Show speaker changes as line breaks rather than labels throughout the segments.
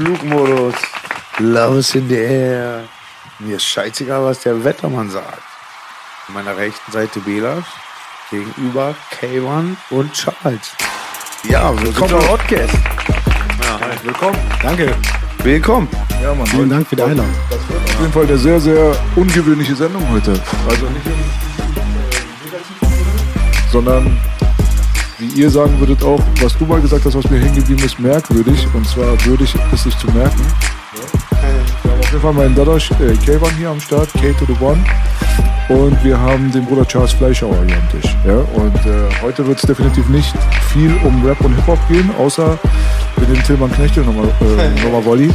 Flugmodus. Love is in the air. Mir ist scheißegal, was der Wettermann sagt. An meiner rechten Seite Belas, gegenüber K1 und Charles. Ja, willkommen im Podcast.
Ja, hi. Willkommen.
Danke. Willkommen.
Ja, Mann.
Vielen Dank für die Einladung.
Das wird auf jeden Fall eine sehr, sehr ungewöhnliche Sendung heute. Also nicht im äh, sondern wie ihr sagen würdet auch, was du mal gesagt hast, was mir hängen geblieben ist, merkwürdig. Und zwar würdig ist sich zu merken. Wir haben auf jeden Fall meinen Dadash äh, K1 hier am Start, K to the One. Und wir haben den Bruder Charles Fleischhauer hier am Tisch. Ja? Und äh, heute wird es definitiv nicht viel um Rap und Hip-Hop gehen, außer mit dem Tilman Knechtel nochmal äh, nochmal Volley.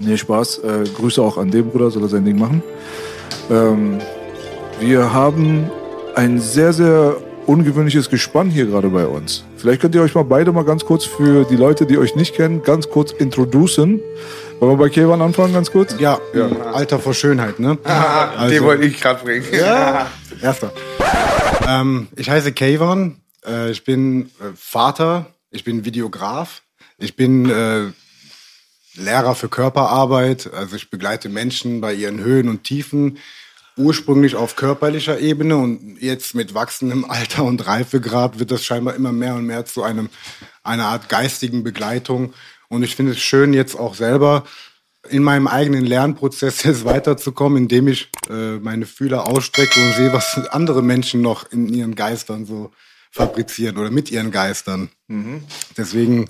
Nee, Spaß. Äh, Grüße auch an den Bruder, soll er sein Ding machen. Ähm, wir haben ein sehr, sehr ungewöhnliches Gespann hier gerade bei uns. Vielleicht könnt ihr euch mal beide mal ganz kurz für die Leute, die euch nicht kennen, ganz kurz introducen. Wollen wir bei Kevan anfangen, ganz kurz?
Ja, Alter vor Schönheit, ne? Also-
Den wollte ich gerade bringen.
Ja, erster. Ähm, ich heiße Kayvon, äh, ich bin äh, Vater, ich bin Videograf, ich bin äh, Lehrer für Körperarbeit, also ich begleite Menschen bei ihren Höhen und Tiefen, ursprünglich auf körperlicher Ebene und jetzt mit wachsendem Alter und Reifegrad wird das scheinbar immer mehr und mehr zu einem, einer Art geistigen Begleitung. Und ich finde es schön, jetzt auch selber in meinem eigenen Lernprozess jetzt weiterzukommen, indem ich äh, meine Fühler ausstrecke und sehe, was andere Menschen noch in ihren Geistern so fabrizieren oder mit ihren Geistern. Deswegen,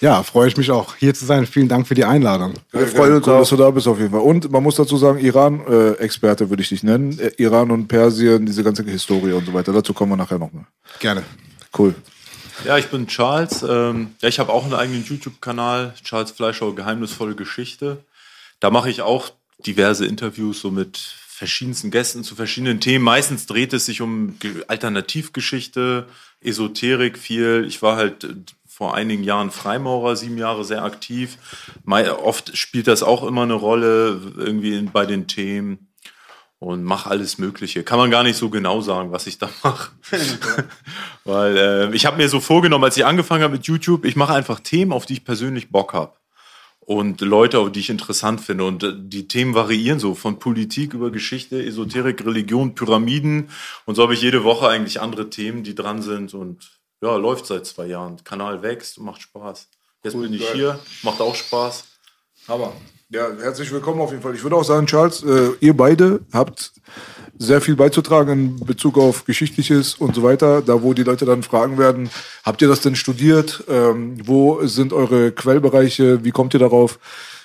ja, freue ich mich auch, hier zu sein. Vielen Dank für die Einladung.
Wir freuen uns, cool, dass du da bist auf jeden Fall. Und man muss dazu sagen, Iran-Experte würde ich dich nennen. Äh, Iran und Persien, diese ganze Historie und so weiter. Dazu kommen wir nachher nochmal.
Gerne.
Cool.
Ja, ich bin Charles. Ähm, ja, ich habe auch einen eigenen YouTube-Kanal, Charles Fleischhauer Geheimnisvolle Geschichte. Da mache ich auch diverse Interviews so mit verschiedensten Gästen zu verschiedenen Themen. Meistens dreht es sich um Ge- Alternativgeschichte, Esoterik viel. Ich war halt äh, vor einigen Jahren Freimaurer, sieben Jahre sehr aktiv. Oft spielt das auch immer eine Rolle irgendwie bei den Themen und mache alles Mögliche. Kann man gar nicht so genau sagen, was ich da mache. Weil äh, ich habe mir so vorgenommen, als ich angefangen habe mit YouTube, ich mache einfach Themen, auf die ich persönlich Bock habe. Und Leute, die ich interessant finde. Und äh, die Themen variieren so von Politik über Geschichte, Esoterik, Religion, Pyramiden. Und so habe ich jede Woche eigentlich andere Themen, die dran sind. Und ja, läuft seit zwei Jahren. Kanal wächst und macht Spaß. Jetzt bin ich
geil.
hier, macht auch Spaß.
Aber ja, herzlich willkommen auf jeden Fall. Ich würde auch sagen, Charles, äh, ihr beide habt sehr viel beizutragen in Bezug auf Geschichtliches und so weiter. Da, wo die Leute dann fragen werden, habt ihr das denn studiert? Ähm, wo sind eure Quellbereiche? Wie kommt ihr darauf,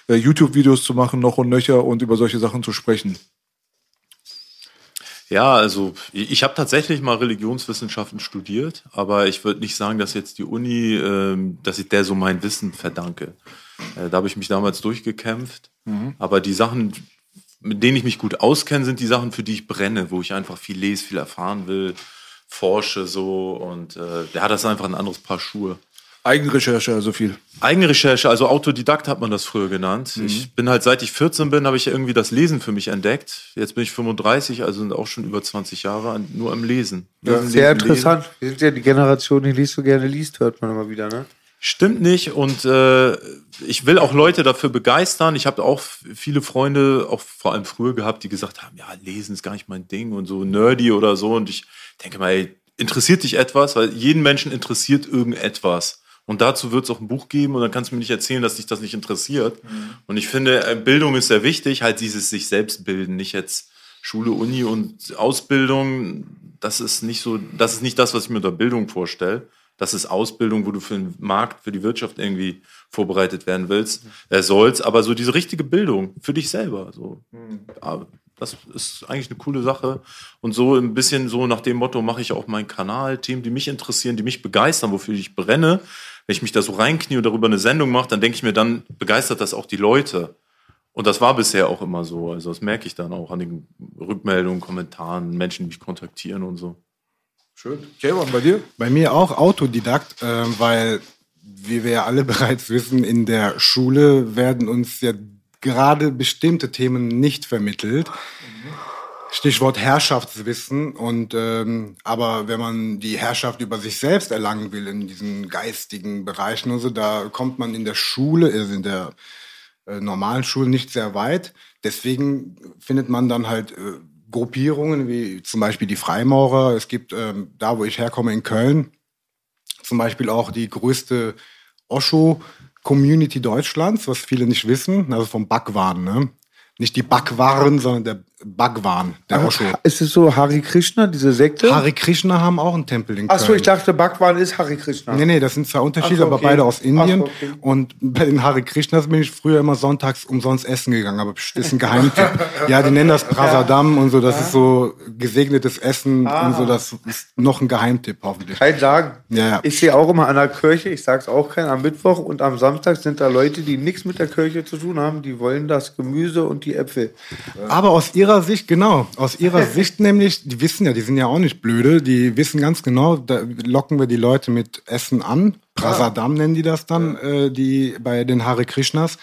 äh, YouTube-Videos zu machen, noch und nöcher und über solche Sachen zu sprechen?
Ja, also ich, habe tatsächlich mal Religionswissenschaften studiert, aber ich würde nicht sagen, dass jetzt die Uni, ähm, dass ich der so mein Wissen verdanke. Äh, da habe ich mich damals durchgekämpft. Aber die Sachen, mit denen ich mich gut auskenne, sind die Sachen, für die ich brenne, wo ich einfach viel lese, viel erfahren will, forsche so und äh, der hat das einfach ein anderes Paar Schuhe.
Eigenrecherche, also viel.
Eigenrecherche, also Autodidakt hat man das früher genannt. Ich bin halt, seit ich 14 bin, habe ich irgendwie das Lesen für mich entdeckt. Jetzt bin ich 35, also sind auch schon über 20 Jahre nur am Lesen.
Ja,
Lesen,
sehr
lesen,
interessant. Wir sind ja die Generation, die liest so gerne liest, hört man immer wieder, ne?
Stimmt nicht und äh, ich will auch Leute dafür begeistern. Ich habe auch viele Freunde, auch vor allem früher gehabt, die gesagt haben, ja, lesen ist gar nicht mein Ding und so nerdy oder so. Und ich denke mal, ey, interessiert dich etwas? Weil jeden Menschen interessiert irgendetwas. Und dazu wird es auch ein Buch geben und dann kannst du mir nicht erzählen, dass dich das nicht interessiert. Und ich finde, äh, Bildung ist sehr wichtig, halt dieses sich selbst bilden, nicht jetzt Schule, Uni und Ausbildung. Das ist nicht so, das ist nicht das, was ich mir unter Bildung vorstelle. Das ist Ausbildung, wo du für den Markt, für die Wirtschaft irgendwie vorbereitet werden willst, äh, sollst, aber so diese richtige Bildung für dich selber. So. Ja, das ist eigentlich eine coole Sache. Und so ein bisschen so nach dem Motto mache ich auch meinen Kanal, Themen, die mich interessieren, die mich begeistern, wofür ich brenne. Wenn ich mich da so reinknie und darüber eine Sendung mache, dann denke ich mir, dann begeistert das auch die Leute. Und das war bisher auch immer so. Also das merke ich dann auch an den Rückmeldungen, Kommentaren, Menschen, die mich kontaktieren und so.
Schön. Kevin, bei dir?
Bei mir auch Autodidakt, äh, weil, wie wir ja alle bereits wissen, in der Schule werden uns ja gerade bestimmte Themen nicht vermittelt. Stichwort Herrschaftswissen. Und ähm, aber wenn man die Herrschaft über sich selbst erlangen will in diesen geistigen Bereichen und so, da kommt man in der Schule, also in der äh, normalen Schule nicht sehr weit. Deswegen findet man dann halt äh, Gruppierungen wie zum Beispiel die Freimaurer. Es gibt ähm, da, wo ich herkomme in Köln, zum Beispiel auch die größte Osho-Community Deutschlands, was viele nicht wissen, also vom Bhagwan. Ne? Nicht die Bhagwan, sondern der Bhagwan, der Osho.
Ist es so Hari Krishna, diese Sekte?
Hare Krishna haben auch einen Tempel in Köln.
Achso, ich dachte, Bhagwan ist Hari Krishna.
Nee, nee, das sind zwei Unterschiede,
so,
aber
okay.
beide aus Indien.
So, okay.
Und bei den Hare Krishnas bin ich früher immer sonntags umsonst essen gegangen, aber das ist ein Geheimtipp. ja, die nennen das Prasadam und so, das ist so gesegnetes Essen und so, das ist noch ein Geheimtipp hoffentlich.
Kein Sagen.
Ja, ja.
Ich sehe auch immer an der Kirche, ich sag's auch kein, am Mittwoch und am Samstag sind da Leute, die nichts mit der Kirche zu tun haben, die wollen das Gemüse und die Äpfel.
Aber aus ihrer Sicht, genau, aus ihrer Sicht nämlich, die wissen ja, die sind ja auch nicht blöde, die wissen ganz genau, da locken wir die Leute mit Essen an. Prasadam nennen die das dann, äh, die bei den Hare Krishnas.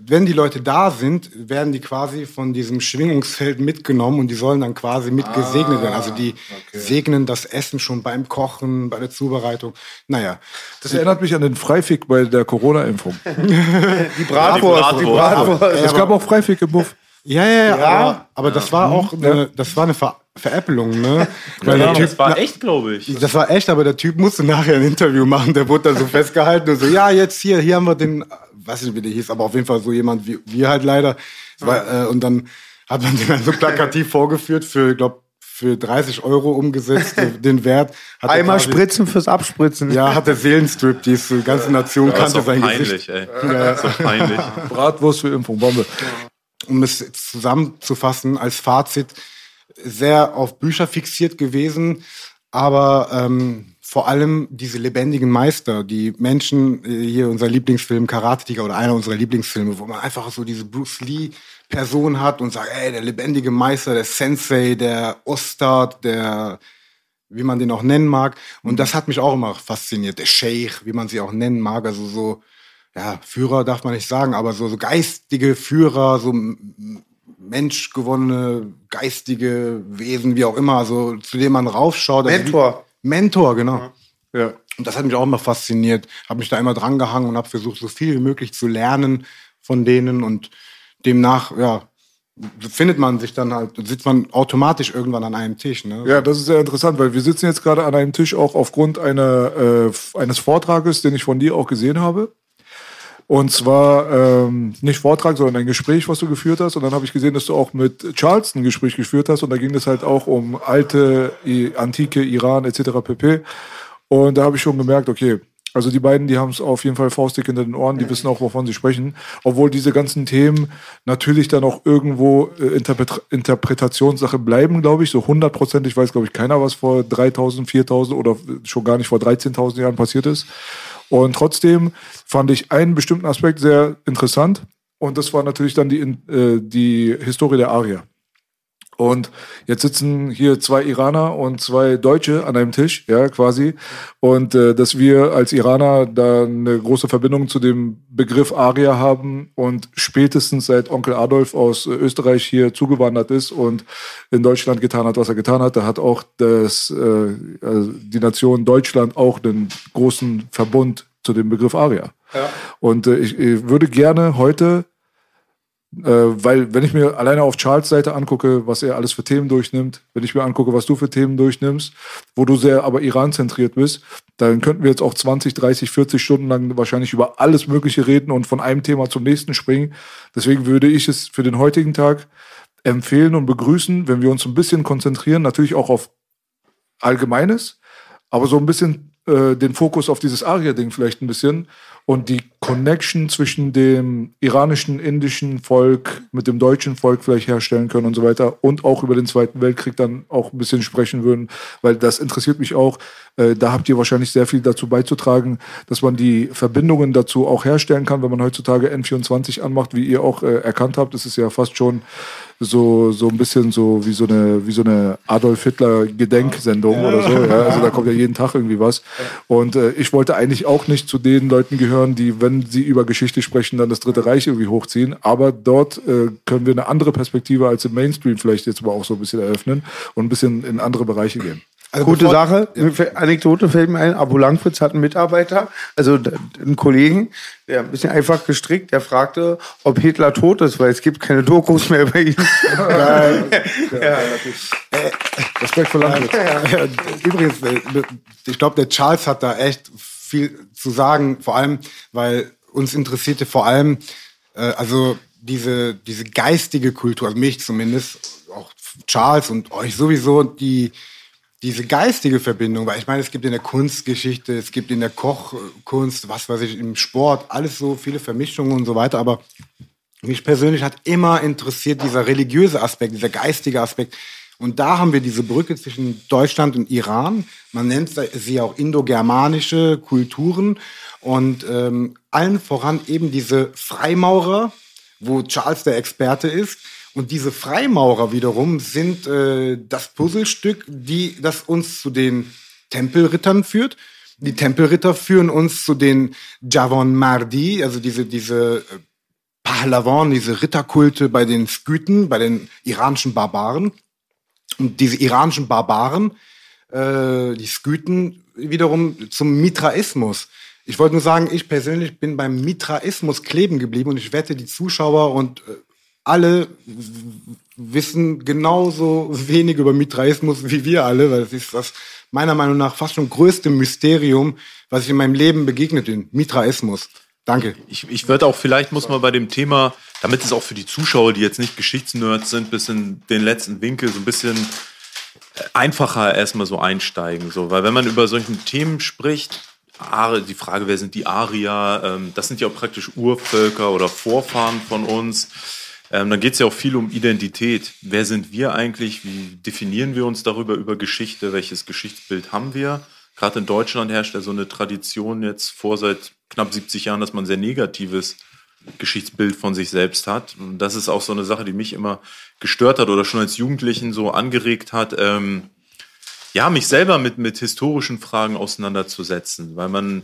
Wenn die Leute da sind, werden die quasi von diesem Schwingungsfeld mitgenommen und die sollen dann quasi mit gesegnet werden. Also die segnen das Essen schon beim Kochen, bei der Zubereitung. Naja,
Das erinnert mich an den Freifick bei der Corona-Impfung.
Die Bratwurst,
Die
die
Bratwurst.
Bratwurst.
es gab auch Freifick im Buff.
Ja, ja, ja,
Ja.
aber, aber das war auch eine, das war eine Ver Veräppelung, ne? Weil der
Ja,
Typ,
das war echt, glaube ich.
Das war echt, aber der Typ musste nachher ein Interview machen. Der wurde dann so festgehalten und so, ja, jetzt hier, hier haben wir den, weiß nicht, wie der hieß, aber auf jeden Fall so jemand wie wir halt leider. War, äh, und dann hat man den dann so plakativ vorgeführt für, ich glaube, für 30 Euro umgesetzt, den Wert. Hat
Einmal
quasi-
spritzen fürs Abspritzen.
Ja, hat der Seelenstrip, die ist, die ganze Nation
Das ist
kannte
doch
sein
peinlich,
Gesicht.
ey. Das ist doch peinlich.
Bratwurst für Impfung, Bombe.
Um es zusammenzufassen, als Fazit sehr auf Bücher fixiert gewesen, aber ähm, vor allem diese lebendigen Meister, die Menschen, äh, hier unser Lieblingsfilm Karate Tiger oder einer unserer Lieblingsfilme, wo man einfach so diese Bruce Lee Person hat und sagt, ey, der lebendige Meister, der Sensei, der Ostad, der wie man den auch nennen mag. Und das hat mich auch immer fasziniert. Der Sheikh, wie man sie auch nennen mag. Also so, ja, Führer darf man nicht sagen, aber so, so geistige Führer, so menschgewonnene, geistige Wesen, wie auch immer, so zu dem man raufschaut. Also
Mentor.
Wie, Mentor, genau.
Ja.
Und das hat mich auch immer fasziniert. Habe mich da immer dran gehangen und habe versucht, so viel wie möglich zu lernen von denen. Und demnach, ja, findet man sich dann halt, sitzt man automatisch irgendwann an einem Tisch. Ne?
Ja, das ist sehr interessant, weil wir sitzen jetzt gerade an einem Tisch auch aufgrund einer, äh, eines Vortrages, den ich von dir auch gesehen habe. Und zwar ähm, nicht Vortrag, sondern ein Gespräch, was du geführt hast. Und dann habe ich gesehen, dass du auch mit Charles ein Gespräch geführt hast. Und da ging es halt auch um alte, antike Iran etc. pp. Und da habe ich schon gemerkt, okay, also die beiden, die haben es auf jeden Fall faustdick hinter den Ohren, die wissen auch, wovon sie sprechen. Obwohl diese ganzen Themen natürlich dann auch irgendwo äh, Interpret Interpretationssache bleiben, glaube ich. So hundertprozentig weiß, glaube ich, keiner, was vor 3000, 4000 oder schon gar nicht vor 13.000 Jahren passiert ist. Und trotzdem fand ich einen bestimmten Aspekt sehr interessant. Und das war natürlich dann die, äh, die Historie der Arier. Und jetzt sitzen hier zwei Iraner und zwei Deutsche an einem Tisch, ja, quasi. Und äh, dass wir als Iraner da eine große Verbindung zu dem Begriff Arier haben und spätestens seit Onkel Adolf aus äh, Österreich hier zugewandert ist und in Deutschland getan hat, was er getan hat, da hat auch das, äh, also die Nation Deutschland auch einen großen Verbund zu dem Begriff Arier. Und äh, ich, ich würde gerne heute weil, wenn ich mir alleine auf Charles Seite angucke, was er alles für Themen durchnimmt, wenn ich mir angucke, was du für Themen durchnimmst, wo du sehr aber Iran-zentriert bist, dann könnten wir jetzt auch 20, 30, 40 Stunden lang wahrscheinlich über alles Mögliche reden und von einem Thema zum nächsten springen. Deswegen würde ich es für den heutigen Tag empfehlen und begrüßen, wenn wir uns ein bisschen konzentrieren, natürlich auch auf Allgemeines, aber so ein bisschen äh, den Fokus auf dieses Aria-Ding vielleicht ein bisschen und die Connection zwischen dem iranischen, indischen Volk mit dem deutschen Volk vielleicht herstellen können und so weiter und auch über den Zweiten Weltkrieg dann auch ein bisschen sprechen würden, weil das interessiert mich auch. Äh, da habt ihr wahrscheinlich sehr viel dazu beizutragen, dass man die Verbindungen dazu auch herstellen kann, wenn man heutzutage N24 anmacht, wie ihr auch äh, erkannt habt. Das ist ja fast schon so, so ein bisschen so wie so eine, wie so eine Adolf Hitler Gedenksendung oder so. Ja? Also da kommt ja jeden Tag irgendwie was. Und äh, ich wollte eigentlich auch nicht zu den Leuten gehören, die, wenn sie über Geschichte sprechen, dann das Dritte Reich irgendwie hochziehen. Aber dort äh, können wir eine andere Perspektive als im Mainstream vielleicht jetzt aber auch so ein bisschen eröffnen und ein bisschen in andere Bereiche gehen.
Also Gute bevor, Sache. Ja. Anekdote fällt mir ein. Abu Langfritz hat einen Mitarbeiter, also einen Kollegen, der ein bisschen einfach gestrickt, der fragte, ob Hitler tot ist, weil es gibt keine Dokus mehr über ihn. Nein.
ja, ja. Respekt vor Langfritz. Ja. Übrigens, ich glaube, der Charles hat da echt viel zu sagen, vor allem, weil uns interessierte vor allem, äh, also diese, diese geistige Kultur, also mich zumindest, auch Charles und euch sowieso, die, diese geistige Verbindung, weil ich meine, es gibt in der Kunstgeschichte, es gibt in der Kochkunst, was weiß ich, im Sport, alles so viele Vermischungen und so weiter, aber mich persönlich hat immer interessiert dieser religiöse Aspekt, dieser geistige Aspekt. Und da haben wir diese Brücke zwischen Deutschland und Iran. Man nennt sie auch indogermanische Kulturen und ähm, allen voran eben diese Freimaurer, wo Charles der Experte ist und diese Freimaurer wiederum sind äh, das Puzzlestück, die das uns zu den Tempelrittern führt. Die Tempelritter führen uns zu den Javon Mardi, also diese diese äh, Pahlavan, diese Ritterkulte bei den Skythen, bei den iranischen Barbaren. Und diese iranischen Barbaren, äh, die Skythen, wiederum zum Mitraismus. Ich wollte nur sagen, ich persönlich bin beim Mitraismus kleben geblieben und ich wette, die Zuschauer und äh, alle wissen genauso wenig über Mitraismus wie wir alle, weil das ist das meiner Meinung nach fast schon größte Mysterium, was ich in meinem Leben begegnet bin. Mitraismus. Danke.
Ich, ich würde auch, vielleicht muss man bei dem Thema, damit es auch für die Zuschauer, die jetzt nicht Geschichtsnerds sind, bis in den letzten Winkel so ein bisschen äh, einfacher erstmal so einsteigen. So, weil wenn man über solchen Themen spricht, die Frage, wer sind die Arier, ähm, das sind ja auch praktisch Urvölker oder Vorfahren von uns. Ähm, dann geht es ja auch viel um Identität. Wer sind wir eigentlich? Wie definieren wir uns darüber, über Geschichte? Welches Geschichtsbild haben wir? Gerade in Deutschland herrscht ja so eine Tradition jetzt vor seit knapp 70 Jahren, dass man ein sehr negatives Geschichtsbild von sich selbst hat. Und das ist auch so eine Sache, die mich immer gestört hat oder schon als Jugendlichen so angeregt hat, ähm, ja, mich selber mit, mit historischen Fragen auseinanderzusetzen, weil man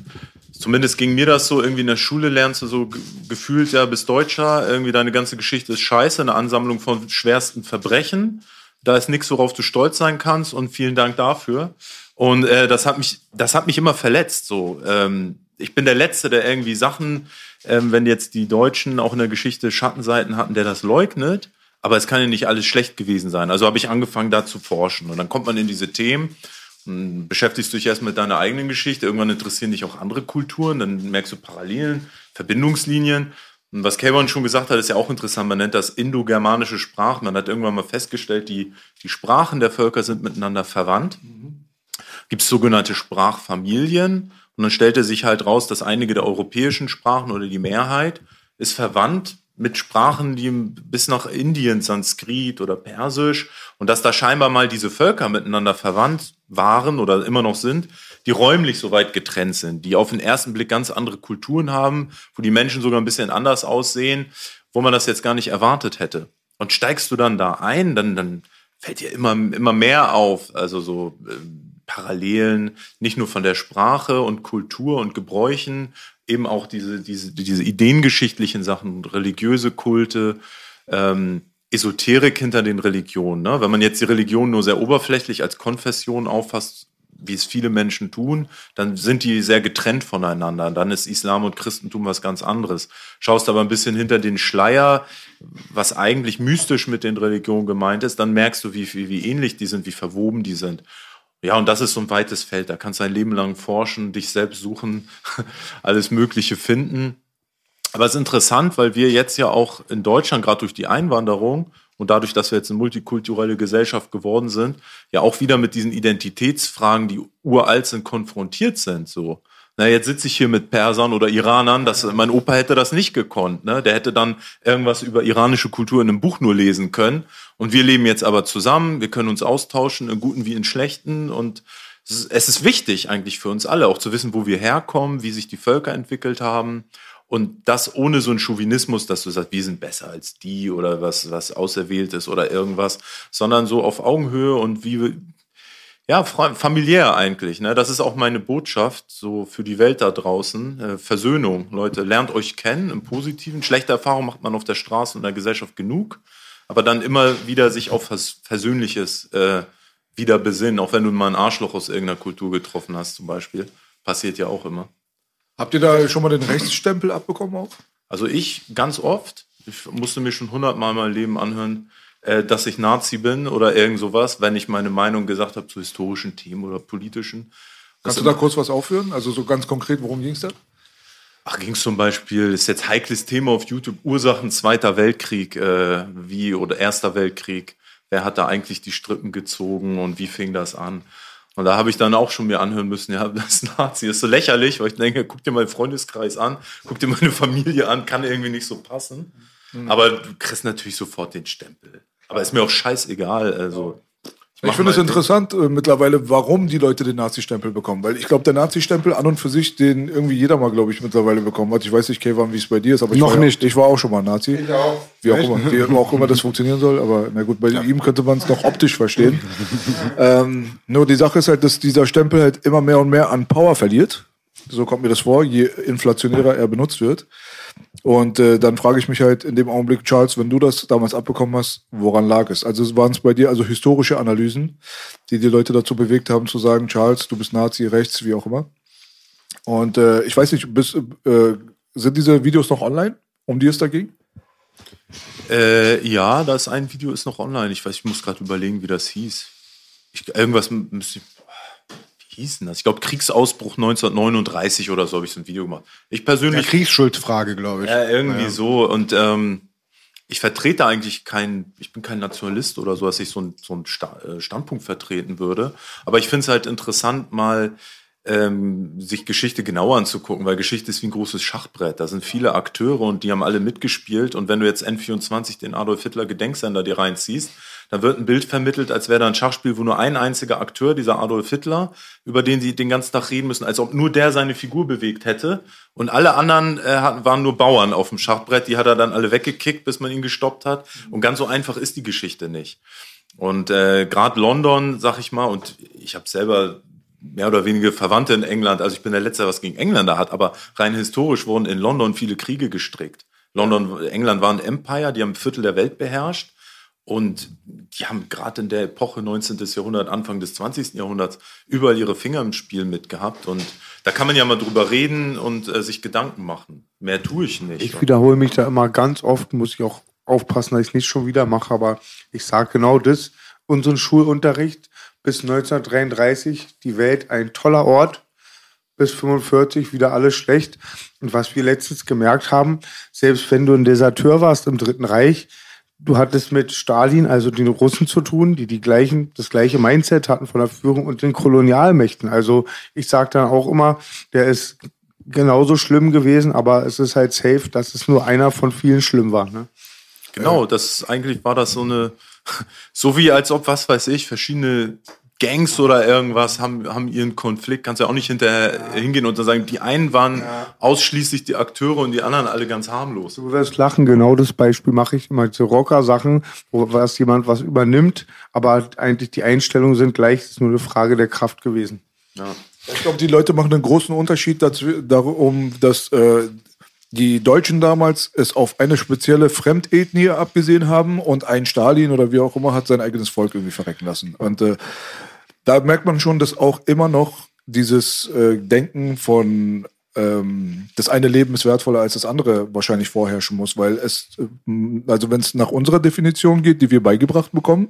Zumindest ging mir das so, irgendwie in der Schule lernst du so gefühlt, ja, bist Deutscher, irgendwie deine ganze Geschichte ist scheiße, eine Ansammlung von schwersten Verbrechen. Da ist nichts, worauf du stolz sein kannst und vielen Dank dafür. Und äh, das hat mich, das hat mich immer verletzt. So, ähm, ich bin der Letzte, der irgendwie Sachen, ähm, wenn jetzt die Deutschen auch in der Geschichte Schattenseiten hatten, der das leugnet. Aber es kann ja nicht alles schlecht gewesen sein. Also habe ich angefangen, da zu forschen. Und dann kommt man in diese Themen dann beschäftigst du dich erst mit deiner eigenen Geschichte, irgendwann interessieren dich auch andere Kulturen, dann merkst du Parallelen, Verbindungslinien. Und was Kayvon schon gesagt hat, ist ja auch interessant. Man nennt das indogermanische Sprachen. Man hat irgendwann mal festgestellt, die, die Sprachen der Völker sind miteinander verwandt. Mhm. Gibt es sogenannte Sprachfamilien. Und dann stellte sich halt raus, dass einige der europäischen Sprachen oder die Mehrheit ist verwandt mit Sprachen, die bis nach Indien, Sanskrit oder Persisch und dass da scheinbar mal diese Völker miteinander verwandt waren oder immer noch sind, die räumlich so weit getrennt sind, die auf den ersten Blick ganz andere Kulturen haben, wo die Menschen sogar ein bisschen anders aussehen, wo man das jetzt gar nicht erwartet hätte. Und steigst du dann da ein, dann, dann fällt dir immer, immer mehr auf, also so äh, Parallelen, nicht nur von der Sprache und Kultur und Gebräuchen, eben auch diese, diese, diese ideengeschichtlichen Sachen, religiöse Kulte, ähm, Esoterik hinter den Religionen. Ne? Wenn man jetzt die Religion nur sehr oberflächlich als Konfession auffasst, wie es viele Menschen tun, dann sind die sehr getrennt voneinander. Dann ist Islam und Christentum was ganz anderes. Schaust aber ein bisschen hinter den Schleier, was eigentlich mystisch mit den Religionen gemeint ist, dann merkst du, wie, wie, wie ähnlich die sind, wie verwoben die sind. Ja, und das ist so ein weites Feld. Da kannst du ein Leben lang forschen, dich selbst suchen, alles Mögliche finden. Aber es ist interessant, weil wir jetzt ja auch in Deutschland, gerade durch die Einwanderung und dadurch, dass wir jetzt eine multikulturelle Gesellschaft geworden sind, ja auch wieder mit diesen Identitätsfragen, die uralt sind, konfrontiert sind. So, na, jetzt sitze ich hier mit Persern oder Iranern, das, mein Opa hätte das nicht gekonnt. Ne? Der hätte dann irgendwas über iranische Kultur in einem Buch nur lesen können. Und wir leben jetzt aber zusammen, wir können uns austauschen, in guten wie in schlechten. Und es ist wichtig eigentlich für uns alle, auch zu wissen, wo wir herkommen, wie sich die Völker entwickelt haben. Und das ohne so einen Chauvinismus, dass du sagst, wir sind besser als die oder was, was auserwählt ist oder irgendwas, sondern so auf Augenhöhe und wie, ja, familiär eigentlich. Ne? Das ist auch meine Botschaft so für die Welt da draußen. Äh, Versöhnung. Leute, lernt euch kennen im Positiven. Schlechte Erfahrungen macht man auf der Straße und in der Gesellschaft genug. Aber dann immer wieder sich auf was Versöhnliches äh, wieder besinnen. Auch wenn du mal ein Arschloch aus irgendeiner Kultur getroffen hast zum Beispiel. Passiert ja auch immer.
Habt ihr da schon mal den Rechtsstempel abbekommen auch?
Also ich ganz oft. Ich musste mir schon hundertmal mein Leben anhören, dass ich Nazi bin oder irgend sowas, wenn ich meine Meinung gesagt habe zu historischen Themen oder politischen.
Kannst du da kurz was aufführen? Also so ganz konkret, worum ging es da?
Ach, ging es zum Beispiel, ist jetzt heikles Thema auf YouTube, Ursachen Zweiter Weltkrieg, äh, wie oder Erster Weltkrieg. Wer hat da eigentlich die Strippen gezogen und wie fing das an? Und da habe ich dann auch schon mir anhören müssen, ja, das Nazi ist so lächerlich, weil ich denke, guck dir meinen Freundeskreis an, guck dir meine Familie an, kann irgendwie nicht so passen. Mhm. Aber du kriegst natürlich sofort den Stempel. Aber ist mir auch scheißegal. Also,
ich, ich finde es interessant äh, mittlerweile, warum die Leute den Nazi-Stempel bekommen. Weil ich glaube, der Nazi-Stempel an und für sich, den irgendwie jeder mal, glaube ich, mittlerweile bekommen hat. Ich weiß nicht, Kevan, wie es bei dir ist, aber ich
Noch
war,
nicht.
Ich war auch schon mal Nazi.
Ich auch.
Wie auch, immer, wie auch immer das funktionieren soll. Aber na gut, bei ja. ihm könnte man es noch optisch verstehen. ähm, nur die Sache ist halt, dass dieser Stempel halt immer mehr und mehr an Power verliert. So kommt mir das vor, je inflationärer er benutzt wird. Und äh, dann frage ich mich halt in dem Augenblick, Charles, wenn du das damals abbekommen hast, woran lag es? Also waren es bei dir also historische Analysen, die die Leute dazu bewegt haben zu sagen, Charles, du bist Nazi, rechts, wie auch immer. Und äh, ich weiß nicht, bist, äh, sind diese Videos noch online, um die es da ging?
Äh, ja, das ein Video ist noch online. Ich weiß, ich muss gerade überlegen, wie das hieß. Ich, irgendwas müsste ich hieß denn das? Ich glaube, Kriegsausbruch 1939 oder so habe ich so ein Video gemacht. Ich persönlich.
Ja, Kriegsschuldfrage, glaube ich.
Ja, irgendwie ja. so. Und ähm, ich vertrete eigentlich kein, ich bin kein Nationalist oder so, dass ich so, ein, so einen äh, Standpunkt vertreten würde. Aber ich finde es halt interessant, mal ähm, sich Geschichte genauer anzugucken, weil Geschichte ist wie ein großes Schachbrett. Da sind viele Akteure und die haben alle mitgespielt. Und wenn du jetzt N24 den Adolf Hitler Gedenksender dir reinziehst, dann wird ein Bild vermittelt, als wäre da ein Schachspiel, wo nur ein einziger Akteur, dieser Adolf Hitler, über den sie den ganzen Tag reden müssen, als ob nur der seine Figur bewegt hätte. Und alle anderen äh, waren nur Bauern auf dem Schachbrett, die hat er dann alle weggekickt, bis man ihn gestoppt hat. Und ganz so einfach ist die Geschichte nicht. Und äh, gerade London, sag ich mal, und ich habe selber mehr oder weniger Verwandte in England. Also ich bin der Letzte, was gegen Engländer hat, aber rein historisch wurden in London viele Kriege gestrickt. London, England war ein Empire, die haben ein Viertel der Welt beherrscht. Und die haben gerade in der Epoche 19. Jahrhundert, Anfang des 20. Jahrhunderts überall ihre Finger im Spiel mitgehabt. Und da kann man ja mal drüber reden und äh, sich Gedanken machen. Mehr tue ich nicht.
Ich wiederhole mich da immer ganz oft, muss ich auch aufpassen, dass ich es nicht schon wieder mache, aber ich sage genau das. Unseren Schulunterricht bis 1933 die Welt ein toller Ort, bis 45 wieder alles schlecht. Und was wir letztens gemerkt haben, selbst wenn du ein Deserteur warst im Dritten Reich, du hattest mit Stalin, also den Russen zu tun, die die gleichen, das gleiche Mindset hatten von der Führung und den Kolonialmächten. Also ich sage dann auch immer, der ist genauso schlimm gewesen, aber es ist halt safe, dass es nur einer von vielen schlimm war. Ne?
Genau, das eigentlich war das so eine so wie als ob, was weiß ich, verschiedene Gangs oder irgendwas haben, haben ihren Konflikt. Kannst ja auch nicht hinterher ja. hingehen und dann sagen, die einen waren ja. ausschließlich die Akteure und die anderen alle ganz harmlos.
Du wirst lachen, genau das Beispiel mache ich immer zu Rocker-Sachen, wo was jemand was übernimmt, aber eigentlich die Einstellungen sind gleich, es ist nur eine Frage der Kraft gewesen.
Ja. Ich glaube, die Leute machen einen großen Unterschied dazu, darum, dass äh, die Deutschen damals es auf eine spezielle Fremdethnie abgesehen haben und ein Stalin oder wie auch immer hat sein eigenes Volk irgendwie verrecken lassen. Und äh, da merkt man schon, dass auch immer noch dieses äh, Denken von ähm, das eine Leben ist wertvoller als das andere wahrscheinlich vorherrschen muss, weil es, äh, also wenn es nach unserer Definition geht, die wir beigebracht bekommen,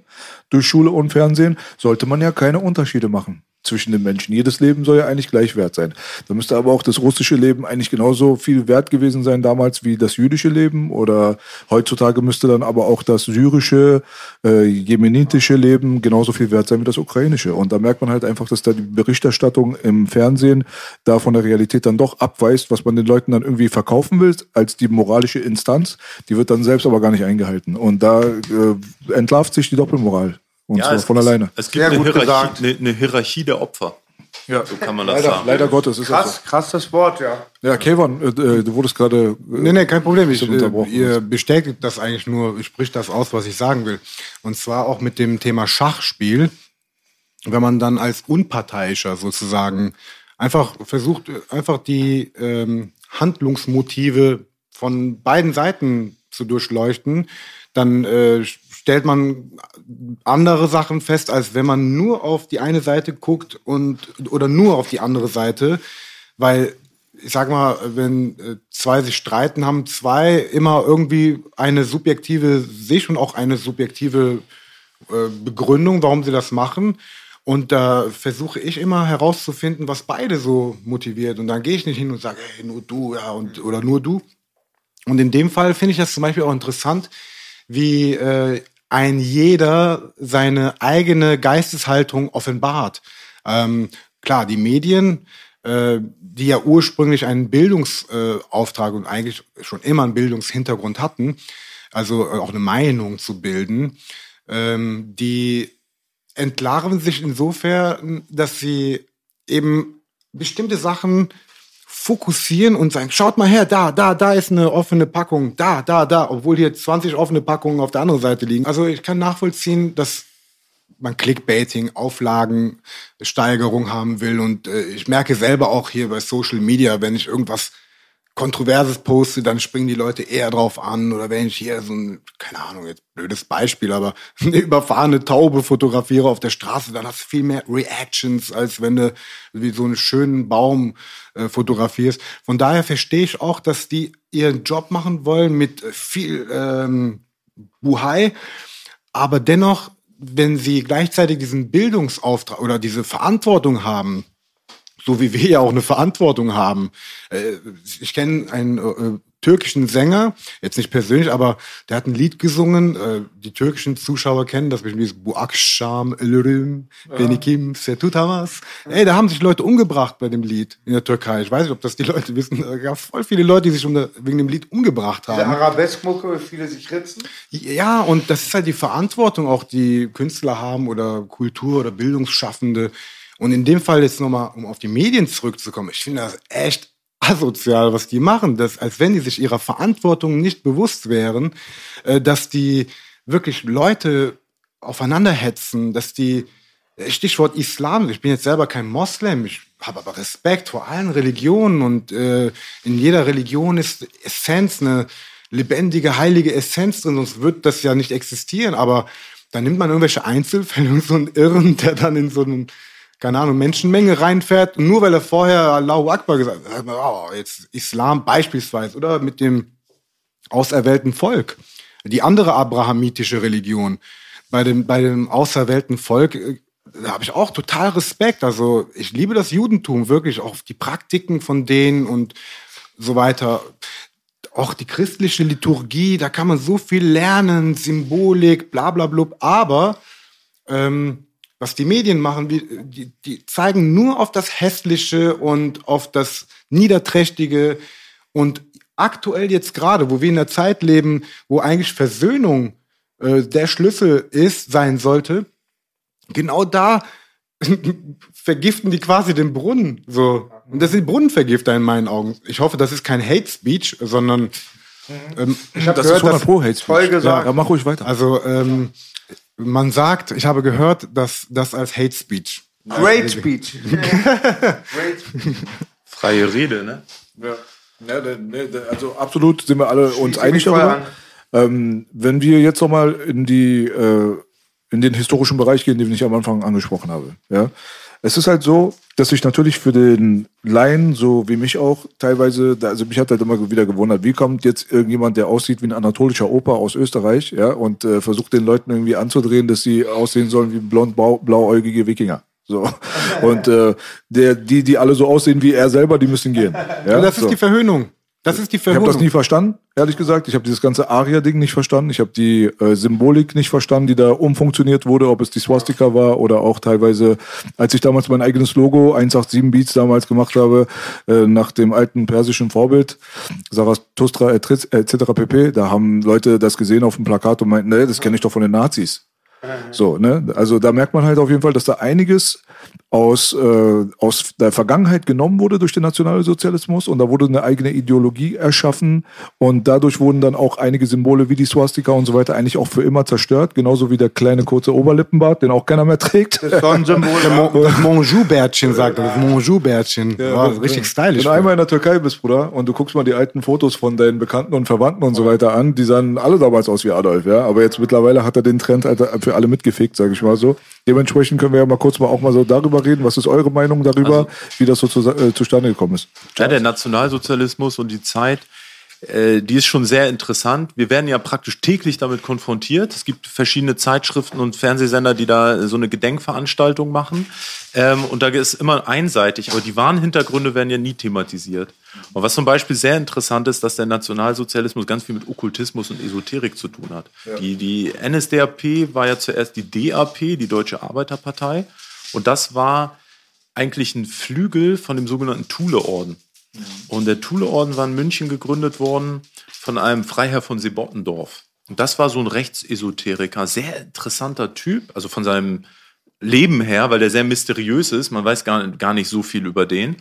durch Schule und Fernsehen, sollte man ja keine Unterschiede machen. Zwischen den Menschen. Jedes Leben soll ja eigentlich gleich wert sein. Da müsste aber auch das russische Leben eigentlich genauso viel wert gewesen sein damals wie das jüdische Leben oder heutzutage müsste dann aber auch das syrische, äh, jemenitische Leben genauso viel wert sein wie das ukrainische. Und da merkt man halt einfach, dass da die Berichterstattung im Fernsehen da von der Realität dann doch abweist, was man den Leuten dann irgendwie verkaufen will als die moralische Instanz. Die wird dann selbst aber gar nicht eingehalten. Und da äh, entlarvt sich die Doppelmoral. Und
Ja,
zwar
es,
von alleine.
Es, es gibt
Sehr
eine
gut
Hierarchie,
gesagt.
eine, eine Hierarchie der Opfer.
Ja,
So kann man das
leider,
sagen.
leider Gottes ist das
Krass, krass das Wort, ja.
so. Ja, Kevin, äh, äh, du wurdest gerade. Äh,
Nee, nee, kein Problem. Ich, äh,
unterbrochen.
ihr bestätigt das eigentlich nur, spricht das aus, was ich sagen will. Und zwar auch mit dem Thema Schachspiel. Wenn man dann als Unparteiischer sozusagen einfach versucht, äh, einfach die ähm, Handlungsmotive von beiden Seiten zu durchleuchten, dann äh, stellt man andere Sachen fest, als wenn man nur auf die eine Seite guckt und oder nur auf die andere Seite, weil ich sag mal, wenn äh, zwei sich streiten, haben zwei immer irgendwie eine subjektive Sicht und auch eine subjektive äh, Begründung, warum sie das machen. Und da versuche ich immer herauszufinden, was beide so motiviert. Und dann gehe ich nicht hin und sage, hey, nur du, ja, und, oder nur du. Und in dem Fall finde ich das zum Beispiel auch interessant, wie äh, ein jeder seine eigene Geisteshaltung offenbart. Ähm, klar, die Medien, äh, die ja ursprünglich einen Bildungsauftrag äh, und eigentlich schon immer einen Bildungshintergrund hatten, also äh, auch eine Meinung zu bilden, ähm, die entlarven sich insofern, dass sie eben bestimmte Sachen fokussieren und sagen, schaut mal her, da, da, da ist eine offene Packung, da, da, da, obwohl hier 20 offene Packungen auf der anderen Seite liegen. Also ich kann nachvollziehen, dass man Clickbaiting, Auflagen, Steigerung haben will und äh, ich merke selber auch hier bei Social Media, wenn ich irgendwas Kontroverses poste, dann springen die Leute eher drauf an. Oder wenn ich hier so ein, keine Ahnung, jetzt blödes Beispiel, aber eine überfahrene Taube fotografiere auf der Straße, dann hast du viel mehr Reactions, als wenn du wie so einen schönen Baum äh, fotografierst. Von daher verstehe ich auch, dass die ihren Job machen wollen mit viel ähm, Buhai, aber dennoch, wenn sie gleichzeitig diesen Bildungsauftrag oder diese Verantwortung haben, so wie wir ja auch eine Verantwortung haben. Äh, Ich kenne einen äh, türkischen Sänger, jetzt nicht persönlich, aber der hat ein Lied gesungen. äh, Die türkischen Zuschauer kennen das, wie Bu Akşam Ölürüm, Benikim Setutamas. Ey, da haben sich Leute umgebracht bei dem Lied in der Türkei. Ich weiß nicht, ob das die Leute wissen. Da gab voll viele Leute, die sich wegen dem Lied umgebracht
Diese
haben.
Arabeskmucke, viele sich ritzen.
Ja, und das ist halt die Verantwortung auch, die Künstler haben oder Kultur- oder Bildungsschaffende. Und in dem Fall jetzt nochmal, um auf die Medien zurückzukommen, ich finde das echt asozial, was die machen. Das, als wenn die sich ihrer Verantwortung nicht bewusst wären, äh, dass die wirklich Leute aufeinander hetzen, dass die, äh, Stichwort Islam, ich bin jetzt selber kein Moslem, ich habe aber Respekt vor allen Religionen und äh, in jeder Religion ist Essenz, eine lebendige, heilige Essenz drin, sonst wird das ja nicht existieren, aber dann nimmt man irgendwelche Einzelfälle und so einen Irren, der dann in so einen, keine Ahnung, Menschenmenge reinfährt, nur weil er vorher Allahu Akbar gesagt hat, man, oh, jetzt Islam beispielsweise, oder mit dem auserwählten Volk. Die andere abrahamitische Religion. Bei dem, bei dem auserwählten Volk, äh, da habe ich auch total Respekt. Also ich liebe das Judentum wirklich, auch die Praktiken von denen und so weiter. Auch die christliche Liturgie, da kann man so viel lernen, Symbolik, bla bla blub. Aber ähm, was die Medien machen, die, die zeigen nur auf das Hässliche und auf das Niederträchtige. Und aktuell jetzt gerade, wo wir in einer Zeit leben, wo eigentlich Versöhnung äh, der Schlüssel ist, sein sollte, genau da vergiften die quasi den Brunnen. So. Und das sind Brunnenvergifter in meinen Augen. Ich hoffe, das ist kein Hate Speech, sondern ähm, ich habe
Das
gehört,
ist 100
dass,
Pro Hate Speech.
Voll gesagt.
Ja, mach ruhig weiter.
also ähm, man sagt, ich habe gehört, dass das als Hate Speech.
Great Speech. Great.
Freie Rede, ne?
Ja. Ja, ne, ne, also absolut sind wir alle uns einig darüber. Ähm, wenn wir jetzt noch mal in die äh, in den historischen Bereich gehen, den ich am Anfang angesprochen habe, ja, es ist halt so, dass sich natürlich für den Laien, so wie mich auch teilweise, also mich hat halt immer wieder gewundert, wie kommt jetzt irgendjemand, der aussieht wie ein anatolischer Opa aus Österreich, ja, und äh, versucht den Leuten irgendwie anzudrehen, dass sie aussehen sollen wie blond blau, blauäugige Wikinger. So. Und äh, der, die, die alle so aussehen wie er selber, die müssen gehen. Ja?
Und das ist
so.
die Verhöhnung. Das ist die
Ich habe
Verhöhnung.
das nie verstanden, ehrlich gesagt. Ich habe dieses ganze Aria-Ding nicht verstanden. Ich habe die äh, Symbolik nicht verstanden, die da umfunktioniert wurde, ob es die Swastika war oder auch teilweise, als ich damals mein eigenes Logo 187 Beats damals gemacht habe, äh, nach dem alten persischen Vorbild, Zarathustra etc. pp. Da haben Leute das gesehen auf dem Plakat und meinten, ne, das kenne ich doch von den Nazis. So, ne? Also da merkt man halt auf jeden Fall, dass da einiges aus, äh, aus der Vergangenheit genommen wurde durch den Nationalsozialismus und da wurde eine eigene Ideologie erschaffen und dadurch wurden dann auch einige Symbole wie die Swastika und so weiter eigentlich auch für immer zerstört, genauso wie der kleine kurze Oberlippenbart, den auch keiner mehr trägt.
Das Mo- das Monjou-Bärtchen sagt er. Das Monjou-Bärtchen. Ja, richtig stylisch.
Wenn du einmal in der Türkei bist, Bruder, und du guckst mal die alten Fotos von deinen Bekannten und Verwandten und so weiter an, die sahen alle damals aus wie Adolf, ja. Aber jetzt mittlerweile hat er den Trend Alter, für alle mitgefegt, sage ich mal so. Dementsprechend können wir ja mal kurz mal auch mal so darüber reden. Was ist eure Meinung darüber,
Also-
wie das so zu, äh, zustande gekommen ist?
Ja, der Nationalsozialismus und die Zeit, äh, die ist schon sehr interessant. Wir werden ja praktisch täglich damit konfrontiert. Es gibt verschiedene Zeitschriften und Fernsehsender, die da so eine Gedenkveranstaltung machen. Ähm, und da ist immer einseitig, aber die wahren Hintergründe werden ja nie thematisiert. Und was zum Beispiel sehr interessant ist, dass der Nationalsozialismus ganz viel mit Okkultismus und Esoterik zu tun hat. Die, die NSDAP war ja zuerst die DAP, die Deutsche Arbeiterpartei. Und das war eigentlich ein Flügel von dem sogenannten Thule-Orden. Und der Thule-Orden war in München gegründet worden von einem Freiherr von Sebottendorf. Und das war so ein Rechtsesoteriker, sehr interessanter Typ, also von seinem Leben her, weil der sehr mysteriös ist. Man weiß gar, gar nicht so viel über den.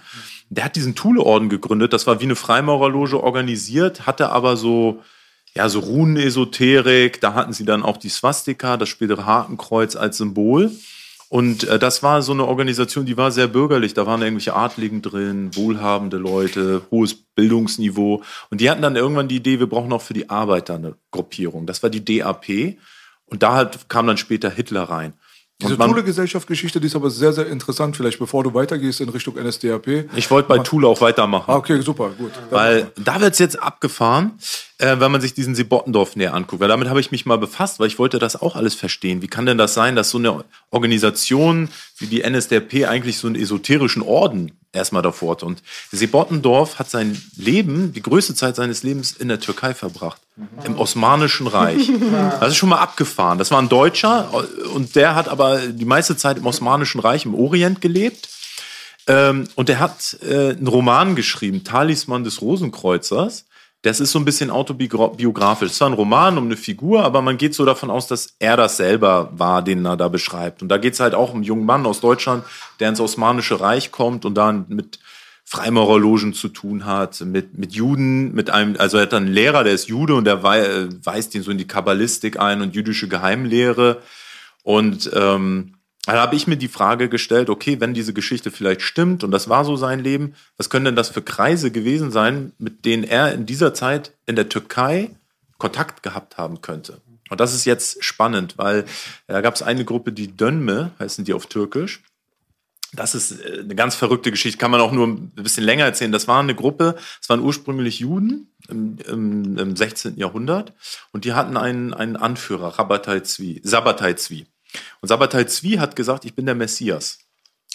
Der hat diesen Thule-Orden gegründet. Das war wie eine Freimaurerloge organisiert, hatte aber so, ja, so Runenesoterik. Da hatten sie dann auch die Swastika, das spätere Hakenkreuz als Symbol. Und äh, das war so eine Organisation, die war sehr bürgerlich. Da waren irgendwelche Adligen drin, wohlhabende Leute, hohes Bildungsniveau. Und die hatten dann irgendwann die Idee, wir brauchen auch für die Arbeiter eine Gruppierung. Das war die DAP. Und da halt kam dann später Hitler rein.
Diese
Und man-
Thule-Gesellschaft-Geschichte, die ist aber sehr, sehr interessant. Vielleicht bevor du weitergehst in Richtung NSDAP.
ich wollte bei Thule auch weitermachen.
Ah, okay, super, gut.
Weil da wird's jetzt abgefahren, äh, wenn man sich diesen Sebottendorf näher anguckt. Weil damit habe ich mich mal befasst, weil ich wollte das auch alles verstehen. Wie kann denn das sein, dass so eine Organisation wie die NSDAP eigentlich so einen esoterischen Orden erstmal davor hat? Und Sebottendorf hat sein Leben, die größte Zeit seines Lebens in der Türkei verbracht. Im Osmanischen Reich. Das ist schon mal abgefahren. Das war ein Deutscher äh, und der hat aber die meiste Zeit im Osmanischen Reich im Orient gelebt. Ähm, und er hat äh, einen Roman geschrieben, Talisman des Rosenkreuzers. Das ist so ein bisschen autobiografisch. Es war ein Roman um eine Figur, aber man geht so davon aus, dass er das selber war, den er da beschreibt. Und da geht es halt auch um einen jungen Mann aus Deutschland, der ins Osmanische Reich kommt und dann mit Freimaurerlogen zu tun hat, mit, mit Juden, mit einem, also er hat dann einen Lehrer, der ist Jude und der äh, weist ihn so in die Kabbalistik ein und jüdische Geheimlehre. Und ähm, da habe ich mir die Frage gestellt, okay, wenn diese Geschichte vielleicht stimmt und das war so sein Leben, was können denn das für Kreise gewesen sein, mit denen er in dieser Zeit in der Türkei Kontakt gehabt haben könnte? Und das ist jetzt spannend, weil äh, da gab es eine Gruppe, die Dönme, heißen die auf Türkisch. Das ist äh, eine ganz verrückte Geschichte, kann man auch nur ein bisschen länger erzählen. Das war eine Gruppe, es waren ursprünglich Juden im, im, im 16. Jahrhundert und die hatten einen, einen Anführer, Rabbatai Zvi, Sabbatai Zvi. Und Sabbatai Zvi hat gesagt, ich bin der Messias.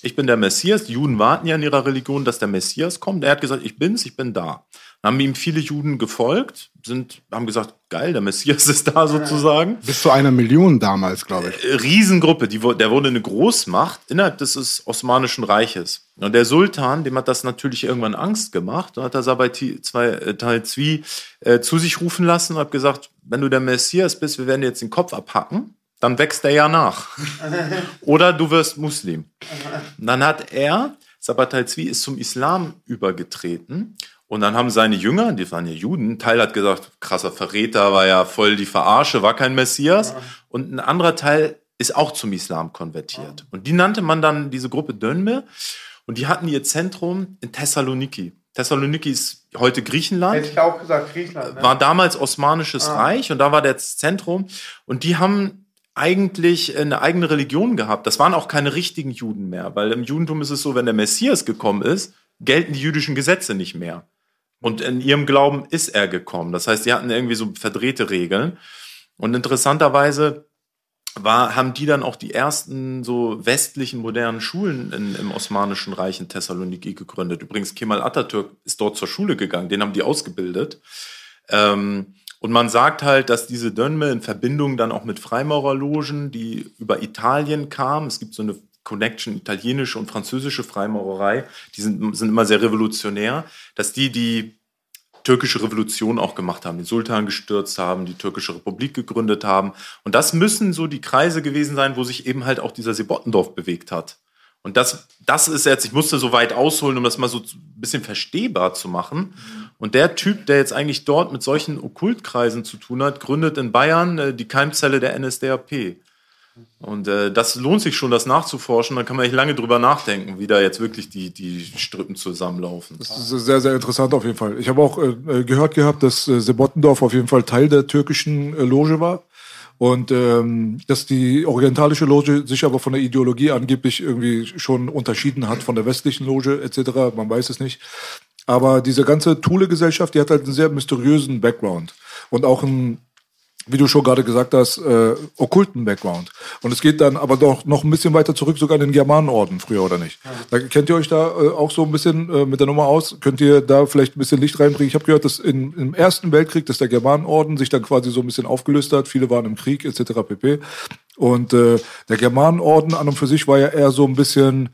Ich bin der Messias. Die Juden warten ja in ihrer Religion, dass der Messias kommt. Er hat gesagt, ich bin's, ich bin da. Dann haben ihm viele Juden gefolgt, sind, haben gesagt, geil, der Messias ist da sozusagen.
Bis zu einer Million damals, glaube ich.
Riesengruppe, die, der wurde eine Großmacht innerhalb des Osmanischen Reiches. Und der Sultan, dem hat das natürlich irgendwann Angst gemacht. Da hat er äh, Teil Zwi äh, zu sich rufen lassen und hat gesagt, wenn du der Messias bist, wir werden dir jetzt den Kopf abhacken, dann wächst er ja nach. Oder du wirst Muslim. Und dann hat er, Sabbatai Zwi ist zum Islam übergetreten. Und dann haben seine Jünger, die waren ja Juden, ein Teil hat gesagt, krasser Verräter, war ja voll die Verarsche, war kein Messias. Und ein anderer Teil ist auch zum Islam konvertiert. Und die nannte man dann diese Gruppe Dönme. Und die hatten ihr Zentrum in Thessaloniki. Thessaloniki ist heute Griechenland
ich auch gesagt, Griechenland.
war damals Osmanisches Reich und da war das Zentrum. Und die haben eigentlich eine eigene Religion gehabt. Das waren auch keine richtigen Juden mehr, weil im Judentum ist es so, wenn der Messias gekommen ist, gelten die jüdischen Gesetze nicht mehr. Und in ihrem Glauben ist er gekommen. Das heißt, die hatten irgendwie so verdrehte Regeln. Und interessanterweise war, haben die dann auch die ersten so westlichen modernen Schulen in, im Osmanischen Reich in Thessaloniki gegründet. Übrigens, Kemal Atatürk ist dort zur Schule gegangen, den haben die ausgebildet. Ähm, und man sagt halt, dass diese Dönme in Verbindung dann auch mit Freimaurerlogen, die über Italien kamen, es gibt so eine Connection italienische und französische Freimaurerei, die sind, sind immer sehr revolutionär, dass die die türkische Revolution auch gemacht haben, den Sultan gestürzt haben, die türkische Republik gegründet haben. Und das müssen so die Kreise gewesen sein, wo sich eben halt auch dieser Sebottendorf bewegt hat. Und das, das ist jetzt, ich musste so weit ausholen, um das mal so ein bisschen verstehbar zu machen. Und der Typ, der jetzt eigentlich dort mit solchen Okkultkreisen zu tun hat, gründet in Bayern äh, die Keimzelle der NSDAP. Und äh, das lohnt sich schon, das nachzuforschen. Da kann man echt lange drüber nachdenken, wie da jetzt wirklich die, die Strippen zusammenlaufen.
Das ist sehr, sehr interessant auf jeden Fall. Ich habe auch äh, gehört gehabt, dass äh, Sebottendorf auf jeden Fall Teil der türkischen äh, Loge war. Und ähm, dass die orientalische Loge sich aber von der Ideologie angeblich irgendwie schon unterschieden hat von der westlichen Loge etc. Man weiß es nicht. Aber diese ganze Thule-Gesellschaft, die hat halt einen sehr mysteriösen Background und auch einen wie du schon gerade gesagt hast, äh, okkulten Background. Und es geht dann aber doch noch ein bisschen weiter zurück, sogar in den Germanenorden früher, oder nicht? Da, kennt ihr euch da äh, auch so ein bisschen äh, mit der Nummer aus? Könnt ihr da vielleicht ein bisschen Licht reinbringen? Ich habe gehört, dass in, im Ersten Weltkrieg, dass der Germanenorden sich dann quasi so ein bisschen aufgelöst hat. Viele waren im Krieg etc. pp. Und äh, der Germanenorden an und für sich war ja eher so ein bisschen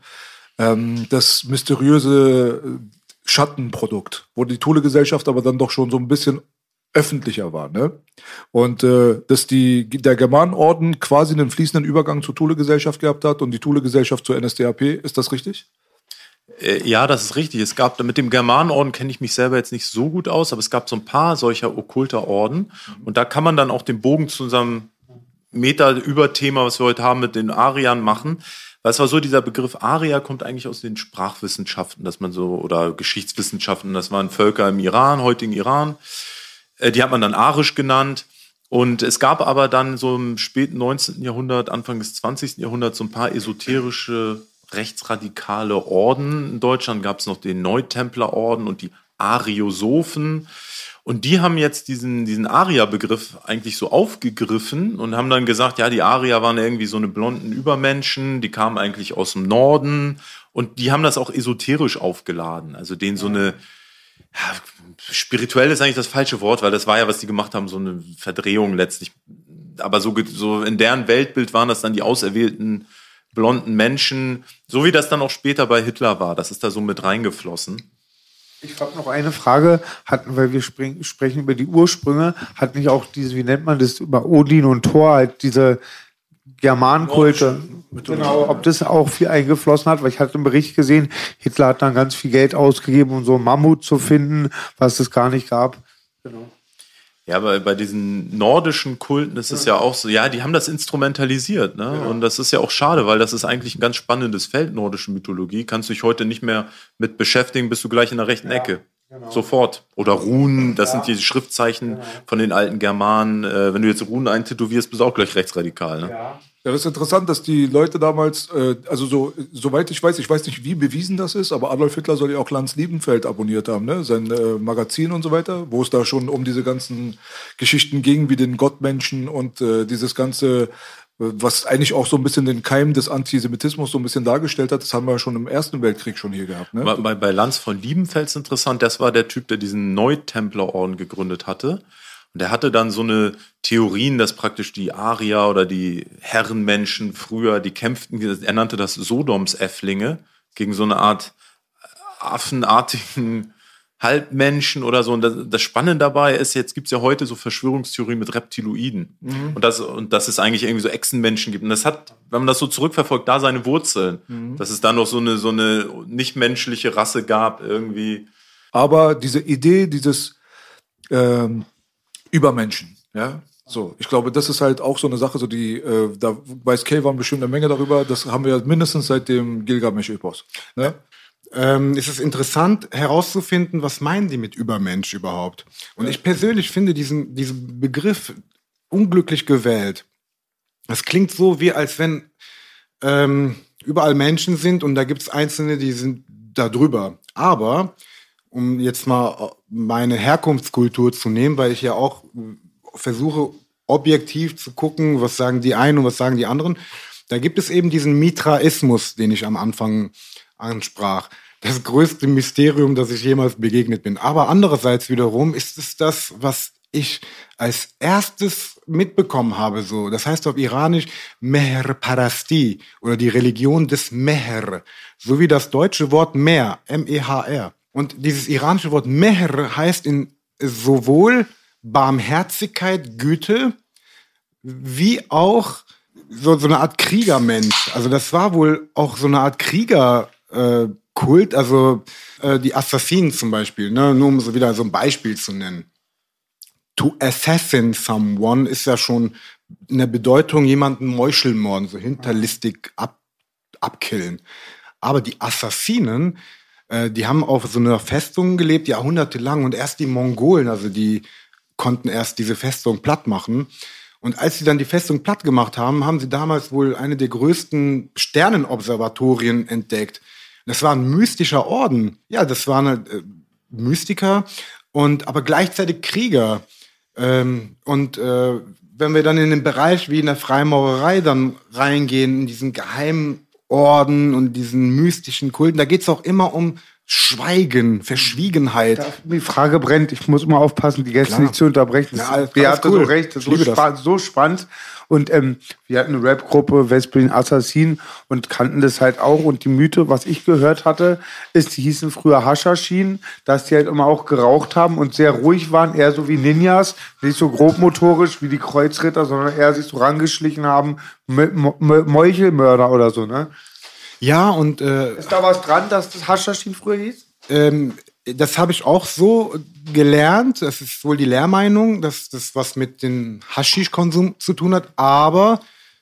ähm, das mysteriöse Schattenprodukt, wo die Thule-Gesellschaft aber dann doch schon so ein bisschen öffentlicher war. Ne? Und äh, dass die, der Germanenorden quasi einen fließenden Übergang zur Thule-Gesellschaft gehabt hat und die Thule-Gesellschaft zur NSDAP. Ist das richtig?
Äh, ja, das ist richtig. Es gab mit dem Germanenorden kenne ich mich selber jetzt nicht so gut aus, aber es gab so ein paar solcher okkulter Orden und da kann man dann auch den Bogen zu unserem Meta-Überthema, was wir heute haben, mit den Ariern machen. Weil es war so, dieser Begriff Aria kommt eigentlich aus den Sprachwissenschaften, dass man so, oder Geschichtswissenschaften, das waren Völker im Iran, heutigen Iran, äh, die hat man dann arisch genannt. Und es gab aber dann so im späten 19. Jahrhundert, Anfang des 20. Jahrhunderts so ein paar esoterische, rechtsradikale Orden. In Deutschland gab es noch den Neutemplerorden und die Ariosophen. Und die haben jetzt diesen, diesen Aria-Begriff eigentlich so aufgegriffen und haben dann gesagt, ja, die Arier waren irgendwie so eine blonden Übermenschen, die kamen eigentlich aus dem Norden und die haben das auch esoterisch aufgeladen. Also denen so eine, ja, spirituell ist eigentlich das falsche Wort, weil das war ja, was die gemacht haben, so eine Verdrehung letztlich. Aber so, so in deren Weltbild waren das dann die auserwählten blonden Menschen, so wie das dann auch später bei Hitler war. Das ist da so mit reingeflossen.
Ich habe noch eine Frage, hatten, weil wir spring, sprechen über die Ursprünge, hat nicht auch diese, wie nennt man das, über Odin und Thor, halt diese Germanenkulte, genau, ob das auch viel eingeflossen hat, weil ich hatte einen Bericht gesehen, Hitler hat dann ganz viel Geld ausgegeben, um so einen Mammut zu finden, was es gar nicht gab. Genau.
Ja, aber bei diesen nordischen Kulten ist es ja. ja auch so, ja, die haben das instrumentalisiert, ne? Ja. Und das ist ja auch schade, weil das ist eigentlich ein ganz spannendes Feld nordische Mythologie. Kannst du dich heute nicht mehr mit beschäftigen, bist du gleich in der rechten ja. Ecke. Genau. Sofort. Oder Runen, das sind die Schriftzeichen genau. von den alten Germanen. Äh, wenn du jetzt Runen eintätowierst, bist du auch gleich rechtsradikal. Ne? Ja.
Ja, das ist interessant, dass die Leute damals, äh, also so, soweit ich weiß, ich weiß nicht, wie bewiesen das ist, aber Adolf Hitler soll ja auch Lanz Liebenfeld abonniert haben, ne? sein äh, Magazin und so weiter, wo es da schon um diese ganzen Geschichten ging, wie den Gottmenschen und äh, dieses ganze, äh, was eigentlich auch so ein bisschen den Keim des Antisemitismus so ein bisschen dargestellt hat, das haben wir schon im Ersten Weltkrieg schon hier gehabt. Ne?
Bei, bei Lanz von Liebenfeld ist interessant, das war der Typ, der diesen Neutemplerorden gegründet hatte. Und er hatte dann so eine Theorien, dass praktisch die Arier oder die Herrenmenschen früher, die kämpften, er nannte das Sodoms-Äfflinge, gegen so eine Art affenartigen Halbmenschen oder so. Und das, das Spannende dabei ist, jetzt gibt's ja heute so Verschwörungstheorien mit Reptiloiden. Mhm. Und, das, und dass es eigentlich irgendwie so Echsenmenschen gibt. Und das hat, wenn man das so zurückverfolgt, da seine Wurzeln. Mhm. Dass es da noch so eine, so eine nichtmenschliche Rasse gab, irgendwie.
Aber diese Idee, dieses ähm, Übermenschen. Ja, so. Ich glaube, das ist halt auch so eine Sache, so die, äh, da weiß Kayvan bestimmt eine Menge darüber. Das haben wir mindestens seit dem Gilgamesch-Epos. Ne?
Ähm, es ist interessant herauszufinden, was meinen die mit Übermensch überhaupt. Und ich persönlich finde diesen, diesen Begriff unglücklich gewählt. Das klingt so, wie als wenn ähm, überall Menschen sind und da gibt es Einzelne, die sind da drüber. Aber um jetzt mal meine Herkunftskultur zu nehmen, weil ich ja auch versuche, objektiv zu gucken, was sagen die einen und was sagen die anderen. Da gibt es eben diesen Mitraismus, den ich am Anfang ansprach. Das größte Mysterium, das ich jemals begegnet bin. Aber andererseits wiederum ist es das, was ich als erstes mitbekommen habe, so. Das heißt auf Iranisch Meher Parasti oder die Religion des Meher. So wie das deutsche Wort Mehr, M-E-H-R. Und dieses iranische Wort Meher heißt in sowohl Barmherzigkeit, Güte, wie auch so, so eine Art Kriegermensch. Also das war wohl auch so eine Art Kriegerkult, äh, also äh, die Assassinen zum Beispiel, ne? nur um so wieder so ein Beispiel zu nennen. To assassin someone ist ja schon in der Bedeutung jemanden Meuchelmorden, so hinterlistig ab, abkillen. Aber die Assassinen, äh, die haben auf so einer Festung gelebt, jahrhundertelang. Und erst die Mongolen, also die konnten erst diese Festung platt machen. Und als sie dann die Festung platt gemacht haben, haben sie damals wohl eine der größten Sternenobservatorien entdeckt. Das war ein mystischer Orden. Ja, das waren äh, Mystiker und aber gleichzeitig Krieger. Ähm, und äh, wenn wir dann in den Bereich wie in der Freimaurerei dann reingehen, in diesen geheimen Orden und diesen mystischen Kulten, da geht's auch immer um Schweigen, Verschwiegenheit.
Die Frage brennt, ich muss immer aufpassen, die Gäste
Klar.
nicht zu unterbrechen.
Ja,
hatte
cool.
so recht, das ist so,
das.
spa so spannend. Und ähm, wir hatten eine Rap-Gruppe Westberlin Assassin und kannten das halt auch. Und die Mythe, was ich gehört hatte, ist, die hießen früher Haschaschinen, dass die halt immer auch geraucht haben und sehr ruhig waren, eher so wie Ninjas, nicht so grobmotorisch wie die Kreuzritter, sondern eher sich so rangeschlichen haben, Mö- Mö- Meuchelmörder oder so, ne?
Ja, und äh,
Ist da was dran, dass das Haschaschin früher hieß?
ähm, das habe ich auch so gelernt. Das ist wohl die Lehrmeinung, dass das was mit dem Haschisch-Konsum zu tun hat. Aber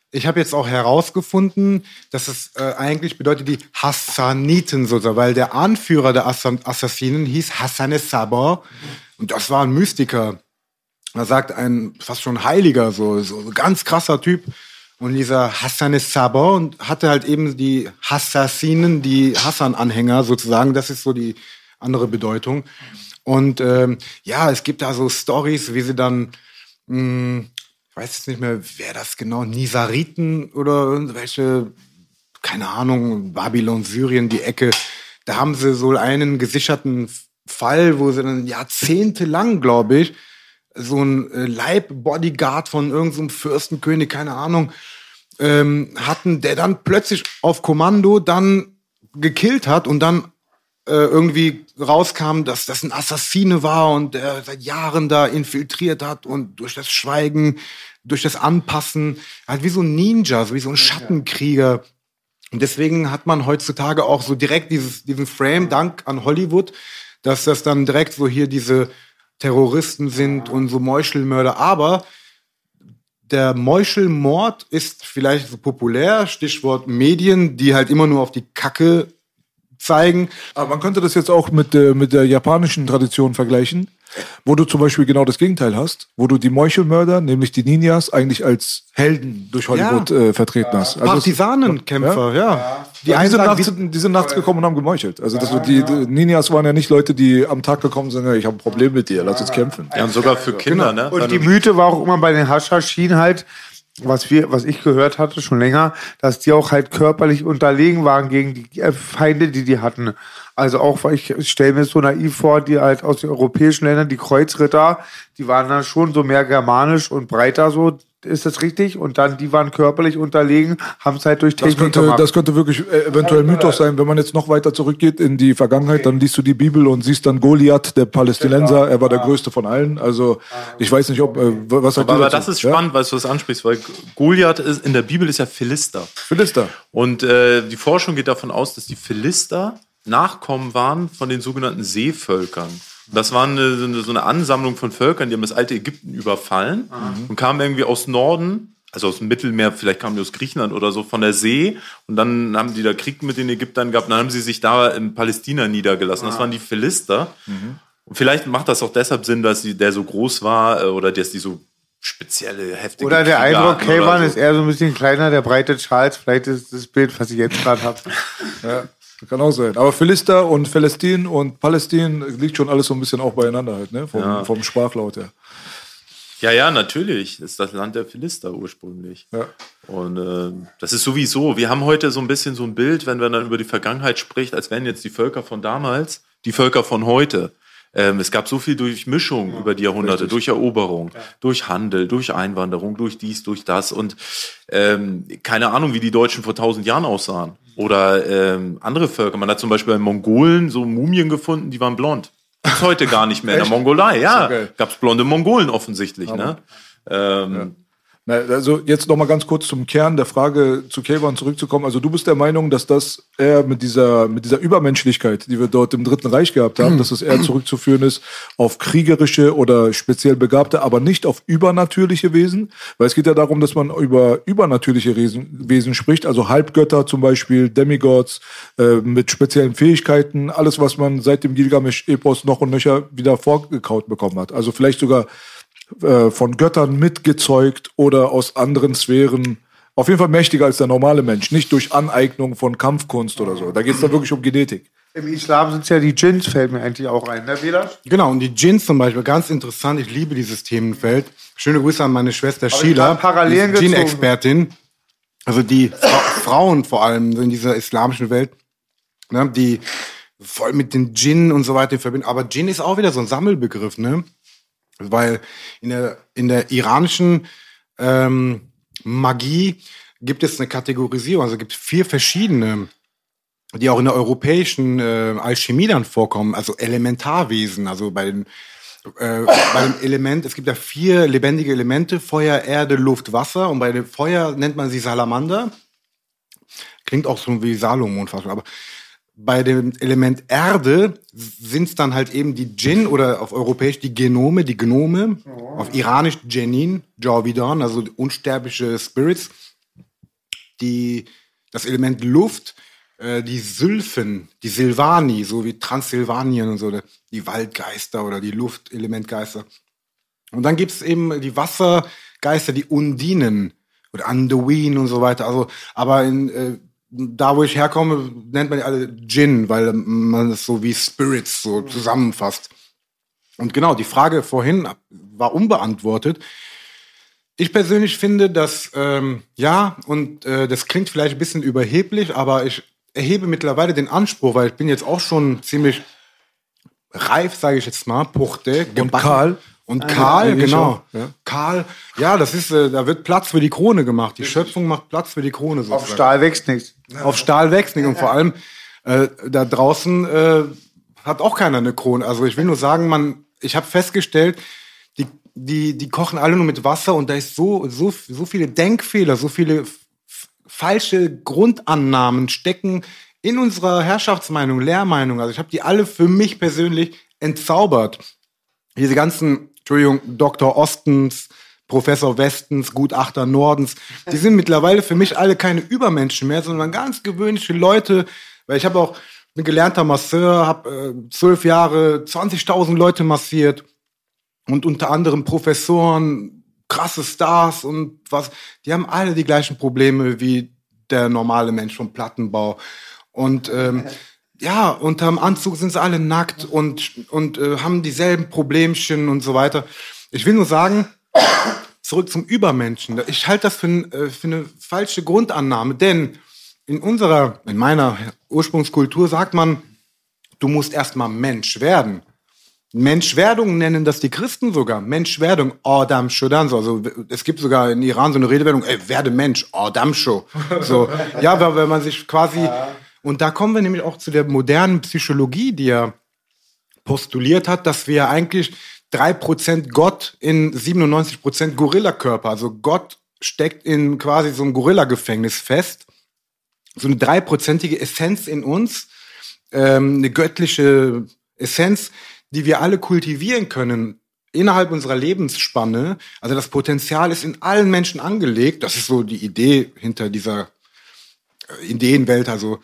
ich habe jetzt auch herausgefunden, dass es äh, eigentlich bedeutet die Hassaniten sozusagen, weil der Anführer der Assa Assassinen hieß Hassan Sabah und das war ein Mystiker. Da sagt ein fast schon Heiliger, so, so ganz krasser Typ. Und dieser Hassan Sabah und hatte halt eben die Hassassinen, die Hassan-Anhänger sozusagen. Das ist so die andere Bedeutung. Und ähm, ja, es gibt da so Stories, wie sie dann, mh, ich weiß jetzt nicht mehr, wer das genau, Nisariten oder irgendwelche, keine Ahnung, Babylon, Syrien, die Ecke. Da haben sie so einen gesicherten Fall, wo sie dann jahrzehntelang, glaube ich, so ein äh, Leibbodyguard von irgendeinem Fürstenkönig, keine Ahnung, ähm, hatten, der dann plötzlich auf Kommando dann gekillt hat und dann äh, irgendwie rauskam, dass das ein Assassine war und der seit Jahren da infiltriert hat und durch das Schweigen, durch das Anpassen, halt wie so ein Ninja, so wie so ein Schattenkrieger. Und deswegen hat man heutzutage auch so direkt dieses, diesen Frame, dank an Hollywood, dass das dann direkt so hier diese Terroristen sind und so Meuchelmörder. Aber der Meuchelmord ist vielleicht so populär, Stichwort Medien, die halt immer nur auf die Kacke zeigen.
Aber man könnte das jetzt auch mit, äh, mit der japanischen Tradition vergleichen, wo du zum Beispiel genau das Gegenteil hast, wo du die Meuchelmörder, nämlich die Ninjas, eigentlich als Helden durch Hollywood
Ja.
äh, vertreten hast. Also
Partisanenkämpfer, ja.
Die, die,
einen
sind
sagen,
nachts, die sind nachts gekommen und haben gemeuchelt. Also das, die, die Ninjas waren ja nicht Leute, die am Tag gekommen sind, "Hey, ich habe ein Problem mit dir, lass uns kämpfen.
Ja, und sogar für Kinder, ne?
Und die Mythe war auch immer bei den Haschaschinen halt, was wir, was ich gehört hatte schon länger, dass die auch halt körperlich unterlegen waren gegen die äh, Feinde, die die hatten. Also auch, weil ich stelle mir so naiv vor, die halt aus den europäischen Ländern, die Kreuzritter, die waren dann schon so mehr germanisch und breiter so, ist das richtig? Und dann, die waren körperlich unterlegen, haben es halt durch
Das
Technik
könnte,
gemacht.
das könnte wirklich äh, eventuell Mythos sein. Wenn man jetzt noch weiter zurückgeht in die Vergangenheit, dann liest du die Bibel und siehst dann Goliath, der Palästinenser. Er war der größte von allen. Also ich weiß nicht, ob äh, was
Aber, aber das ist
Ja?
spannend, weil du das ansprichst, weil Goliath ist, in der Bibel ist ja Philister.
Philister.
Und äh, die Forschung geht davon aus, dass die Philister Nachkommen waren von den sogenannten Seevölkern. Das war eine, so eine- Ansammlung von Völkern, die haben das alte Ägypten überfallen und kamen irgendwie aus Norden, also aus dem Mittelmeer, vielleicht kamen die aus Griechenland oder so, von der See. Und dann haben die da Krieg mit den Ägyptern gehabt. Und dann haben sie sich da in Palästina niedergelassen. Das waren die Philister. Und vielleicht macht das auch deshalb Sinn, dass sie, der so groß war äh, oder dass die so spezielle, heftige
Oder der
Kriege
Eindruck, Kayvan
so.
ist eher so ein bisschen kleiner, der breite Charles. Vielleicht ist das Bild, was ich jetzt gerade habe.
Ja, kann auch sein. Aber Philister und Palästin und Palästin liegt schon alles so ein bisschen auch beieinander halt, ne? Vom, vom Sprachlaut her.
Ja, ja, natürlich. Das ist das Land der Philister ursprünglich.
Ja.
Und äh, das ist sowieso, wir haben heute so ein bisschen so ein Bild, wenn man dann über die Vergangenheit spricht, als wären jetzt die Völker von damals die Völker von heute. Ähm, es gab so viel Durchmischung über die Jahrhunderte, durch Eroberung, durch Handel, durch Einwanderung, durch dies, durch das und ähm, keine Ahnung, wie die Deutschen vor tausend Jahren aussahen. Oder ähm, andere Völker. Man hat zum Beispiel bei Mongolen so Mumien gefunden, die waren blond. Gibt's heute gar nicht mehr in der Mongolei. Ja,
geil.
gab's blonde Mongolen offensichtlich. Ne? Ähm,
Na, also jetzt noch mal ganz kurz zum Kern der Frage zu Kayvan zurückzukommen. Also du bist der Meinung, dass das eher mit dieser, mit dieser Übermenschlichkeit, die wir dort im Dritten Reich gehabt haben, dass es eher zurückzuführen ist auf kriegerische oder speziell begabte, aber nicht auf übernatürliche Wesen. Weil es geht ja darum, dass man über übernatürliche Wesen, Wesen spricht, also Halbgötter zum Beispiel, Demigods äh, mit speziellen Fähigkeiten, alles, was man seit dem Gilgamesch-Epos noch und nöcher wieder vorgekaut bekommen hat. Also vielleicht sogar äh, von Göttern mitgezeugt oder aus anderen Sphären. Auf jeden Fall mächtiger als der normale Mensch, nicht durch Aneignung von Kampfkunst oder so. Da geht es dann wirklich um Genetik.
Im Islam sind es ja die Djinns, fällt mir eigentlich auch ein, ne, Vedas?
Genau, und die Djinns zum Beispiel, ganz interessant, ich liebe dieses Themenfeld. Schöne Grüße an meine Schwester
ich
Sheila, die. Djinn-Expertin. Also die Fra Frauen vor allem in dieser islamischen Welt, ne, die voll mit den Djinn und so weiter verbinden. Aber Djinn ist auch wieder so ein Sammelbegriff, ne? Weil in der, in der iranischen ähm, Magie gibt es eine Kategorisierung, also gibt es vier verschiedene die auch in der europäischen äh, Alchemie dann vorkommen, also Elementarwesen, also bei den äh, bei dem Element, es gibt ja vier lebendige Elemente, Feuer, Erde, Luft, Wasser. Und bei dem Feuer nennt man sie Salamander. Klingt auch so wie Salomon fast, aber bei dem Element Erde sind es dann halt eben die Djinn oder auf Europäisch die Genome, die Gnome, auf Iranisch Jenin, Javidan, also unsterbliche Spirits die, das Element Luft, äh, die Sylphen, die Silvani, so wie Transsilvanien und so, die Waldgeister oder die Luftelementgeister. Und dann gibt's eben die Wassergeister, die Undinen oder Anduin und so weiter. Also, aber in, äh, da, wo ich herkomme, nennt man die alle Djinn, weil man es so wie Spirits so zusammenfasst. Und genau, die Frage vorhin war unbeantwortet. Ich persönlich finde, dass, ähm, ja, und äh, das klingt vielleicht ein bisschen überheblich, aber ich erhebe mittlerweile den Anspruch, weil ich bin jetzt auch schon ziemlich reif, sage ich jetzt mal, Puchte.
Und
gebacken.
Karl?
Und Karl,
eigentlich
genau.
ja.
Karl, ja, das ist, äh, da wird Platz für die Krone gemacht. Die Schöpfung macht Platz für die Krone
Auf
sozusagen.
Stahl wächst nichts.
Auf Stahl wächst nicht. Und vor allem, äh, da draußen äh, hat auch keiner eine Krone. Also ich will nur sagen, man, ich habe festgestellt, die, die, die kochen alle nur mit Wasser und da ist so, so, so viele Denkfehler, so viele falsche Grundannahmen stecken in unserer Herrschaftsmeinung, Lehrmeinung. Also ich habe die alle für mich persönlich entzaubert. Diese ganzen, Entschuldigung, Dr. Ostens, Professor Westens, Gutachter Nordens, die sind mittlerweile für mich alle keine Übermenschen mehr, sondern ganz gewöhnliche Leute, weil ich habe auch bin gelernter Masseur, habe äh, zwölf Jahre 20.000 Leute massiert und unter anderem Professoren, krasse Stars und was, die haben alle die gleichen Probleme wie der normale Mensch vom Plattenbau. Und ähm, ja, unterm Anzug sind sie alle nackt und, und äh, haben dieselben Problemchen und so weiter. Ich will nur sagen, zurück zum Übermenschen. Ich halte das für, äh, für eine falsche Grundannahme, denn in unserer, in meiner Ursprungskultur sagt man, du musst erstmal Mensch werden. Menschwerdung nennen das die Christen sogar. Menschwerdung, Adam Shodan. Also es gibt sogar in Iran so eine Redewendung, ey, werde Mensch, Adam Sho. So, ja, weil, wenn man sich quasi, und da kommen wir nämlich auch zu der modernen Psychologie, die ja postuliert hat, dass wir eigentlich 3% Gott in 97% Gorillakörper, also Gott steckt in quasi so einem Gorillagefängnis fest. So eine dreiprozentige Essenz in uns, ähm, eine göttliche Essenz, die wir alle kultivieren können innerhalb unserer Lebensspanne. Also das Potenzial ist in allen Menschen angelegt. Das ist so die Idee hinter dieser Ideenwelt. Also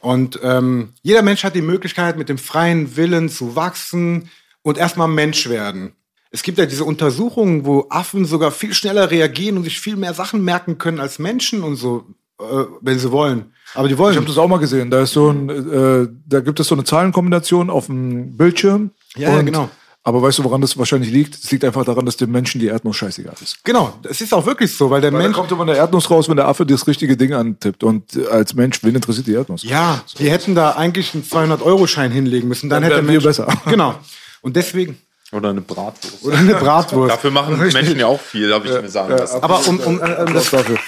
und ähm, jeder Mensch hat die Möglichkeit, mit dem freien Willen zu wachsen und erstmal Mensch werden. Es gibt ja diese Untersuchungen, wo Affen sogar viel schneller reagieren und sich viel mehr Sachen merken können als Menschen und so, äh, wenn sie wollen. Aber die wollen.
Ich habe das auch mal gesehen. Da ist so ein, äh, da gibt es so eine Zahlenkombination auf dem Bildschirm.
Ja, ja, genau.
Aber weißt du, woran das wahrscheinlich liegt? Es liegt einfach daran, dass dem Menschen die Erdnuss scheißegal ist.
Genau, es ist auch wirklich so, weil der
Weil
Mensch.
kommt immer eine Erdnuss raus, wenn der Affe das richtige Ding antippt. Und äh, als Mensch, wen interessiert die Erdnuss?
Ja, wir hätten da eigentlich einen 200-Euro-Schein hinlegen müssen. Dann,
Dann
hätte
wir
Mensch,
besser.
Genau. Und deswegen.
Oder eine Bratwurst.
Oder eine Bratwurst.
Dafür machen Menschen ja auch viel, habe ich mir sagen lassen.
Aber um, um, äh, um das
Applaus dafür.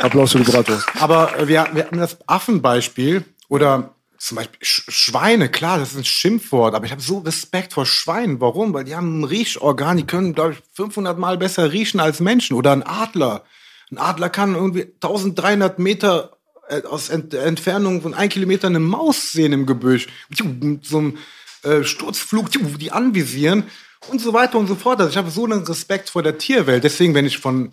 Applaus für die Bratwurst.
Aber wir, wir hatten das Affenbeispiel oder zum Beispiel Sch Schweine, klar, das ist ein Schimpfwort, aber ich habe so Respekt vor Schweinen. Warum? Weil die haben ein Riechorgan, die können, glaube ich, 500 Mal besser riechen als Menschen. Oder ein Adler. Ein Adler kann irgendwie 1300 Meter äh, aus Ent Entfernung von ein Kilometer eine Maus sehen im Gebüsch. Mit so einem äh, Sturzflug, die anvisieren und so weiter und so fort. Also ich habe so einen Respekt vor der Tierwelt. Deswegen, wenn ich von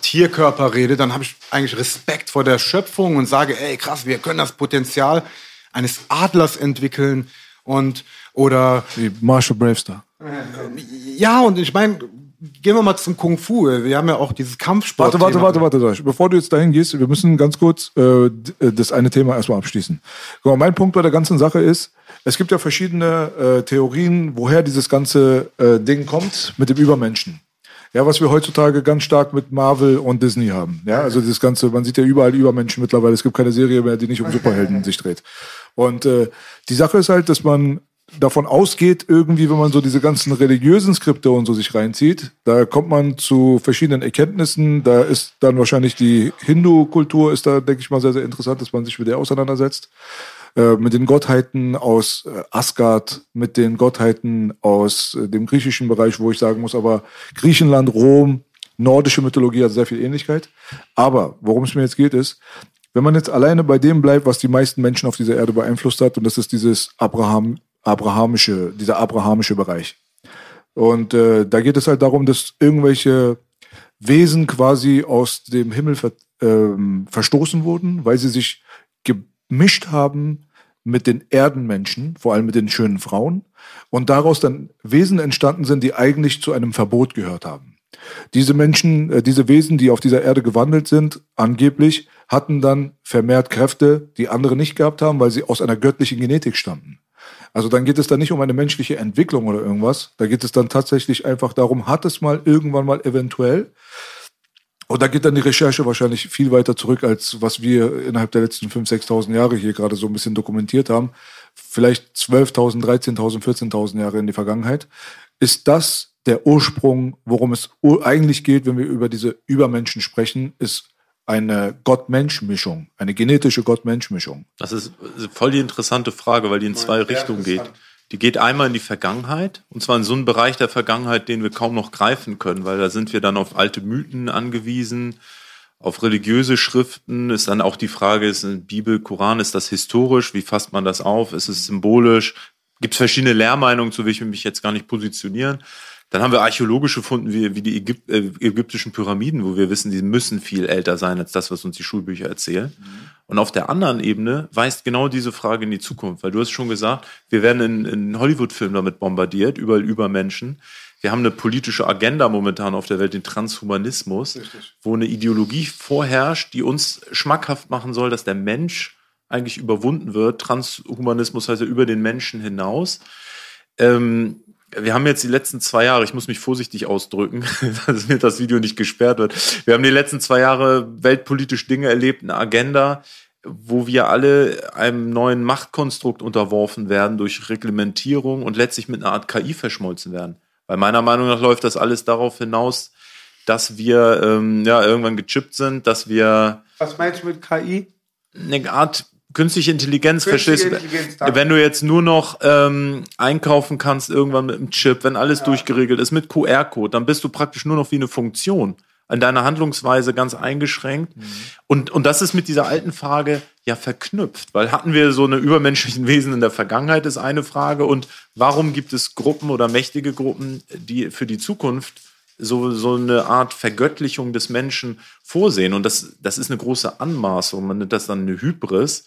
Tierkörper rede, dann habe ich eigentlich Respekt vor der Schöpfung und sage, ey, krass, wir können das Potenzial eines Adlers entwickeln und oder
Wie Marshall Bravestar.
ja, und ich meine, gehen wir mal zum Kung Fu. Wir haben ja auch dieses Kampfsport.
Warte, warte, warte, warte. Bevor du jetzt dahin gehst, wir müssen ganz kurz äh, äh, das eine Thema erstmal abschließen. Mal, mein Punkt bei der ganzen Sache ist, es gibt ja verschiedene äh, Theorien, woher dieses ganze äh, Ding kommt mit dem Übermenschen. Ja, was wir heutzutage ganz stark mit Marvel und Disney haben. Ja, also das Ganze, man sieht ja überall Übermenschen mittlerweile. Es gibt keine Serie mehr, die nicht um Superhelden sich dreht. Und äh, die Sache ist halt, dass man davon ausgeht, irgendwie, wenn man so diese ganzen religiösen Skripte und so sich reinzieht, da kommt man zu verschiedenen Erkenntnissen. Da ist dann wahrscheinlich die Hindu-Kultur ist da, denke ich mal, sehr, sehr interessant, dass man sich mit der auseinandersetzt. Äh, mit den Gottheiten aus äh, Asgard, mit den Gottheiten aus äh, dem griechischen Bereich, wo ich sagen muss, aber Griechenland, Rom, nordische Mythologie hat sehr viel Ähnlichkeit. Aber worum es mir jetzt geht, ist, wenn man jetzt alleine bei dem bleibt, was die meisten Menschen auf dieser Erde beeinflusst hat, und das ist dieses Abraham, abrahamische, dieser abrahamische Bereich. Und äh, da geht es halt darum, dass irgendwelche Wesen quasi aus dem Himmel ver ähm, verstoßen wurden, weil sie sich gemischt haben mit den Erdenmenschen, vor allem mit den schönen Frauen, und daraus dann Wesen entstanden sind, die eigentlich zu einem Verbot gehört haben. Diese Menschen, äh, diese Wesen, die auf dieser Erde gewandelt sind, angeblich, hatten dann vermehrt Kräfte, die andere nicht gehabt haben, weil sie aus einer göttlichen Genetik stammten. Also dann geht es dann nicht um eine menschliche Entwicklung oder irgendwas. Da geht es dann tatsächlich einfach darum, hat es mal irgendwann mal eventuell. Und da geht dann die Recherche wahrscheinlich viel weiter zurück, als was wir innerhalb der letzten 5.000, 6.000 Jahre hier gerade so ein bisschen dokumentiert haben. Vielleicht 12.000, 13.000, 14.000 Jahre in die Vergangenheit. Ist das der Ursprung, worum es eigentlich geht, wenn wir über diese Übermenschen sprechen, ist eine Gott-Mensch-Mischung, eine genetische Gott-Mensch-Mischung.
Das ist voll die interessante Frage, weil die in zwei Richtungen geht. Die geht einmal in die Vergangenheit, und zwar in so einen Bereich der Vergangenheit, den wir kaum noch greifen können, weil da sind wir dann auf alte Mythen angewiesen, auf religiöse Schriften. Ist dann auch die Frage, ist in Bibel, Koran, ist das historisch? Wie fasst man das auf? Ist es symbolisch? Gibt es verschiedene Lehrmeinungen, zu welchen mich jetzt gar nicht positionieren. Dann haben wir archäologische Funden wie, wie die Ägyp äh, ägyptischen Pyramiden, wo wir wissen, die müssen viel älter sein als das, was uns die Schulbücher erzählen. Und auf der anderen Ebene weist genau diese Frage in die Zukunft, weil du hast schon gesagt, wir werden in, in Hollywood-Filmen damit bombardiert, überall über Menschen. Wir haben eine politische Agenda momentan auf der Welt, den Transhumanismus, wo eine Ideologie vorherrscht, die uns schmackhaft machen soll, dass der Mensch eigentlich überwunden wird. Transhumanismus heißt ja über den Menschen hinaus. Ähm, wir haben jetzt die letzten zwei Jahre, ich muss mich vorsichtig ausdrücken, dass mir das Video nicht gesperrt wird. Wir haben die letzten zwei Jahre weltpolitisch Dinge erlebt, eine Agenda, wo wir alle einem neuen Machtkonstrukt unterworfen werden durch Reglementierung und letztlich mit einer Art KI verschmolzen werden. Weil meiner Meinung nach läuft das alles darauf hinaus, dass wir ähm, ja irgendwann gechippt sind, dass wir
Was meinst du mit KI?
eine Art künstliche Intelligenz,
Künstliche
verstehst
Intelligenz, danke.
Wenn du jetzt nur noch ähm, einkaufen kannst, irgendwann mit einem Chip, wenn alles durchgeregelt ist mit QR-Code, dann bist du praktisch nur noch wie eine Funktion an deiner Handlungsweise ganz eingeschränkt. Und, und das ist mit dieser alten Frage ja verknüpft, weil hatten wir so eine übermenschlichen Wesen in der Vergangenheit, ist eine Frage. Und warum gibt es Gruppen oder mächtige Gruppen, die für die Zukunft so, so eine Art Vergöttlichung des Menschen vorsehen? Und das, das ist eine große Anmaßung. Man nennt das dann eine Hybris.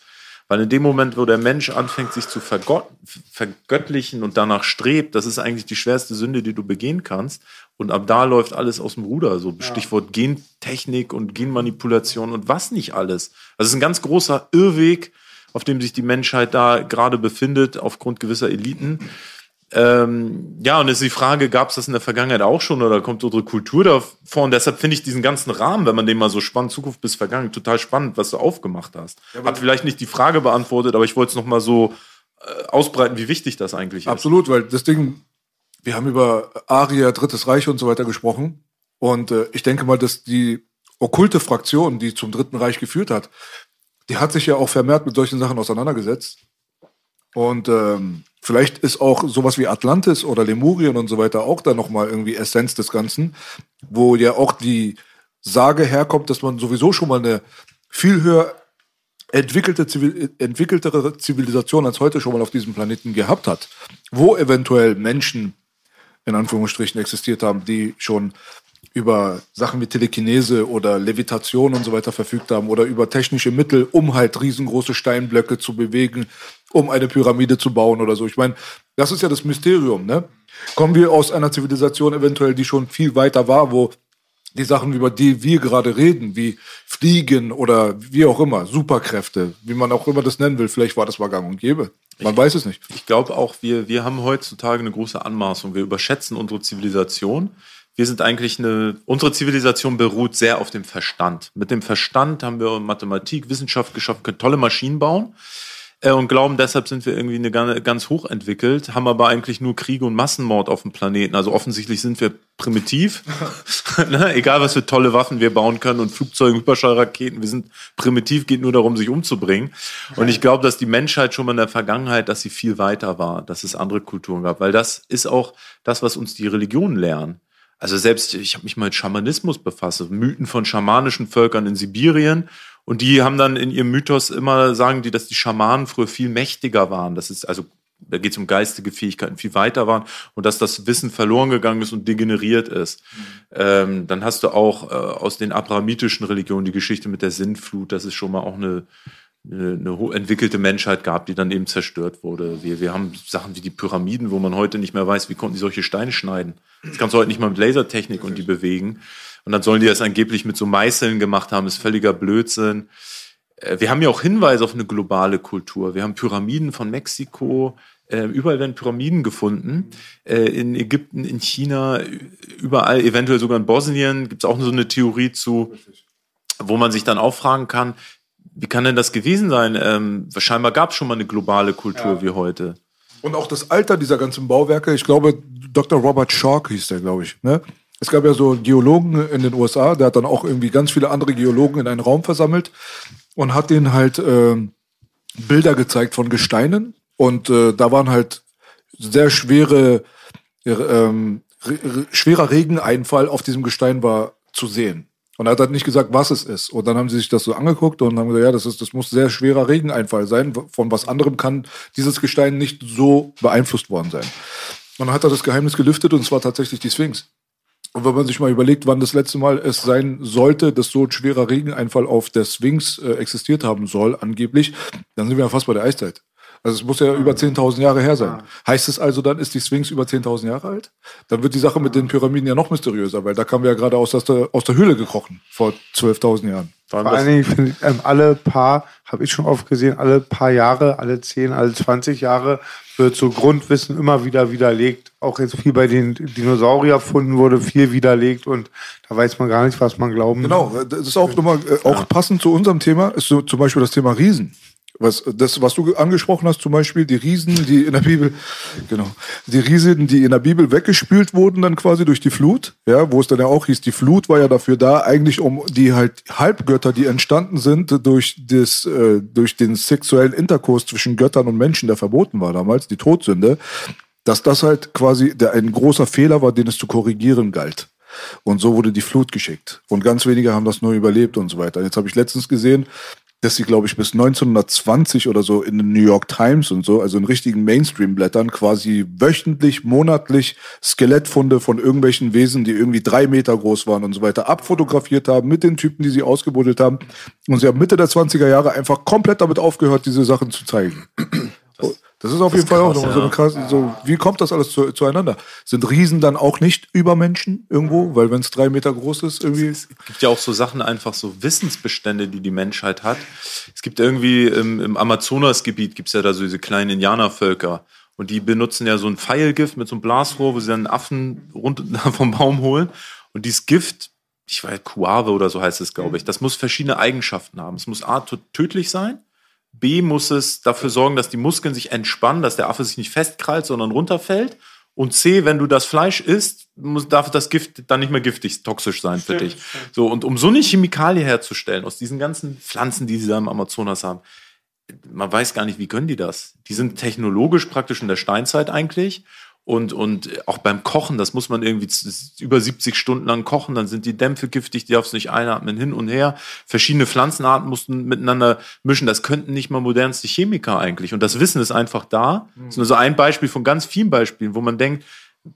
Weil in dem Moment, wo der Mensch anfängt, sich zu vergöttlichen und danach strebt, das ist eigentlich die schwerste Sünde, die du begehen kannst. Und ab da läuft alles aus dem Ruder. So Stichwort Gentechnik und Genmanipulation und was nicht alles. Also es ist ein ganz großer Irrweg, auf dem sich die Menschheit da gerade befindet, aufgrund gewisser Eliten. Ähm, ja, und ist die Frage, gab es das in der Vergangenheit auch schon oder kommt unsere Kultur davor? Und deshalb finde ich diesen ganzen Rahmen, wenn man den mal so spannend, Zukunft bis Vergangenheit, total spannend, was du aufgemacht hast. Hat vielleicht nicht die Frage beantwortet, aber ich wollte es nochmal so äh, ausbreiten, wie wichtig das eigentlich ist.
Absolut, weil das Ding, wir haben über Aria, Drittes Reich und so weiter gesprochen. Und äh, ich denke mal, dass die okkulte Fraktion, die zum Dritten Reich geführt hat, die hat sich ja auch vermehrt mit solchen Sachen auseinandergesetzt. Und ähm, vielleicht ist auch sowas wie Atlantis oder Lemurien und so weiter auch da nochmal irgendwie Essenz des Ganzen, wo ja auch die Sage herkommt, dass man sowieso schon mal eine viel höher entwickelte, Zivil entwickeltere Zivilisation als heute schon mal auf diesem Planeten gehabt hat, wo eventuell Menschen in Anführungsstrichen existiert haben, die schon über Sachen wie Telekinese oder Levitation und so weiter verfügt haben oder über technische Mittel, um halt riesengroße Steinblöcke zu bewegen, um eine Pyramide zu bauen oder so. Ich meine, das ist ja das Mysterium, ne? Kommen wir aus einer Zivilisation eventuell, die schon viel weiter war, wo die Sachen, über die wir gerade reden, wie Fliegen oder wie auch immer, Superkräfte, wie man auch immer das nennen will, vielleicht war das mal gang und gäbe. Man
Ich-
weiß es nicht.
Ich glaube auch, wir, wir haben heutzutage eine große Anmaßung. Wir überschätzen unsere Zivilisation. Wir sind eigentlich eine, unsere Zivilisation beruht sehr auf dem Verstand. Mit dem Verstand haben wir Mathematik, Wissenschaft geschaffen, können tolle Maschinen bauen und glauben, deshalb sind wir irgendwie eine ganz, hoch entwickelt, haben aber eigentlich nur Kriege und Massenmord auf dem Planeten. Also offensichtlich sind wir primitiv. ne? Egal, was für tolle Waffen wir bauen können und Flugzeuge, Überschallraketen, wir sind primitiv, geht nur darum, sich umzubringen. Und ich glaube, dass die Menschheit schon mal in der Vergangenheit, dass sie viel weiter war, dass es andere Kulturen gab, weil das ist auch das, was uns die Religionen lernen. Also selbst, ich habe mich mal mit Schamanismus befasst, Mythen von schamanischen Völkern in Sibirien. Und die haben dann in ihrem Mythos immer, sagen die, dass die Schamanen früher viel mächtiger waren. Das ist also, da geht es um geistige Fähigkeiten, viel weiter waren und dass das Wissen verloren gegangen ist und degeneriert ist. Ähm, dann hast du auch äh, aus den abrahamitischen Religionen die Geschichte mit der Sintflut, dass es schon mal auch eine, eine, eine entwickelte Menschheit gab, die dann eben zerstört wurde. Wir, wir haben Sachen wie die Pyramiden, wo man heute nicht mehr weiß, wie konnten die solche Steine schneiden. Das kannst du heute nicht mal mit Lasertechnik und die bewegen. Und dann sollen die das angeblich mit so Meißeln gemacht haben, ist völliger Blödsinn. Äh, Wir haben ja auch Hinweise auf eine globale Kultur. Wir haben Pyramiden von Mexiko. Äh, überall werden Pyramiden gefunden. Äh, in Ägypten, in China, überall, eventuell sogar in Bosnien, gibt es auch so eine Theorie zu, wo man sich dann auch fragen kann, wie kann denn das gewesen sein? Ähm, scheinbar gab es schon mal eine globale Kultur wie heute.
Und auch das Alter dieser ganzen Bauwerke, ich glaube, Dr. Robert Schalk hieß der, glaube ich. Ne? Es gab ja so Geologen in den USA, der hat dann auch irgendwie ganz viele andere Geologen in einen Raum versammelt und hat denen halt ähm, Bilder gezeigt von Gesteinen. Und äh, da waren halt sehr schwere, äh, ähm, re re schwerer Regeneinfall auf diesem Gestein war zu sehen. Und er hat halt nicht gesagt, was es ist. Und dann haben sie sich das so angeguckt und haben gesagt, ja, das ist, das muss sehr schwerer Regeneinfall sein. Von was anderem kann dieses Gestein nicht so beeinflusst worden sein. Und dann hat er das Geheimnis gelüftet und es war tatsächlich die Sphinx. Und wenn man sich mal überlegt, wann das letzte Mal es sein sollte, dass so ein schwerer Regeneinfall auf der Sphinx äh, existiert haben soll, angeblich, dann sind wir ja fast bei der Eiszeit. Also es muss ja über 10.000 Jahre her sein. Heißt es also dann, ist die Sphinx über 10.000 Jahre alt? Dann wird die Sache mit den Pyramiden ja noch mysteriöser, weil da kamen wir ja gerade aus der, aus der Höhle gekrochen vor 12.000 Jahren.
Vor
allen Dingen finde ich, ähm, alle paar, habe ich schon oft gesehen, alle paar Jahre, alle 10, alle 20 Jahre wird so Grundwissen immer wieder widerlegt. Auch jetzt viel bei den Dinosaurierfunden wurde viel widerlegt und da weiß man gar nicht, was man glauben
Genau, das ist auch nochmal, äh, auch passend zu unserem Thema, ist so zum Beispiel das Thema Riesen. Was, das, was du angesprochen hast, zum Beispiel die Riesen, die in der Bibel, genau, die Riesen, die in der Bibel weggespült wurden, dann quasi durch die Flut, ja, wo es dann ja auch hieß, die Flut war ja dafür da, eigentlich um die halt Halbgötter, die entstanden sind durch das, äh, durch den sexuellen Interkurs zwischen Göttern und Menschen, der verboten war damals, die Todsünde, dass das halt quasi der, ein großer Fehler war, den es zu korrigieren galt. Und so wurde die Flut geschickt. Und ganz wenige haben das nur überlebt und so weiter. Jetzt habe ich letztens gesehen, dass sie, glaube ich, bis 1920 oder so in den New York Times und so, also in richtigen Mainstream-Blättern, quasi wöchentlich, monatlich Skelettfunde von irgendwelchen Wesen, die irgendwie drei Meter groß waren und so weiter, abfotografiert haben mit den Typen, die sie ausgebuddelt haben. Und sie haben Mitte der 20er Jahre einfach komplett damit aufgehört, diese Sachen zu zeigen. Das ist auf jeden Fall auch
krass,
noch so eine krasse, so, wie kommt das alles zu, zueinander? Sind Riesen dann auch nicht Übermenschen irgendwo? Weil wenn es drei Meter groß ist, irgendwie.
Es gibt ja auch so Sachen, einfach so Wissensbestände, die die Menschheit hat. Es gibt irgendwie im, im Amazonasgebiet gibt es ja da so diese kleinen Indianervölker. Und die benutzen ja so ein Pfeilgift mit so einem Blasrohr, wo sie dann einen Affen rund vom Baum holen. Und dieses Gift, ich weiß, Kuave oder so heißt es, glaube ich, das muss verschiedene Eigenschaften haben. Es muss A, tödlich sein. B, muss es dafür sorgen, dass die Muskeln sich entspannen, dass der Affe sich nicht festkrallt, sondern runterfällt. Und C, wenn du das Fleisch isst, muss, darf das Gift dann nicht mehr giftig, toxisch sein für dich. So, und um so eine Chemikalie herzustellen, aus diesen ganzen Pflanzen, die sie da im Amazonas haben, man weiß gar nicht, wie können die das? Die sind technologisch praktisch in der Steinzeit eigentlich. Und, und auch beim Kochen, das muss man irgendwie über 70 Stunden lang kochen, dann sind die Dämpfe giftig, die darfst du nicht einatmen, hin und her. Verschiedene Pflanzenarten mussten miteinander mischen. Das könnten nicht mal modernste Chemiker eigentlich. Und das Wissen ist einfach da. Das ist nur so ein Beispiel von ganz vielen Beispielen, wo man denkt,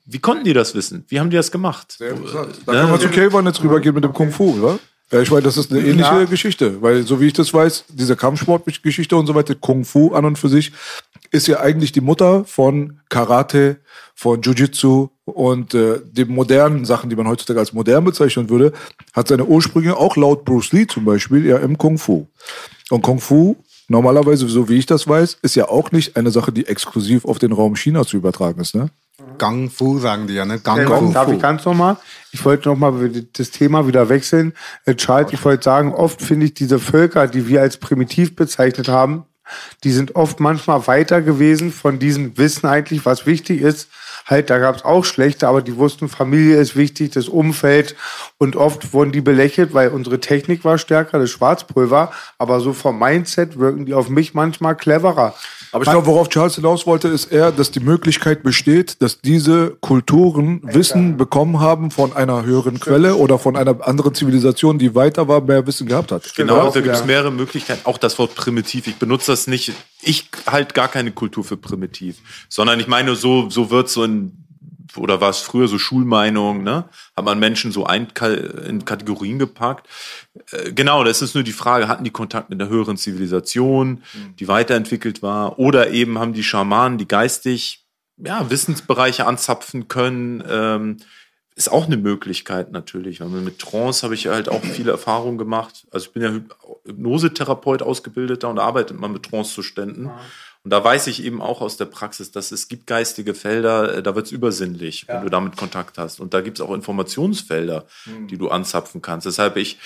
wie konnten die das wissen? Wie haben die das gemacht?
Sehr interessant. Da können wir zu K1 jetzt rübergehen mit dem Kung Fu, oder? Ja, ich meine, das ist eine ähnliche ja. Geschichte, weil so wie ich das weiß, diese Kampfsportgeschichte und so weiter, Kung Fu an und für sich, ist ja eigentlich die Mutter von Karate, von Jiu-Jitsu und äh, den modernen Sachen, die man heutzutage als modern bezeichnen würde, hat seine Ursprünge auch laut Bruce Lee zum Beispiel ja im Kung Fu. Und Kung Fu normalerweise, so wie ich das weiß, ist ja auch nicht eine Sache, die exklusiv auf den Raum China zu übertragen ist, ne?
Gang Fu sagen die ja, ne? Gang
Gang
Fu.
Darf ich ganz nochmal? Ich wollte nochmal das Thema wieder wechseln. Äh, Charles, ich wollte sagen, oft finde ich diese Völker, die wir als primitiv bezeichnet haben, die sind oft manchmal weiter gewesen von diesem Wissen eigentlich, was wichtig ist. Halt, da gab es auch schlechte, aber die wussten, Familie ist wichtig, das Umfeld. Und oft wurden die belächelt, weil unsere Technik war stärker, das Schwarzpulver. Aber so vom Mindset wirken die auf mich manchmal cleverer.
Aber ich glaube, worauf Charles hinaus wollte, ist eher, dass die Möglichkeit besteht, dass diese Kulturen Wissen bekommen haben von einer höheren Quelle oder von einer anderen Zivilisation, die weiter war, mehr Wissen gehabt hat.
Genau, da gibt es mehrere Möglichkeiten. Auch das Wort primitiv. Ich benutze das nicht. Ich halt gar keine Kultur für primitiv, sondern ich meine, so, so wird so in oder war es früher so Schulmeinung, ne? Hat man Menschen so ein, in Kategorien gepackt? Äh, genau, das ist nur die Frage, hatten die Kontakt mit einer höheren Zivilisation, die weiterentwickelt war, oder eben haben die Schamanen, die geistig ja, Wissensbereiche anzapfen können, ähm, ist auch eine Möglichkeit natürlich. Weil mit Trance habe ich halt auch viele Erfahrungen gemacht. Also ich bin ja Hypnosetherapeut ausgebildeter und arbeitet man mit Trancezuständen. Ja. Und da weiß ich eben auch aus der Praxis, dass es gibt geistige Felder, äh, da wird es übersinnlich, ja. wenn du damit Kontakt hast. Und da gibt es auch Informationsfelder, mhm. die du anzapfen kannst. Deshalb ich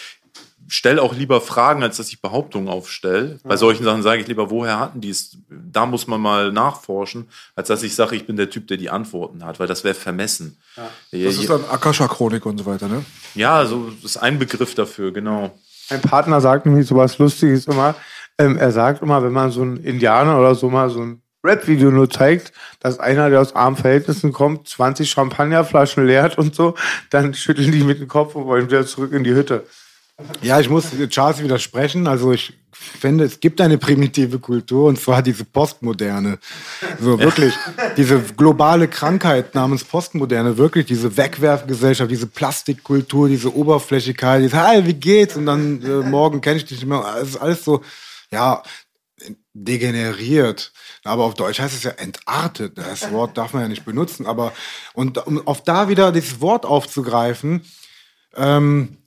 stelle auch lieber Fragen, als dass ich Behauptungen aufstelle. Ja. Bei solchen Sachen sage ich lieber, woher hatten die es? Da muss man mal nachforschen, als dass ich sage, ich bin der Typ, der die Antworten hat, weil das wäre vermessen.
Ja. Das ist dann Akasha-Chronik und so weiter, ne?
Ja, so das ist ein Begriff dafür, genau.
Mein Partner sagt nämlich so was Lustiges immer. Ähm, er sagt immer, wenn man so einen Indianer oder so mal so ein Rap-Video nur zeigt, dass einer, der aus armen Verhältnissen kommt, 20 Champagnerflaschen leert und so, dann schütteln die mit dem Kopf und wollen wieder zurück in die Hütte.
Ja, ich muss Charles widersprechen. Also ich finde, es gibt eine primitive Kultur und zwar diese Postmoderne. So wirklich, diese globale Krankheit namens Postmoderne, wirklich diese Wegwerfgesellschaft, diese Plastikkultur, diese Oberflächlichkeit, dieses, hey, wie geht's? Und dann äh, morgen kenne ich dich nicht mehr. Es ist alles so, ja, degeneriert. Aber auf Deutsch heißt es ja entartet. Das Wort darf man ja nicht benutzen. Aber und um auf da wieder dieses Wort aufzugreifen, ähm,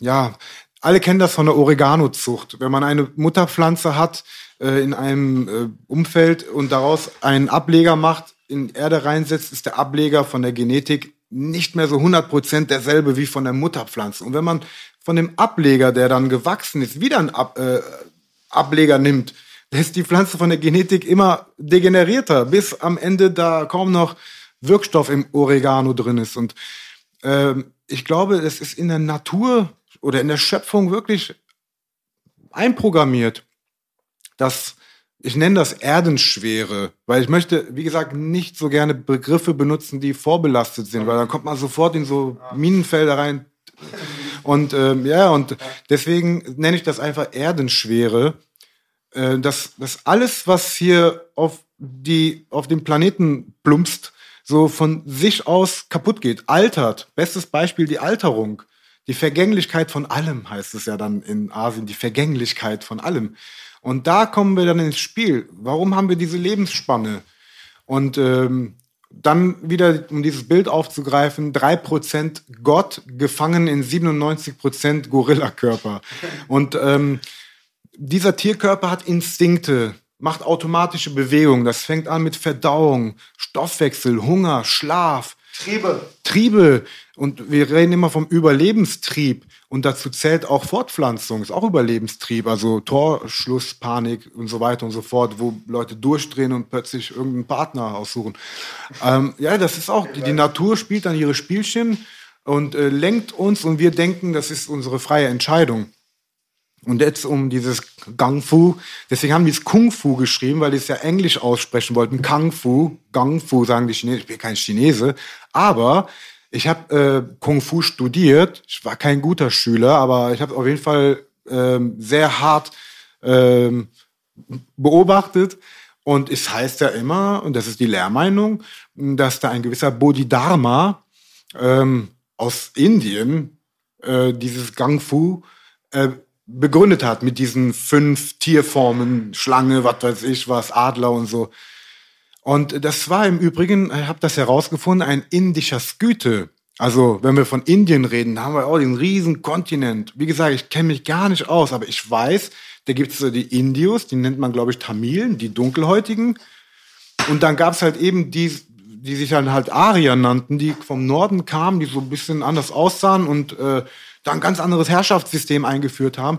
ja, alle kennen das von der Oregano-Zucht. Wenn man eine Mutterpflanze hat äh, in einem äh, Umfeld und daraus einen Ableger macht, in Erde reinsetzt, ist der Ableger von der Genetik nicht mehr so 100% derselbe wie von der Mutterpflanze. Und wenn man von dem Ableger, der dann gewachsen ist, wieder einen Ab, äh, Ableger nimmt, ist die Pflanze von der Genetik immer degenerierter, bis am Ende da kaum noch Wirkstoff im Oregano drin ist. Und ähm, ich glaube, es ist in der Natur oder in der Schöpfung wirklich einprogrammiert, dass ich nenne das Erdenschwere, weil ich möchte, wie gesagt, nicht so gerne Begriffe benutzen, die vorbelastet sind, weil dann kommt man sofort in so Minenfelder rein. Und ähm, ja, und deswegen nenne ich das einfach Erdenschwere, äh, dass, dass alles, was hier auf die auf dem Planeten plumpst, so von sich aus kaputt geht, altert. Bestes Beispiel die Alterung. Die Vergänglichkeit von allem heißt es ja dann in Asien, die Vergänglichkeit von allem. Und da kommen wir dann ins Spiel. Warum haben wir diese Lebensspanne? Und ähm, dann wieder, um dieses Bild aufzugreifen, drei Prozent Gott gefangen in 97% Gorillakörper. Und ähm, dieser Tierkörper hat Instinkte. macht automatische Bewegungen. Das fängt an mit Verdauung, Stoffwechsel, Hunger, Schlaf. Triebe. Triebe. Und wir reden immer vom Überlebenstrieb. Und dazu zählt auch Fortpflanzung, ist auch Überlebenstrieb. Also Torschlusspanik und so weiter und so fort, wo Leute durchdrehen und plötzlich irgendeinen Partner aussuchen. Ähm, ja, das ist auch, die, die Natur spielt dann ihre Spielchen und äh, lenkt uns und wir denken, das ist unsere freie Entscheidung. Und jetzt um dieses Gang Fu, deswegen haben die es Kung Fu geschrieben, weil die es ja Englisch aussprechen wollten. Kung Fu, Gang Fu sagen die Chinesen. Ich bin kein Chinese, aber ich habe äh, Kung Fu studiert. Ich war kein guter Schüler, aber ich habe auf jeden Fall ähm, sehr hart ähm, beobachtet. Und es heißt ja immer, und das ist die Lehrmeinung, dass da ein gewisser Bodhidharma ähm, aus Indien äh, dieses Gang Fu äh, begründet hat mit diesen fünf Tierformen, Schlange, was weiß ich was, Adler und so. Und das war im Übrigen, ich habe das herausgefunden, ein indischer Sküte. Also wenn wir von Indien reden, da haben wir auch den riesen Kontinent. Wie gesagt, ich kenne mich gar nicht aus, aber ich weiß, da gibt es die Indios, die nennt man, glaube ich, Tamilen, die Dunkelhäutigen. Und dann gab es halt eben die, die sich dann halt Arier nannten, die vom Norden kamen, die so ein bisschen anders aussahen und äh, da ein ganz anderes Herrschaftssystem eingeführt haben.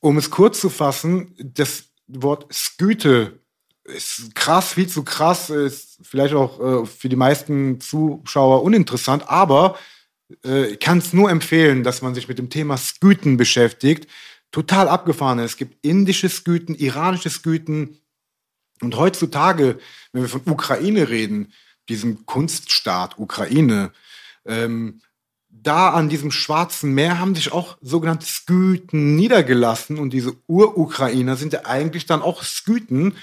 Um es kurz zu fassen, das Wort Sküte ist krass, viel zu krass, ist vielleicht auch äh, für die meisten Zuschauer uninteressant, aber äh, ich kann es nur empfehlen, dass man sich mit dem Thema Sküten beschäftigt. Total abgefahren. Es gibt indische Sküten, iranische Sküten. Und heutzutage, wenn wir von Ukraine reden, diesem Kunststaat Ukraine, ähm, da an diesem Schwarzen Meer haben sich auch sogenannte Sküten niedergelassen und diese Urukrainer sind ja eigentlich dann auch Sküten.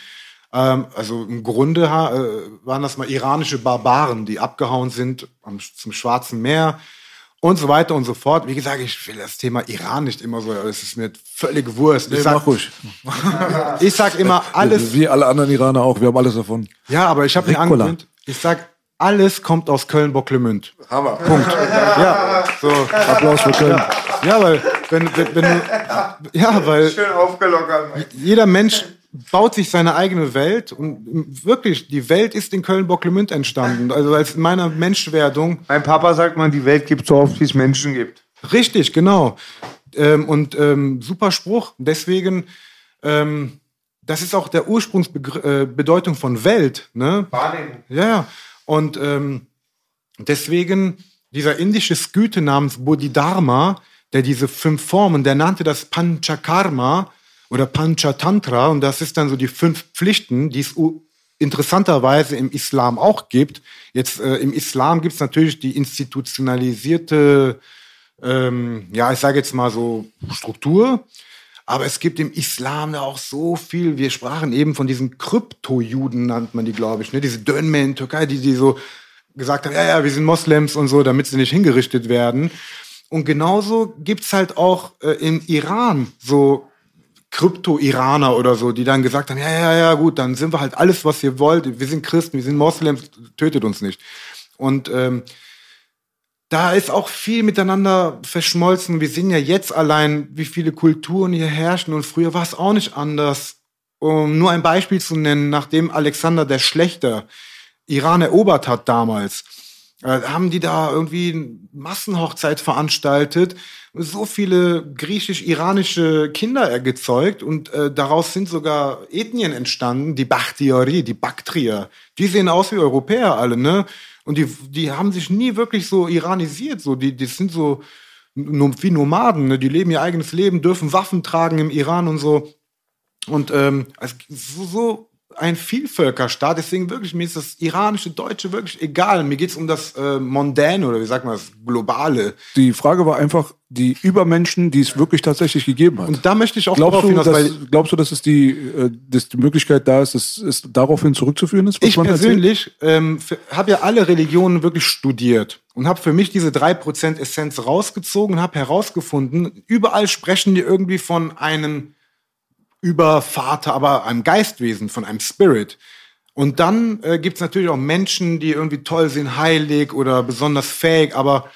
Ähm, also im Grunde äh, waren das mal iranische Barbaren, die abgehauen sind am, zum Schwarzen Meer und so weiter und so fort. Wie gesagt, ich will das Thema Iran nicht immer so, es ist mir völlig Wurst.
Nee,
ich, sag, ich sag immer alles.
Wie alle anderen Iraner auch, wir haben alles davon.
Ja, aber ich habe mir
Ricola.
angewöhnt, ich sag, alles kommt aus Köln-Bocklemünd. Hammer. Punkt. Ja, so.
Applaus für Köln.
Ja, weil, wenn, wenn, wenn du, ja, weil
Schön aufgelockert.
jeder Mensch baut sich seine eigene Welt und wirklich, die Welt ist in Köln-Bocklemünd entstanden. Also als in meiner Menschwerdung.
Mein Papa sagt mal, die Welt gibt so oft, wie es Menschen gibt.
Richtig, genau. Ähm, und ähm, super Spruch. Deswegen, ähm, das ist auch der Ursprungsbedeutung äh, von Welt. Ne?
Wahrnehmung.
Ja, ja. Und ähm, deswegen dieser indische Sküte namens Bodhidharma, der diese fünf Formen, der nannte das Panchakarma oder Panchatantra und das ist dann so die fünf Pflichten, die es interessanterweise im Islam auch gibt. Jetzt äh, im Islam gibt es natürlich die institutionalisierte, ähm, ja, ich sage jetzt mal so Struktur. Aber es gibt im Islam ja auch so viel. Wir sprachen eben von diesen Kryptojuden, nannt man die, glaube ich, ne? Diese Dönme in Türkei, die, die so gesagt haben, ja, ja, wir sind Moslems und so, damit sie nicht hingerichtet werden. Und genauso gibt's halt auch äh, im Iran so Krypto-Iraner oder so, die dann gesagt haben, ja, ja, ja, gut, dann sind wir halt alles, was ihr wollt. Wir sind Christen, wir sind Moslems, tötet uns nicht. Und ähm, da ist auch viel miteinander verschmolzen. Wir sehen ja jetzt allein, wie viele Kulturen hier herrschen und früher war es auch nicht anders. Um nur ein Beispiel zu nennen, nachdem Alexander der Schlechter Iran erobert hat damals, äh, haben die da irgendwie Massenhochzeit veranstaltet, so viele griechisch-iranische Kinder gezeugt und äh, daraus sind sogar Ethnien entstanden, die Bachtiari, die Baktrier. Die sehen aus wie Europäer alle, ne? Und die, die haben sich nie wirklich so iranisiert, so die, die sind so wie Nomaden, ne? Die leben ihr eigenes Leben, dürfen Waffen tragen im Iran und so. Und ähm, also so, so ein Vielvölkerstaat, deswegen wirklich, mir ist das iranische, deutsche wirklich egal. Mir geht's um das äh, Mondäne oder wie sagt man das, Globale.
Die Frage war einfach die Übermenschen, die es wirklich tatsächlich gegeben hat.
Und da möchte ich auch
glaubst,
darauf
du,
hinaus,
dass,
weil
glaubst du, dass es die, äh, dass die Möglichkeit da ist, dass es daraufhin zurückzuführen ist?
ich persönlich ähm, habe ja alle Religionen wirklich studiert und habe für mich diese 3% Essenz rausgezogen und habe herausgefunden, überall sprechen die irgendwie von einem Übervater, aber einem Geistwesen, von einem Spirit. Und dann äh, gibt es natürlich auch Menschen, die irgendwie toll sind, heilig oder besonders fähig, aber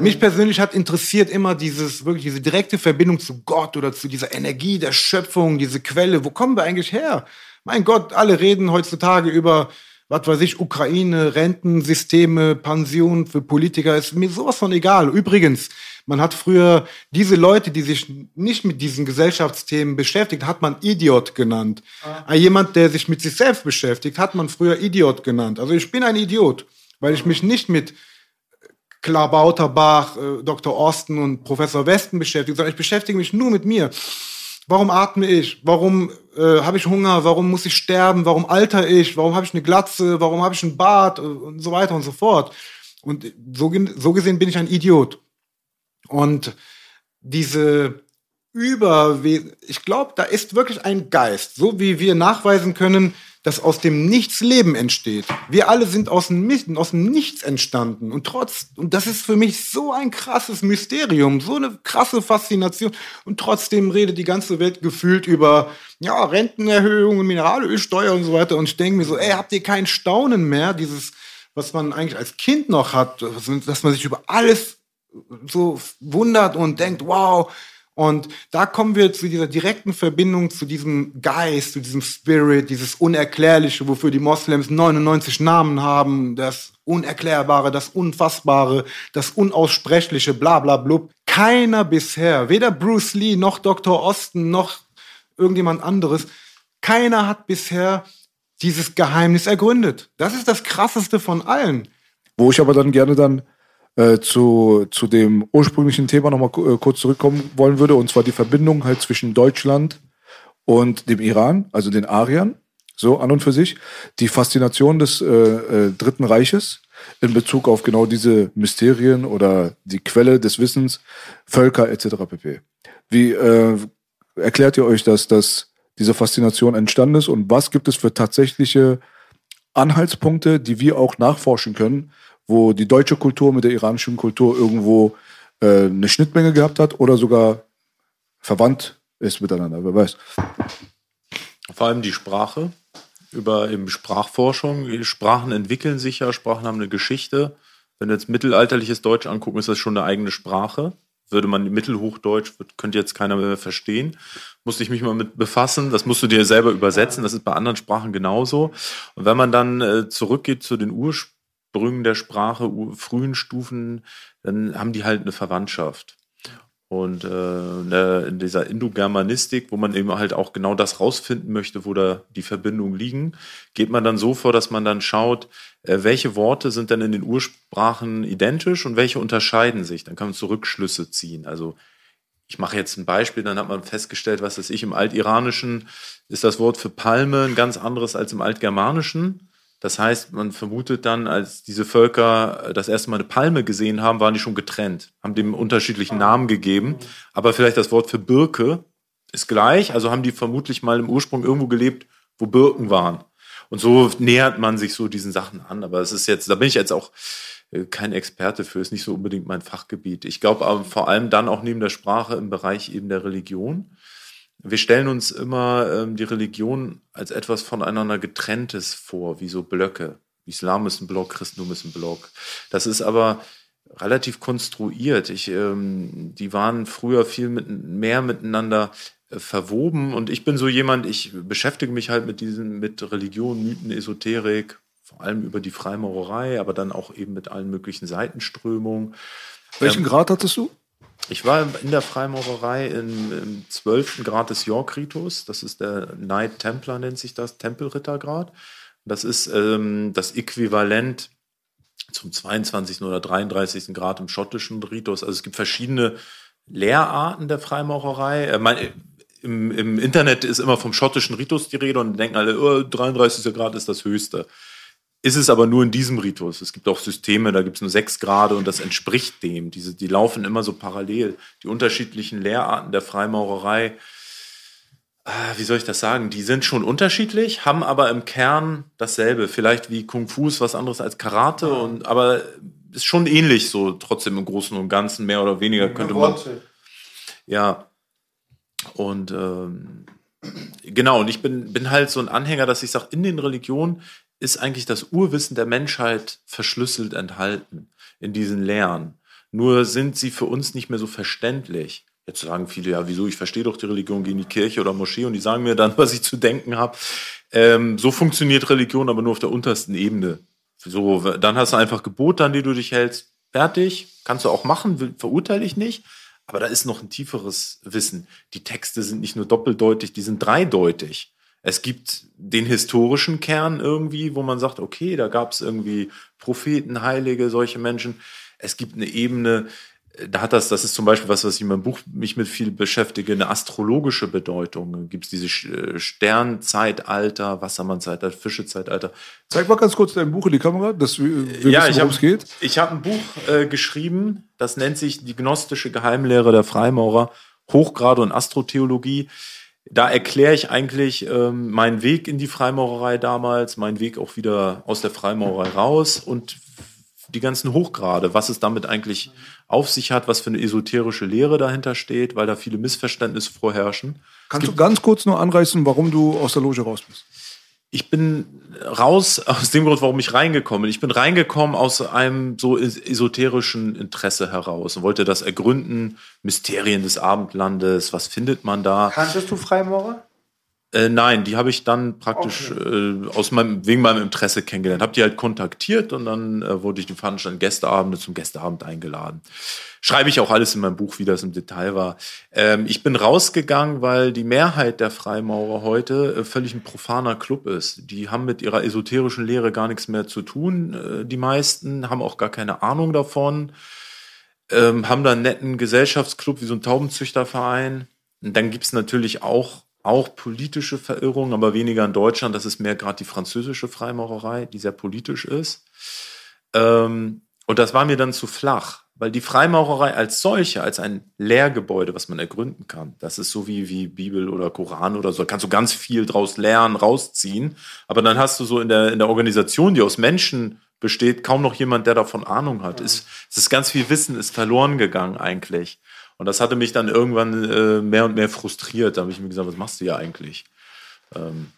Mich persönlich hat interessiert immer dieses, wirklich diese direkte Verbindung zu Gott oder zu dieser Energie der Schöpfung, diese Quelle. Wo kommen wir eigentlich her? Mein Gott, alle reden heutzutage über, was weiß ich, Ukraine, Rentensysteme, Pensionen für Politiker. Ist mir sowas von egal. Übrigens, man hat früher diese Leute, die sich nicht mit diesen Gesellschaftsthemen beschäftigt, hat man Idiot genannt. Ah. Jemand, der sich mit sich selbst beschäftigt, hat man früher Idiot genannt. Also ich bin ein Idiot, weil ich mich nicht mit Klar Bauterbach, äh, Dr. Osten und Professor Westen beschäftigt, sondern ich beschäftige mich nur mit mir. Warum atme ich? Warum äh, habe ich Hunger? Warum muss ich sterben? Warum alter ich? Warum habe ich eine Glatze? Warum habe ich einen Bart? Und so weiter und so fort. Und so, so gesehen bin ich ein Idiot. Und diese über, ich glaube, da ist wirklich ein Geist, so wie wir nachweisen können, dass aus dem Nichts Leben entsteht. Wir alle sind aus dem, aus dem Nichts entstanden. Und trotz, und das ist für mich so ein krasses Mysterium, so eine krasse Faszination. Und trotzdem redet die ganze Welt gefühlt über, ja, Rentenerhöhungen, Mineralölsteuer und so weiter. Und ich denke mir so, ey, habt ihr kein Staunen mehr, dieses, was man eigentlich als Kind noch hat, dass man sich über alles so wundert und denkt, wow, und da kommen wir zu dieser direkten Verbindung zu diesem Geist, zu diesem Spirit, dieses Unerklärliche, wofür die Moslems 99 Namen haben, das Unerklärbare, das Unfassbare, das Unaussprechliche, bla bla blub. Keiner bisher, weder Bruce Lee noch Dr. Osten noch irgendjemand anderes, keiner hat bisher dieses Geheimnis ergründet. Das ist das Krasseste von allen.
Wo ich aber dann gerne dann äh, zu, zu dem ursprünglichen Thema nochmal äh, kurz zurückkommen wollen würde, und zwar die Verbindung halt zwischen Deutschland und dem Iran, also den Ariern, so an und für sich, die Faszination des äh, äh, Dritten Reiches in Bezug auf genau diese Mysterien oder die Quelle des Wissens, Völker etc. pp. Wie äh, erklärt ihr euch das, dass diese Faszination entstanden ist und was gibt es für tatsächliche Anhaltspunkte, die wir auch nachforschen können, wo die deutsche Kultur mit der iranischen Kultur irgendwo äh, eine Schnittmenge gehabt hat oder sogar verwandt ist miteinander, wer weiß.
Vor allem die Sprache, über eben Sprachforschung. Sprachen entwickeln sich ja, Sprachen haben eine Geschichte. Wenn du jetzt mittelalterliches Deutsch angucken, ist das schon eine eigene Sprache. Würde man Mittelhochdeutsch, könnte jetzt keiner mehr verstehen. Musste ich mich mal mit befassen. Das musst du dir selber übersetzen. Das ist bei anderen Sprachen genauso. Und wenn man dann äh, zurückgeht zu den Ursprüngen, Sprüngen der Sprache, frühen Stufen, dann haben die halt eine Verwandtschaft. Und äh, in dieser Indogermanistik, wo man eben halt auch genau das rausfinden möchte, wo da die Verbindungen liegen, geht man dann so vor, dass man dann schaut, äh, welche Worte sind denn in den Ursprachen identisch und welche unterscheiden sich. Dann kann man Zurückschlüsse ziehen. Also ich mache jetzt ein Beispiel, dann hat man festgestellt, was ist ich, im Altiranischen ist das Wort für Palme ein ganz anderes als im Altgermanischen. Das heißt, man vermutet dann, als diese Völker das erste Mal eine Palme gesehen haben, waren die schon getrennt, haben dem unterschiedlichen Namen gegeben. Aber vielleicht das Wort für Birke ist gleich, also haben die vermutlich mal im Ursprung irgendwo gelebt, wo Birken waren. Und so nähert man sich so diesen Sachen an. Aber es ist jetzt, da bin ich jetzt auch äh, kein Experte für, ist nicht so unbedingt mein Fachgebiet. Ich glaube aber vor allem dann auch neben der Sprache im Bereich eben der Religion wir stellen uns immer ähm, die Religion als etwas voneinander getrenntes vor, wie so Blöcke. Islam ist ein Block, Christentum ist ein Block. Das ist aber relativ konstruiert. Ich, ähm, die waren früher viel mit, mehr miteinander äh, verwoben und ich bin so jemand, ich beschäftige mich halt mit diesen, mit Religion, Mythen, Esoterik, vor allem über die Freimaurerei, aber dann auch eben mit allen möglichen Seitenströmungen.
Welchen ähm, Grad hattest du?
Ich war in der Freimaurerei im, im 12. Grad des York-Ritus. Das ist der Knight Templar, nennt sich das, Tempelrittergrad. Das ist ähm, das Äquivalent zum 22. oder 33. Grad im schottischen Ritus. Also es gibt verschiedene Lehrarten der Freimaurerei. Äh, mein, im, im, Internet ist immer vom schottischen Ritus die Rede und denken alle, oh, 33. Grad ist das höchste ist es aber nur in diesem Ritus. Es gibt auch Systeme, da gibt es nur sechs Grade und das entspricht dem. Diese, die laufen immer so parallel. Die unterschiedlichen Lehrarten der Freimaurerei, äh, wie soll ich das sagen, die sind schon unterschiedlich, haben aber im Kern dasselbe. Vielleicht wie Kung Fu ist was anderes als Karate, und, aber ist schon ähnlich so, trotzdem im Großen und Ganzen, mehr oder weniger könnte man. Ja. Und ähm, genau, und ich bin, bin halt so ein Anhänger, dass ich sage, in den Religionen ist eigentlich das Urwissen der Menschheit verschlüsselt enthalten in diesen Lehren. Nur sind sie für uns nicht mehr so verständlich. Jetzt sagen viele, ja, wieso, ich verstehe doch die Religion, gehe in die Kirche oder Moschee und die sagen mir dann, was ich zu denken habe. Ähm, so funktioniert Religion aber nur auf der untersten Ebene. So, dann hast du einfach Gebote, an die du dich hältst. Fertig, kannst du auch machen, verurteile ich nicht. Aber da ist noch ein tieferes Wissen. Die Texte sind nicht nur doppeldeutig, die sind dreideutig. Es gibt den historischen Kern irgendwie, wo man sagt, okay, da gab es irgendwie Propheten, Heilige, solche Menschen. Es gibt eine Ebene, da hat das, das ist zum Beispiel was, was ich in meinem Buch mich mit viel beschäftige, eine astrologische Bedeutung. Gibt es diese äh, Sternzeitalter, Wassermannzeitalter, Fischezeitalter.
Zeig mal ganz kurz dein Buch in die Kamera, dass wir, wir
ja,
wissen, worum es geht.
Ich habe ein Buch äh, geschrieben, das nennt sich Die gnostische Geheimlehre der Freimaurer, Hochgrade und Astrotheologie. Da erkläre ich eigentlich ähm, meinen Weg in die Freimaurerei damals, meinen Weg auch wieder aus der Freimaurerei raus und die ganzen Hochgrade, was es damit eigentlich auf sich hat, was für eine esoterische Lehre dahinter steht, weil da viele Missverständnisse vorherrschen.
Kannst du ganz kurz nur anreißen, warum du aus der Loge raus bist?
Ich bin raus aus dem Grund, warum ich reingekommen bin. Ich bin reingekommen aus einem so esoterischen Interesse heraus und wollte das ergründen, Mysterien des Abendlandes, was findet man da?
Kanntest du Freimaurer?
Äh, nein, die habe ich dann praktisch okay. äh, aus meinem, wegen meinem Interesse kennengelernt. Habe die halt kontaktiert und dann äh, wurde ich die Veranstaltung Gästeabende zum Gästeabend eingeladen. Schreibe ich auch alles in meinem Buch, wie das im Detail war. Ähm, ich bin rausgegangen, weil die Mehrheit der Freimaurer heute äh, völlig ein profaner Club ist. Die haben mit ihrer esoterischen Lehre gar nichts mehr zu tun. Äh, die meisten haben auch gar keine Ahnung davon. Ähm, haben da einen netten Gesellschaftsclub wie so ein Taubenzüchterverein. Und dann gibt's natürlich auch auch politische Verirrungen, aber weniger in Deutschland. Das ist mehr gerade die französische Freimaurerei, die sehr politisch ist. Ähm, und das war mir dann zu flach, weil die Freimaurerei als solche, als ein Lehrgebäude, was man ergründen kann, das ist so wie, wie Bibel oder Koran oder so, da kannst du ganz viel draus lernen, rausziehen. Aber dann hast du so in der, in der Organisation, die aus Menschen besteht, kaum noch jemand, der davon Ahnung hat. Es ist, ist ganz viel Wissen ist verloren gegangen eigentlich. Und das hatte mich dann irgendwann äh, mehr und mehr frustriert. Da habe ich mir gesagt, was machst du ja eigentlich? Ähm,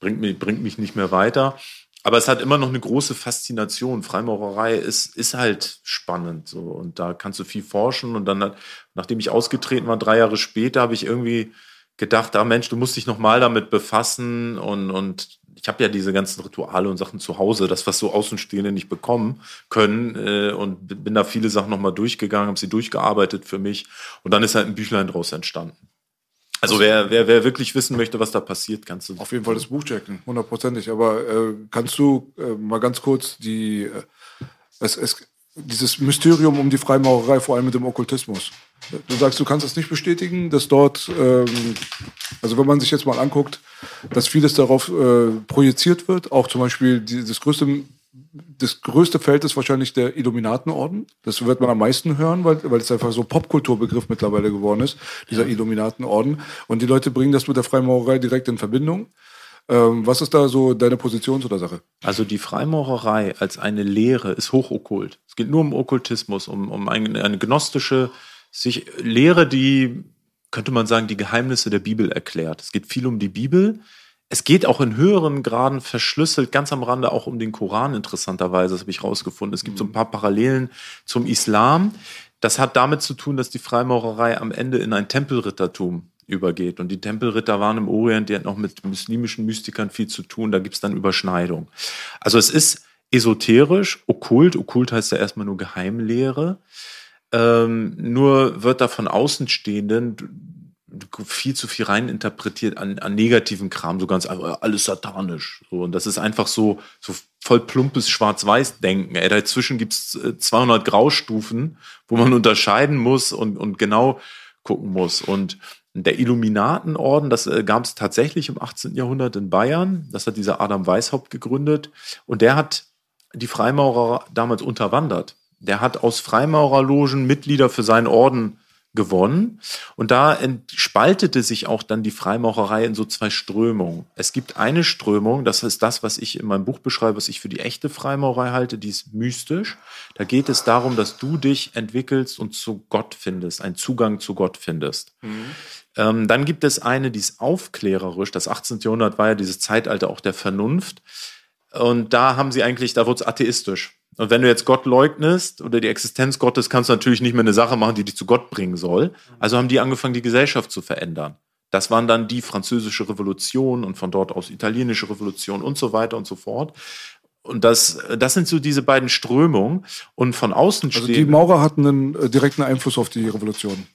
bringt, mich, bringt mich nicht mehr weiter. Aber es hat immer noch eine große Faszination. Freimaurerei ist, ist halt spannend. So. Und da kannst du viel forschen. Und dann, nachdem ich ausgetreten war, drei Jahre später, habe ich irgendwie gedacht, ah Mensch, du musst dich nochmal damit befassen und, und ich habe ja diese ganzen Rituale und Sachen zu Hause, das, was so Außenstehende nicht bekommen können. Äh, und bin da viele Sachen nochmal durchgegangen, habe sie durchgearbeitet für mich. Und dann ist halt ein Büchlein draus entstanden. Also wer, wer, wer wirklich wissen möchte, was da passiert, kannst du.
Auf jeden Fall das Buch checken, hundertprozentig. Aber äh, kannst du äh, mal ganz kurz die äh, es, es, dieses Mysterium um die Freimaurerei, vor allem mit dem Okkultismus. Du sagst, du kannst das nicht bestätigen, dass dort, ähm, also wenn man sich jetzt mal anguckt, dass vieles darauf äh, projiziert wird, auch zum Beispiel die, das größte das größte Feld ist wahrscheinlich der Illuminatenorden. Das wird man am meisten hören, weil, weil es einfach so Popkulturbegriff mittlerweile geworden ist, dieser ja. Illuminatenorden. Und die Leute bringen das mit der Freimaurerei direkt in Verbindung. Ähm, was ist da so deine Position zu der Sache?
Also die Freimaurerei als eine Lehre ist hochokkult. Es geht nur um Okkultismus, um, um eine, eine gnostische sich Lehre, die, könnte man sagen, die Geheimnisse der Bibel erklärt. Es geht viel um die Bibel. Es geht auch in höheren Graden verschlüsselt, ganz am Rande auch um den Koran, interessanterweise, das habe ich rausgefunden. Es gibt so ein paar Parallelen zum Islam. Das hat damit zu tun, dass die Freimaurerei am Ende in ein Tempelrittertum übergeht. Und die Tempelritter waren im Orient, die hatten auch mit muslimischen Mystikern viel zu tun. Da gibt es dann Überschneidung. Also es ist esoterisch, okkult. Okkult heißt ja erstmal nur Geheimlehre. Ähm, nur wird da von Außenstehenden viel zu viel reininterpretiert an, an negativen Kram, so ganz einfach alles satanisch. So, und das ist einfach so, so voll plumpes Schwarz-Weiß-Denken. Dazwischen gibt es 200 Graustufen, wo man unterscheiden muss und, und genau gucken muss. Und der Illuminatenorden, das äh, gab es tatsächlich im 18. Jahrhundert in Bayern. Das hat dieser Adam Weishaupt gegründet. Und der hat die Freimaurer damals unterwandert. Der hat aus Freimaurerlogen Mitglieder für seinen Orden gewonnen. Und da entspaltete sich auch dann die Freimaurerei in so zwei Strömungen. Es gibt eine Strömung, das ist das, was ich in meinem Buch beschreibe, was ich für die echte Freimaurerei halte, die ist mystisch. Da geht es darum, dass du dich entwickelst und zu Gott findest, einen Zugang zu Gott findest. Mhm. Ähm, dann gibt es eine, die ist aufklärerisch. Das 18. Jahrhundert war ja dieses Zeitalter auch der Vernunft. Und da haben sie eigentlich, da wurde es atheistisch. Und wenn du jetzt Gott leugnest oder die Existenz Gottes, kannst du natürlich nicht mehr eine Sache machen, die dich zu Gott bringen soll. Also haben die angefangen, die Gesellschaft zu verändern. Das waren dann die französische Revolution und von dort aus italienische Revolution und so weiter und so fort. Und das, das sind so diese beiden Strömungen. Und von außen
Also die Maurer hatten einen äh, direkten Einfluss auf die Revolution.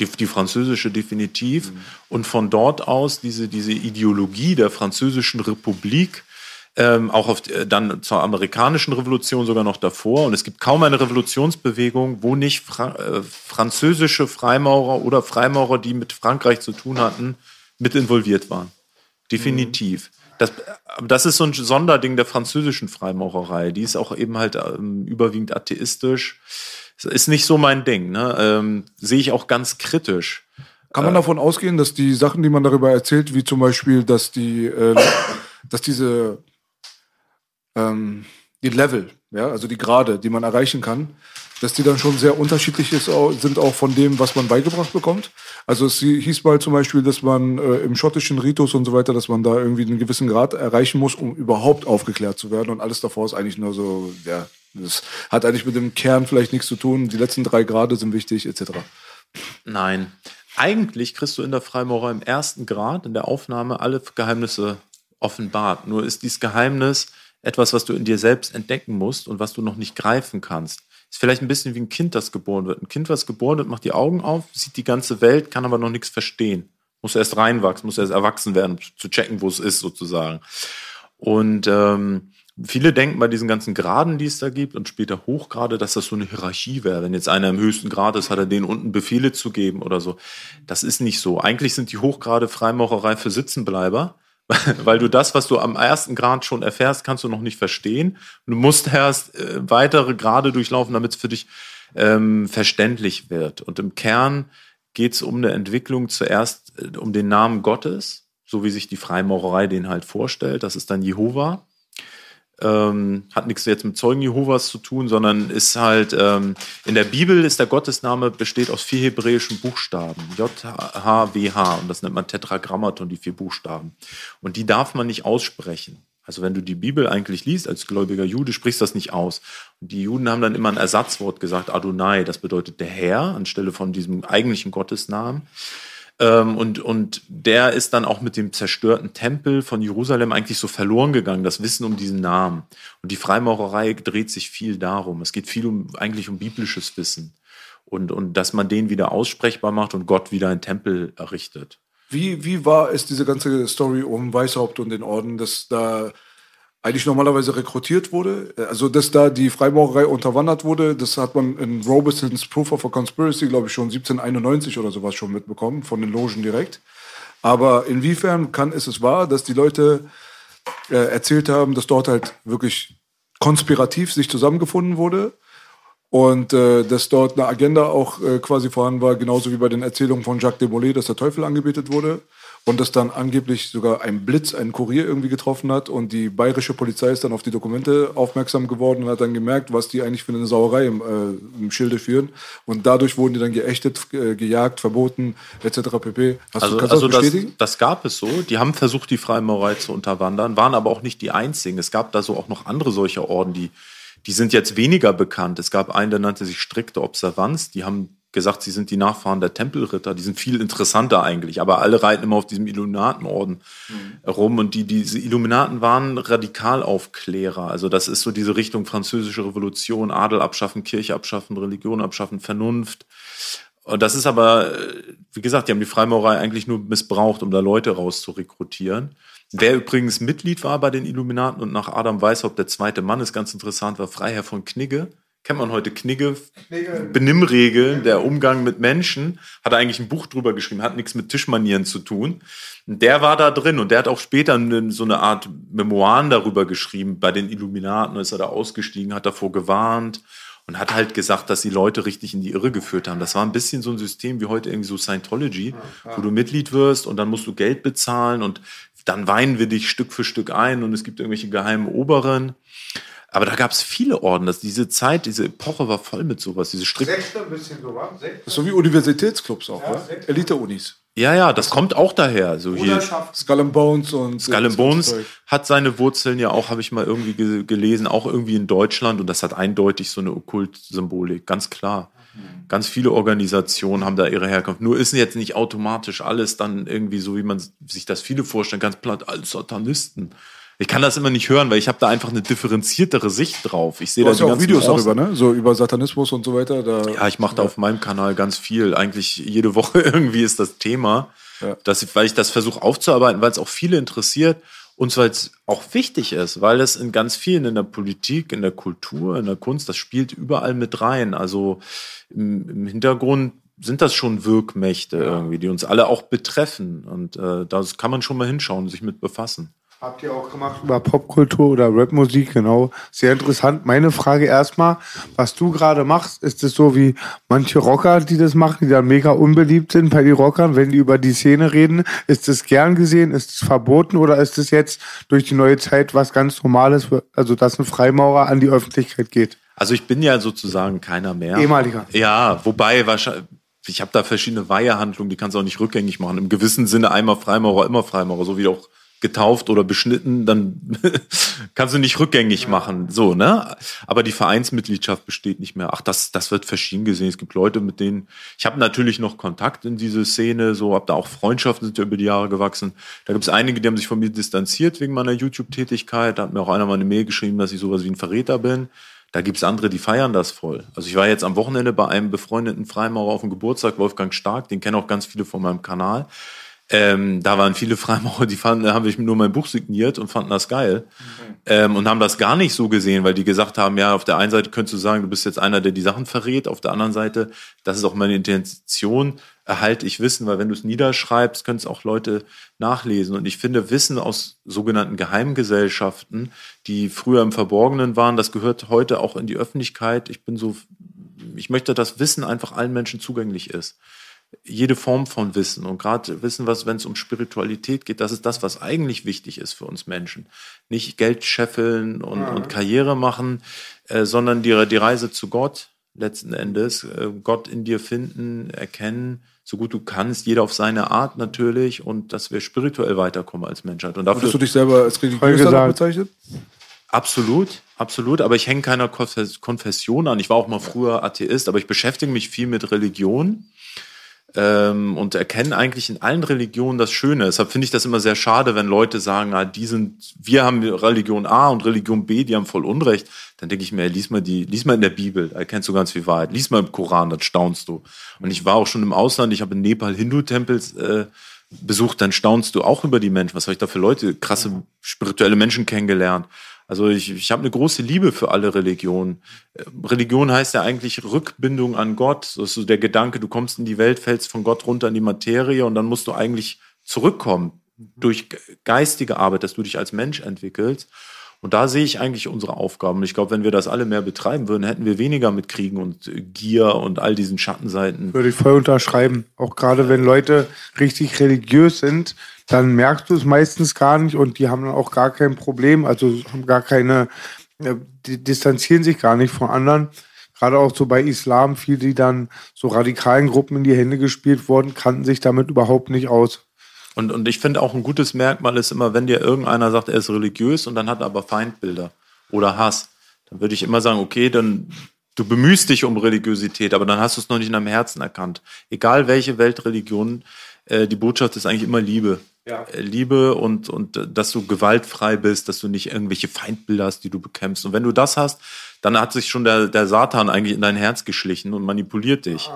Die, die französische definitiv. Und von dort aus diese, diese Ideologie der französischen Republik, ähm, auch auf, äh, dann zur amerikanischen Revolution sogar noch davor. Und es gibt kaum eine Revolutionsbewegung, wo nicht Fra äh, französische Freimaurer oder Freimaurer, die mit Frankreich zu tun hatten, mit involviert waren. Definitiv. Das, aber das ist so ein Sonderding der französischen Freimaurerei. Die ist auch eben halt ähm, überwiegend atheistisch. Das ist nicht so mein Ding. Ne? Ähm, Sehe ich auch ganz kritisch.
Kann man davon ausgehen, dass die Sachen, die man darüber erzählt, wie zum Beispiel, dass die, äh, dass diese ähm, die Level, ja, also die Grade, die man erreichen kann, dass die dann schon sehr unterschiedlich ist, sind auch von dem, was man beigebracht bekommt. Also es hieß mal zum Beispiel, dass man äh, im schottischen Ritus und so weiter, dass man da irgendwie einen gewissen Grad erreichen muss, um überhaupt aufgeklärt zu werden. Und alles davor ist eigentlich nur so, ja, das hat eigentlich mit dem Kern vielleicht nichts zu tun. Die letzten drei Grade sind wichtig, etc.
Nein. Eigentlich kriegst du in der Freimaurerei im ersten Grad in der Aufnahme alle Geheimnisse offenbart. Nur ist dieses Geheimnis etwas, was du in dir selbst entdecken musst und was du noch nicht greifen kannst. Ist vielleicht ein bisschen wie ein Kind, das geboren wird. Ein Kind, was geboren wird, macht die Augen auf, sieht die ganze Welt, kann aber noch nichts verstehen. Muss erst reinwachsen, muss erst erwachsen werden, um zu checken, wo es ist, sozusagen. Und ähm, viele denken bei diesen ganzen Graden, die es da gibt und später Hochgrade, dass das so eine Hierarchie wäre. Wenn jetzt einer im höchsten Grad ist, hat er denen unten Befehle zu geben oder so. Das ist nicht so. Eigentlich sind die Hochgrade Freimaurerei für Sitzenbleiber, weil du das, was du am ersten Grad schon erfährst, kannst du noch nicht verstehen. Du musst erst äh, weitere Grade durchlaufen, damit es für dich ähm, verständlich wird. Und im Kern geht es um eine Entwicklung zuerst äh, um den Namen Gottes, so wie sich die Freimaurerei den halt vorstellt. Das ist dann Jehova. Ähm, hat nichts jetzt mit Zeugen Jehovas zu tun, sondern ist halt, ähm, in der Bibel ist der Gottesname, besteht aus vier hebräischen Buchstaben. J, H, W, H. Und das nennt man Tetragrammaton, die vier Buchstaben. Und die darf man nicht aussprechen. Also wenn du die Bibel eigentlich liest als gläubiger Jude, sprichst das nicht aus. Und die Juden haben dann immer ein Ersatzwort gesagt, Adonai, das bedeutet der Herr, anstelle von diesem eigentlichen Gottesnamen. Ähm, und, und der ist dann auch mit dem zerstörten Tempel von Jerusalem eigentlich so verloren gegangen, das Wissen um diesen Namen. Und die Freimaurerei dreht sich viel darum. Es geht viel um, eigentlich um biblisches Wissen. Und, und dass man den wieder aussprechbar macht und Gott wieder einen Tempel errichtet.
Wie, wie war es, diese ganze Story um Weißhaupt und den Orden, dass da eigentlich normalerweise rekrutiert wurde? Also, dass da die Freimaurerei unterwandert wurde, das hat man in Robesons Proof of a Conspiracy, glaube ich, schon 1791 oder sowas schon mitbekommen, von den Logen direkt. Aber inwiefern kann ist es wahr, dass die Leute äh, erzählt haben, dass dort halt wirklich konspirativ sich zusammengefunden wurde und äh, dass dort eine Agenda auch äh, quasi vorhanden war, genauso wie bei den Erzählungen von Jacques de Molay, dass der Teufel angebetet wurde und dass dann angeblich sogar ein Blitz einen Kurier irgendwie getroffen hat und die bayerische Polizei ist dann auf die Dokumente aufmerksam geworden und hat dann gemerkt, was die eigentlich für eine Sauerei im, äh, im Schilde führen und dadurch wurden die dann geächtet, äh, gejagt, verboten etc. pp. Hast
Also,
du,
also
das
das,
bestätigen?
das gab es so. Die haben versucht, die Freimaurerei zu unterwandern, waren aber auch nicht die einzigen. Es gab da so auch noch andere solche Orden, die, die sind jetzt weniger bekannt. Es gab einen, der nannte sich strikte Observanz. Die haben gesagt, sie sind die Nachfahren der Tempelritter. Die sind viel interessanter eigentlich. Aber alle reiten immer auf diesem Illuminatenorden rum. Und die, diese Illuminaten waren Radikalaufklärer. Also das ist so diese Richtung französische Revolution, Adel abschaffen, Kirche abschaffen, Religion abschaffen, Vernunft. Und das ist aber, wie gesagt, die haben die Freimaurerei eigentlich nur missbraucht, um da Leute rauszurekrutieren. Wer übrigens Mitglied war bei den Illuminaten und nach Adam Weishaupt der zweite Mann, ist ganz interessant, war Freiherr von Knigge. Kennt man heute Knigge, Benimmregeln, der Umgang mit Menschen, hat er eigentlich ein Buch drüber geschrieben, hat nichts mit Tischmanieren zu tun. Und der war da drin und der hat auch später so eine Art Memoiren darüber geschrieben. Bei den Illuminaten ist er da ausgestiegen, hat davor gewarnt und hat halt gesagt, dass die Leute richtig in die Irre geführt haben. Das war ein bisschen so ein System wie heute irgendwie so Scientology, wo du Mitglied wirst und dann musst du Geld bezahlen und dann weinen wir dich Stück für Stück ein und es gibt irgendwelche geheimen Oberen. Aber da gab es viele Orden. Das, diese Zeit, diese Epoche war voll mit sowas. Diese strikt
Sechster, ein bisschen so, wa? Sechster.
Das ist so wie Universitätsclubs auch, ja, Elite-Unis.
Ja, ja, das kommt auch daher. So hier.
Skull and Bones und
Skull and Bones hat seine Wurzeln ja auch, habe ich mal irgendwie ge gelesen, auch irgendwie in Deutschland und das hat eindeutig so eine Okkult-Symbolik, ganz klar. Ganz viele Organisationen haben da ihre Herkunft. Nur ist jetzt nicht automatisch alles dann irgendwie so, wie man sich das viele vorstellen, ganz platt als Satanisten. Ich kann das immer nicht hören, weil ich habe da einfach eine differenziertere Sicht drauf. Ich sehe da die
ja auch Videos
Nuancen.
darüber, ne? So über Satanismus und so weiter. Da,
Ja, ich mache da auf meinem Kanal ganz viel. Eigentlich jede Woche irgendwie ist das Thema,
Ja.
dass ich, weil ich das versuche aufzuarbeiten, weil es auch viele interessiert und weil es auch wichtig ist, weil es in ganz vielen in der Politik, in der Kultur, in der Kunst, das spielt überall mit rein. Also im, im Hintergrund sind das schon Wirkmächte irgendwie, die uns alle auch betreffen. Und äh, da kann man schon mal hinschauen, sich mit befassen.
Habt ihr auch gemacht über Popkultur oder Rapmusik, genau. Sehr interessant. Meine Frage erstmal, was du gerade machst, ist es so wie manche Rocker, die das machen, die dann mega unbeliebt sind bei den Rockern, wenn die über die Szene reden. Ist es gern gesehen, ist es verboten oder ist es jetzt durch die neue Zeit was ganz Normales, also dass ein Freimaurer an die Öffentlichkeit geht?
Also ich bin ja sozusagen keiner mehr.
Ehemaliger.
Ja, wobei wahrscheinlich. Ich habe da verschiedene Weihehandlungen, die kannst du auch nicht rückgängig machen. Im gewissen Sinne einmal Freimaurer, immer Freimaurer, so wie auch getauft oder beschnitten, dann kannst du nicht rückgängig machen. So, ne? Aber die Vereinsmitgliedschaft besteht nicht mehr. Ach, das, das wird verschieden gesehen. Es gibt Leute, mit denen. Ich habe natürlich noch Kontakt in diese Szene, so habe da auch Freundschaften sind ja über die Jahre gewachsen. Da gibt es einige, die haben sich von mir distanziert wegen meiner YouTube-Tätigkeit. Da hat mir auch einer mal eine Mail geschrieben, dass ich sowas wie ein Verräter bin. Da gibt's andere, die feiern das voll. Also ich war jetzt am Wochenende bei einem befreundeten Freimaurer auf dem Geburtstag, Wolfgang Stark, den kennen auch ganz viele von meinem Kanal. Ähm, da waren viele Freimaurer, die fanden, da habe ich nur mein Buch signiert und fanden das geil. Ähm, und haben das gar nicht so gesehen, weil die gesagt haben, ja, auf der einen Seite könntest du sagen, du bist jetzt einer, der die Sachen verrät, auf der anderen Seite, das ist auch meine Intention, erhalte ich Wissen, weil wenn du es niederschreibst, können es auch Leute nachlesen. Und ich finde, Wissen aus sogenannten Geheimgesellschaften, die früher im Verborgenen waren, das gehört heute auch in die Öffentlichkeit. Ich bin so, ich möchte, dass Wissen einfach allen Menschen zugänglich ist jede Form von Wissen und gerade Wissen, was, wenn es um Spiritualität geht, das ist das, was eigentlich wichtig ist für uns Menschen. Nicht Geld scheffeln und, und Karriere machen, äh, sondern die, die Reise zu Gott letzten Endes, äh, Gott in dir finden, erkennen, so gut du kannst, jeder auf seine Art natürlich und dass wir spirituell weiterkommen als Menschheit. Und dafür
Würdest du dich selber als
Voll
religiös
gesagt.
danach bezeichnen?
Absolut, absolut. Aber ich hänge keiner Konfes- Konfession an. Ich war auch mal früher Atheist, aber ich beschäftige mich viel mit Religion ähm, und erkenne eigentlich in allen Religionen das Schöne. Deshalb finde ich das immer sehr schade, wenn Leute sagen, ah, die sind, wir haben Religion A und Religion B, die haben voll Unrecht. Dann denke ich mir, lies mal die, lies mal in der Bibel, erkennst du ganz viel Wahrheit. Lies mal im Koran, dann staunst du. Und ich war auch schon im Ausland, ich habe in Nepal Hindu-Tempels äh, besucht, dann staunst du auch über die Menschen. Was habe ich da für Leute, krasse spirituelle Menschen kennengelernt. Also ich, ich habe eine große Liebe für alle Religionen. Religion heißt ja eigentlich Rückbindung an Gott. Das ist so der Gedanke, du kommst in die Welt, fällst von Gott runter in die Materie und dann musst du eigentlich zurückkommen durch ge- geistige Arbeit, dass du dich als Mensch entwickelst. Und da sehe ich eigentlich unsere Aufgaben. Und ich glaube, wenn wir das alle mehr betreiben würden, hätten wir weniger mit Kriegen und äh, Gier und all diesen Schattenseiten.
Würde ich voll unterschreiben. Auch gerade wenn Leute richtig religiös sind, dann merkst du es meistens gar nicht und die haben dann auch gar kein Problem, also haben gar keine, äh, die distanzieren sich gar nicht von anderen. Gerade auch so bei Islam, viele, die dann so radikalen Gruppen in die Hände gespielt wurden, kannten sich damit überhaupt nicht aus.
Und, und ich finde auch ein gutes Merkmal ist immer, wenn dir irgendeiner sagt, er ist religiös und dann hat er aber Feindbilder oder Hass, dann würde ich immer sagen, okay, dann du bemühst dich um Religiosität, aber dann hast du es noch nicht in deinem Herzen erkannt. Egal welche Weltreligion, äh, die Botschaft ist eigentlich immer Liebe.
Ja.
Äh, Liebe und, und äh, dass du gewaltfrei bist, dass du nicht irgendwelche Feindbilder hast, die du bekämpfst. Und wenn du das hast, dann hat sich schon der, der Satan eigentlich in dein Herz geschlichen und manipuliert dich.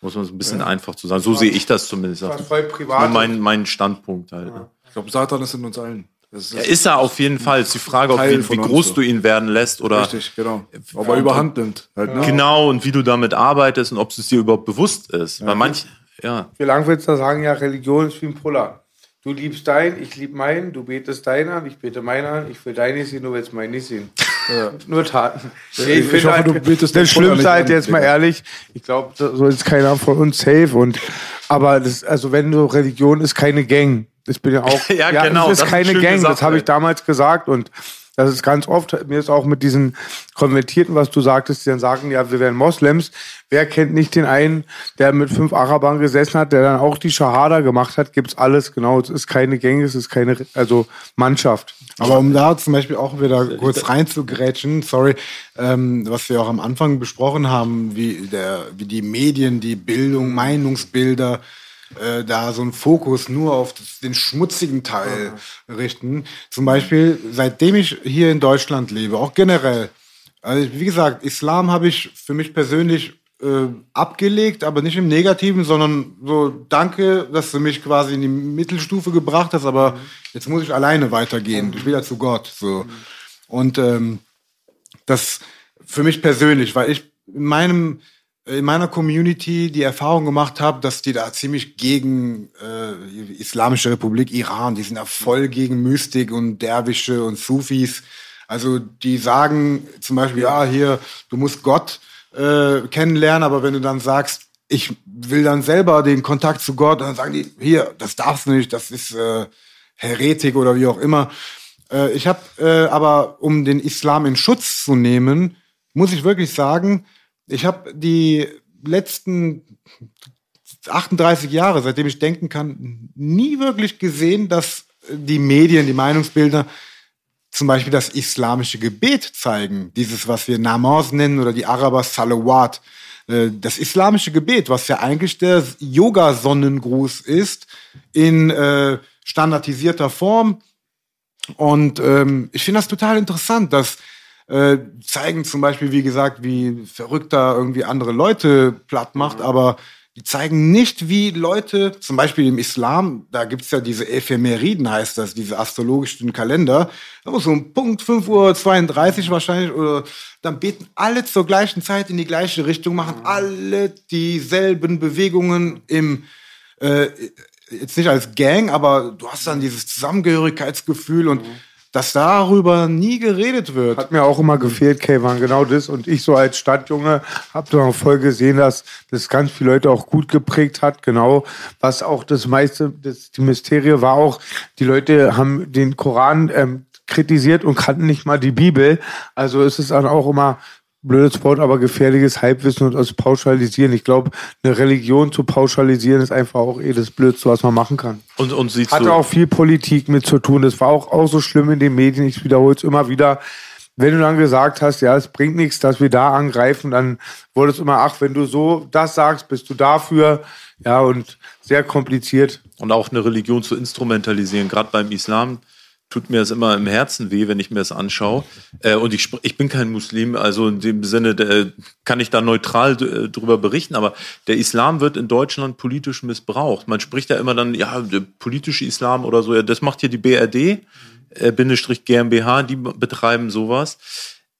Muss man so ein bisschen einfach zu sagen. So sehe ich das zumindest. Das
voll
ist
privat
nur
ist.
mein, mein Standpunkt halt.
Ich glaube, Satan ist in uns allen. Das
Ja, ist er auf jeden Fall. Es ist die Frage, ob,
Teil
wie, groß
so.
du ihn werden lässt oder
Richtig, genau. Ob er überhand nimmt. Halt, ne?
genau und wie du damit arbeitest und ob es dir überhaupt bewusst ist. Weil manch, ja,
Wir Langwitzer sagen ja, Religion ist wie ein Puller. Du liebst dein, ich lieb meinen, du betest deinen an, ich bete meinen an, ich will deinen sehen, du willst meinen nicht sehen. Nur Taten. Nee,
ich
finde
hoffe, du betest
das Schlimmste halt jetzt mal ehrlich, ich glaube, so ist keiner von uns safe und aber das, also wenn du Religion ist keine Gang. Ich bin ja auch,
Ja, genau,
es ist
das ist
keine
schön
Gang,
gesagt,
das habe ich damals gesagt und Das ist ganz oft, mir ist auch mit diesen Konvertierten, was du sagtest, die dann sagen, ja, wir wären Moslems. Wer kennt nicht den einen, der mit fünf Arabern gesessen hat, der dann auch die Shahada gemacht hat, gibt's alles, genau. Es ist keine Gänge, es ist keine, also Mannschaft.
Aber um da zum Beispiel auch wieder kurz reinzugrätschen, sorry, ähm, was wir auch am Anfang besprochen haben, wie, der, wie die Medien, die Bildung, Meinungsbilder, äh, da so einen Fokus nur auf das, den schmutzigen Teil richten. Zum Beispiel, seitdem ich hier in Deutschland lebe, auch generell, also wie gesagt, Islam habe ich für mich persönlich äh, abgelegt, aber nicht im Negativen, sondern so, danke, dass du mich quasi in die Mittelstufe gebracht hast, aber jetzt muss ich alleine weitergehen. Ich will ja zu Gott. So. Und ähm, das für mich persönlich, weil ich in meinem in meiner Community die Erfahrung gemacht habe, dass die da ziemlich gegen äh, Islamische Republik Iran, die sind ja voll gegen Mystik und Derwische und Sufis. Also die sagen zum Beispiel, ja, hier, du musst Gott äh, kennenlernen, aber wenn du dann sagst, ich will dann selber den Kontakt zu Gott, dann sagen die, hier, das darfst du nicht, das ist äh, Heretik oder wie auch immer. Äh, ich habe äh, aber, um den Islam in Schutz zu nehmen, muss ich wirklich sagen, ich habe die letzten 38 Jahre, seitdem ich denken kann, nie wirklich gesehen, dass die Medien, die Meinungsbilder zum Beispiel das islamische Gebet zeigen. Dieses, was wir Namaz nennen oder die Araber Salawat. Äh, Das islamische Gebet, was ja eigentlich der Yoga-Sonnengruß ist, in äh, standardisierter Form. Und ähm, ich finde das total interessant, dass äh, zeigen zum Beispiel, wie gesagt, wie verrückter irgendwie andere Leute platt macht, aber die zeigen nicht, wie Leute, zum Beispiel im Islam, da gibt's ja diese Ephemeriden, heißt das, diese astrologischen Kalender, da muss so ein Punkt 5.32 Uhr wahrscheinlich, oder dann beten alle zur gleichen Zeit in die gleiche Richtung, machen alle dieselben Bewegungen im äh, jetzt nicht als Gang, aber du hast dann dieses Zusammengehörigkeitsgefühl und dass darüber nie geredet wird.
Hat mir auch immer gefehlt, Kayvan, genau das. Und ich so als Stadtjunge habe dann voll gesehen, dass das ganz viele Leute auch gut geprägt hat. Genau, was auch das meiste, das, die Mysterie war auch, die Leute haben den Koran ähm, kritisiert und kannten nicht mal die Bibel. Also ist es dann auch immer blödes Wort, aber gefährliches Halbwissen und das Pauschalisieren. Ich glaube, eine Religion zu pauschalisieren ist einfach auch eh das Blödste, was man machen kann.
Und, und siehst
Hatte
du,
auch viel Politik mit zu tun. Das war auch, auch so schlimm in den Medien. Ich wiederhole es immer wieder. Wenn du dann gesagt hast, ja, es bringt nichts, dass wir da angreifen, dann wurde es immer, ach, wenn du so das sagst, bist du dafür. Ja, und sehr kompliziert.
und auch eine Religion zu instrumentalisieren, gerade beim Islam, tut mir das immer im Herzen weh, wenn ich mir das anschaue. Äh, und ich, ich bin kein Muslim, also in dem Sinne äh, kann ich da neutral äh, drüber berichten, aber der Islam wird in Deutschland politisch missbraucht. Man spricht ja immer dann, ja, der politische Islam oder so, ja, das macht hier die BRD, äh, Bindestrich GmbH, die betreiben sowas.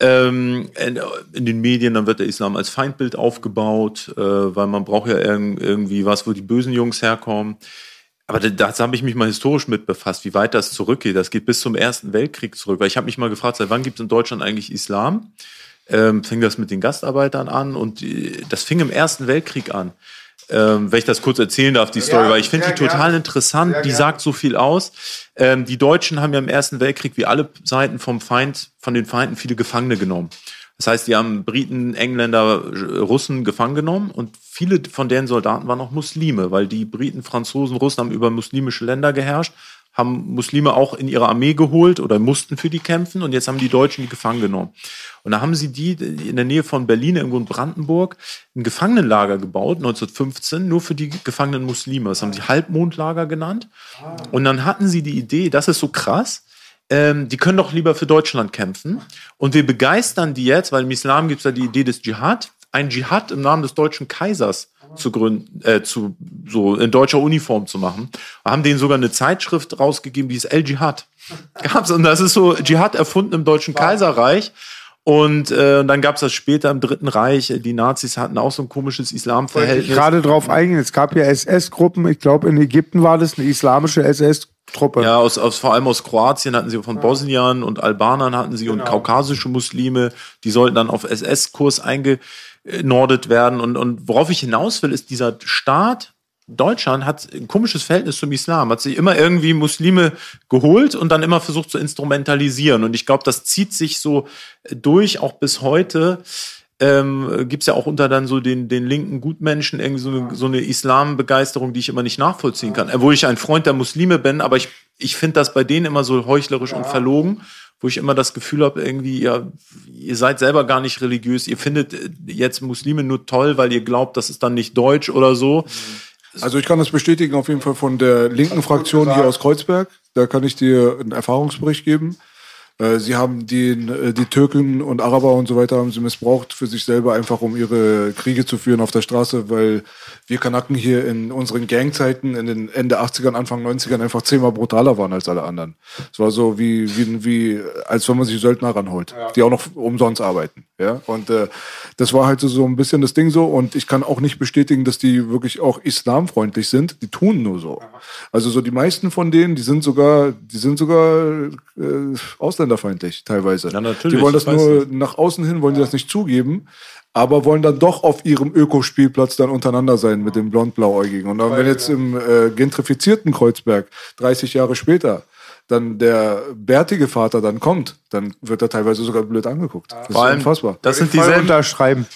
Ähm, in, in den Medien, dann wird der Islam als Feindbild aufgebaut, äh, weil man braucht ja irg irgendwie was, wo die bösen Jungs herkommen. Aber da- habe ich mich mal historisch mit befasst, wie weit das zurückgeht. Das geht bis zum Ersten Weltkrieg zurück. Weil ich habe mich mal gefragt, seit wann gibt es in Deutschland eigentlich Islam? Ähm, fing das mit den Gastarbeitern an und das fing im Ersten Weltkrieg an. Ähm, wenn ich das kurz erzählen darf, die Story, weil ich finde die total
gerne.
interessant,
Sehr
die
gerne.
sagt so viel aus. Ähm, die Deutschen haben ja im Ersten Weltkrieg wie alle Seiten vom Feind, von den Feinden viele Gefangene genommen. Das heißt, die haben Briten, Engländer, Russen gefangen genommen und viele von deren Soldaten waren auch Muslime, weil die Briten, Franzosen, Russen haben über muslimische Länder geherrscht, haben Muslime auch in ihre Armee geholt oder mussten für die kämpfen und jetzt haben die Deutschen die gefangen genommen. Und da haben sie die in der Nähe von Berlin, irgendwo in Brandenburg, ein Gefangenenlager gebaut, 1915, nur für die gefangenen Muslime. Das haben sie Halbmondlager genannt. Und dann hatten sie die Idee, das ist so krass, ähm, die können doch lieber für Deutschland kämpfen. Und wir begeistern die jetzt, weil im Islam gibt es ja die Idee des Dschihad, ein Dschihad im Namen des deutschen Kaisers zu gründen, äh, zu, so in deutscher Uniform zu machen. Wir haben denen sogar eine Zeitschrift rausgegeben, die ist El Dschihad. Gab's. Und das ist so Dschihad erfunden im deutschen Kaiserreich. Und äh, dann gab es das später im Dritten Reich. Die Nazis hatten auch so ein komisches
Wollte ich
Islamverhältnis.
gerade drauf eingehen. Es gab ja SS-Gruppen. Ich glaube, in Ägypten war das eine islamische SS-Truppe.
Ja, aus, aus, vor allem aus Kroatien hatten sie von Bosniern und Albanern hatten sie und kaukasische Muslime, die sollten dann auf SS-Kurs eingenordet werden. Und, und worauf ich hinaus will, ist dieser Staat Deutschland hat ein komisches Verhältnis zum Islam, hat sich immer irgendwie Muslime geholt und dann immer versucht zu instrumentalisieren. Und ich glaube, das zieht sich so durch, auch bis heute. Ähm, gibt es ja auch unter dann so den, den linken Gutmenschen irgendwie so eine, so eine Islambegeisterung, die ich immer nicht nachvollziehen kann. Obwohl ich ein Freund der Muslime bin, aber ich, ich finde das bei denen immer so heuchlerisch und verlogen wo ich immer das Gefühl habe, irgendwie, ja, ihr seid selber gar nicht religiös, ihr findet jetzt Muslime nur toll, weil ihr glaubt, das ist dann nicht deutsch oder so.
Also ich kann das bestätigen auf jeden Fall von der linken Fraktion hier aus Kreuzberg. Da kann ich dir einen Erfahrungsbericht geben. Äh, Sie haben den, äh, die Türken und Araber und so weiter haben sie missbraucht für sich selber, einfach um ihre Kriege zu führen auf der Straße, weil wir Kanaken hier in unseren Gangzeiten in den Ende 80ern, Anfang 90ern einfach zehnmal brutaler waren als alle anderen. Es war so wie, wie, wie als wenn man sich Söldner ranholt, die auch noch umsonst arbeiten. Ja? Und äh, das war halt so, so ein bisschen das Ding so. Und ich kann auch nicht bestätigen, dass die wirklich auch islamfreundlich sind. Die tun nur so. Also so die meisten von denen, die sind sogar, die sind sogar äh, ausländerfeindlich teilweise.
Ja, natürlich,
Die wollen das nur nach außen hin, wollen die das nicht zugeben. Aber wollen dann doch auf ihrem Ökospielplatz dann untereinander sein mit dem blond-blauäugigen. Und dann, wenn jetzt im äh, gentrifizierten Kreuzberg 30 Jahre später dann der bärtige Vater dann kommt, dann wird er teilweise sogar blöd angeguckt. Das
Vor
ist
allem,
unfassbar.
das sind dieselben.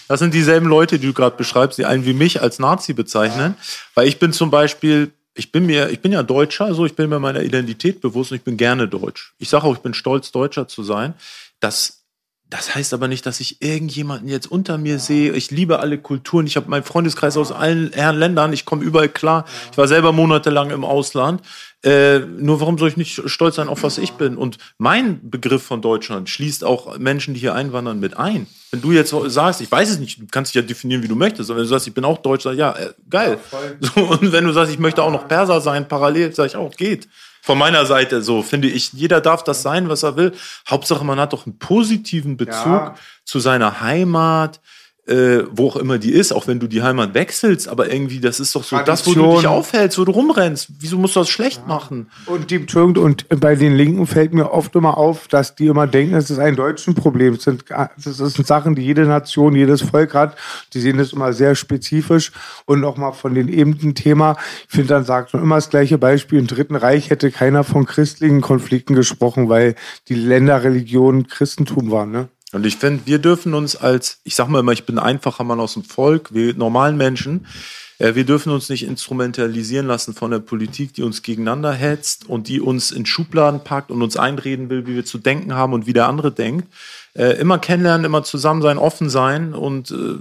Das sind dieselben Leute, die du gerade beschreibst, die einen wie mich als Nazi bezeichnen. Weil ich bin zum Beispiel, ich bin mir, ich bin ja Deutscher, also ich bin mir meiner Identität bewusst und ich bin gerne Deutsch. Ich sage auch, ich bin stolz, Deutscher zu sein. Das, das heißt aber nicht, dass ich irgendjemanden jetzt unter mir sehe. Ich liebe alle Kulturen. Ich habe meinen Freundeskreis aus allen Herren Ländern. Ich komme überall klar. Ich war selber monatelang im Ausland. Äh, nur warum soll ich nicht stolz sein auf was ich bin? Und mein Begriff von Deutschland schließt auch Menschen, die hier einwandern, mit ein. Wenn du jetzt sagst, ich weiß es nicht, du kannst dich ja definieren, wie du möchtest, aber wenn du sagst, ich bin auch Deutsch, sag ich, ja, äh, geil. so, und wenn du sagst, ich möchte auch noch Perser sein, parallel, sag ich auch, geht. Von meiner Seite so finde ich, jeder darf das sein, was er will. Hauptsache, man hat doch einen positiven Bezug
Ja.
zu seiner Heimat, äh, wo auch immer die ist, auch wenn du die Heimat wechselst, aber irgendwie, das ist doch so das, wo du
Tradition.
dich aufhältst, wo du rumrennst. Wieso musst du das schlecht machen?
Und die und bei den Linken fällt mir oft immer auf, dass die immer denken, es ist ein deutschen Problem. Das sind, das sind Sachen, die jede Nation, jedes Volk hat. Die sehen das immer sehr spezifisch. Und nochmal von den ebenen Thema. Ich finde, dann sagt man immer das gleiche Beispiel. Im Dritten Reich hätte keiner von christlichen Konflikten gesprochen, weil die Länderreligion Christentum waren. Ne?
Und ich finde, wir dürfen uns als, ich sag mal immer, ich bin ein einfacher Mann aus dem Volk, wir normalen Menschen, äh, wir dürfen uns nicht instrumentalisieren lassen von der Politik, die uns gegeneinander hetzt und die uns in Schubladen packt und uns einreden will, wie wir zu denken haben und wie der andere denkt. Äh, immer kennenlernen, immer zusammen sein, offen sein und äh,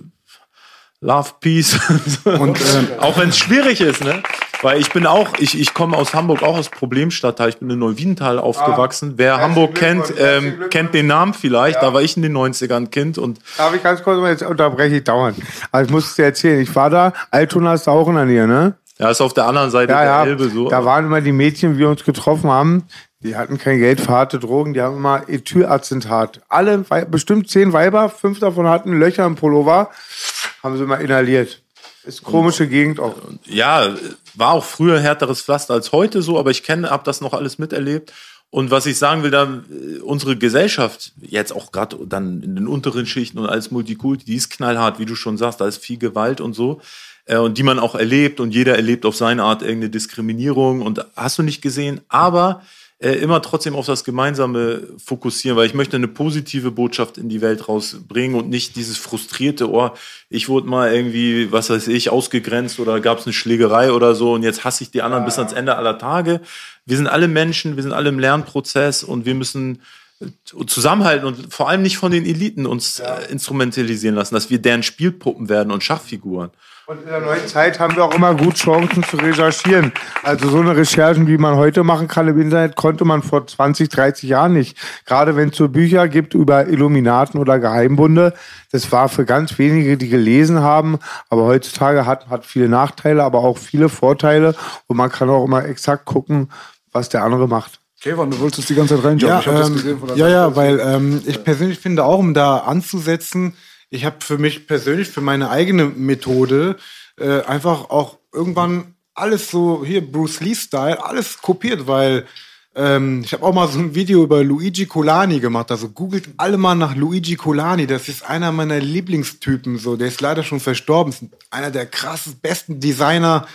Love, Peace.
Und, ähm,
auch wenn es schwierig ist, ne? Weil ich bin auch, ich, ich komme aus Hamburg, auch aus Problemstadtteil. Ich bin in Neuwiedental aufgewachsen. Wer Hamburg kennt, ähm, kennt den Namen vielleicht. Da war ich in den 90ern Kind und
Darf ich ganz kurz mal, jetzt unterbreche ich dauernd. Aber ich muss es dir erzählen. Ich war da, Altona ist da auch in der Nähe, ne?
ja, ist auf der anderen Seite
Ja,
der
ja.
Elbe so.
Da waren immer die Mädchen, wie wir uns getroffen haben. Die hatten kein Geld für harte Drogen, die haben immer Ethylacetat. Alle, bestimmt zehn Weiber, fünf davon hatten Löcher im Pullover, haben sie immer inhaliert. Ist komische Gegend auch.
ja, war auch früher härteres Pflaster als heute so, aber ich kenne, habe das noch alles miterlebt. Und was ich sagen will, da unsere Gesellschaft jetzt auch gerade dann in den unteren Schichten und als Multikulti, die ist knallhart, wie du schon sagst, da ist viel Gewalt und so äh, und die man auch erlebt und jeder erlebt auf seine Art irgendeine Diskriminierung und hast du nicht gesehen, aber äh, immer trotzdem auf das Gemeinsame fokussieren, weil ich möchte eine positive Botschaft in die Welt rausbringen und nicht dieses frustrierte, oh, ich wurde mal irgendwie, was weiß ich, ausgegrenzt oder gab es eine Schlägerei oder so und jetzt hasse ich die anderen bis ans Ende aller Tage. Wir sind alle Menschen, wir sind alle im Lernprozess und wir müssen äh, zusammenhalten und vor allem nicht von den Eliten uns äh, instrumentalisieren lassen, dass wir deren Spielpuppen werden und Schachfiguren.
Und in der neuen Zeit haben wir auch immer gut Chancen zu recherchieren. Also so eine Recherchen, wie man heute machen kann im Internet, konnte man vor 20, 30 Jahren nicht. Gerade wenn es so Bücher gibt über Illuminaten oder Geheimbunde, das war für ganz wenige, die gelesen haben. Aber heutzutage hat, hat viele Nachteile, aber auch viele Vorteile. Und man kann auch immer exakt gucken, was der andere macht.
Kevin, du wolltest die ganze Zeit reinjumpen.
Ja,
ich habe das
ähm,
gesehen von der
ja, ja, weil ähm, ich persönlich finde auch, um da anzusetzen, ich habe für mich persönlich, für meine eigene Methode äh, einfach auch irgendwann alles so, hier Bruce Lee-Style, alles kopiert, weil ähm, ich habe auch mal so ein Video über Luigi Colani gemacht. Also googelt alle mal nach Luigi Colani. Das ist einer meiner Lieblingstypen. So, der ist leider schon verstorben. Ist einer der krassesten, besten Designer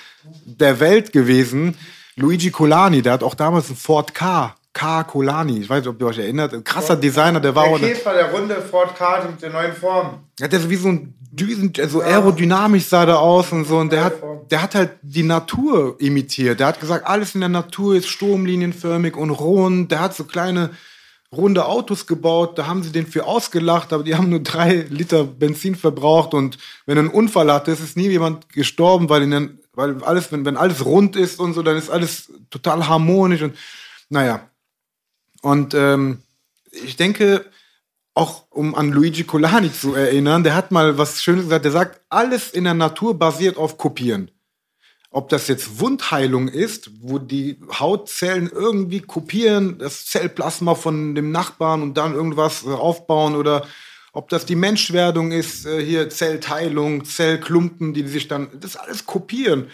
der Welt gewesen. Luigi Colani, der hat auch damals ein Ford K. K. Colani. Ich weiß nicht, ob ihr euch erinnert. Ein krasser Designer, der war auch.
Der Käfer, der runde Ford Ka mit der neuen Form.
Ja, der ist wie so ein Düsen, so aerodynamisch sah der aus und so. Und der hat, der hat halt die Natur imitiert. Der hat gesagt, alles in der Natur ist stromlinienförmig und rund. Der hat so kleine runde Autos gebaut. Da haben sie den für ausgelacht, aber die haben nur drei Liter Benzin verbraucht. Und wenn er einen Unfall hatte, ist es nie jemand gestorben, weil, in den, weil alles, wenn, wenn alles rund ist und so, dann ist alles total harmonisch und naja. Und ähm, ich denke, auch um an Luigi Colani zu erinnern, der hat mal was Schönes gesagt, der sagt, alles in der Natur basiert auf Kopieren. Ob das jetzt Wundheilung ist, wo die Hautzellen irgendwie kopieren, das Zellplasma von dem Nachbarn und dann irgendwas äh, aufbauen oder ob das die Menschwerdung ist, äh, hier Zellteilung, Zellklumpen, die sich dann, das alles kopieren.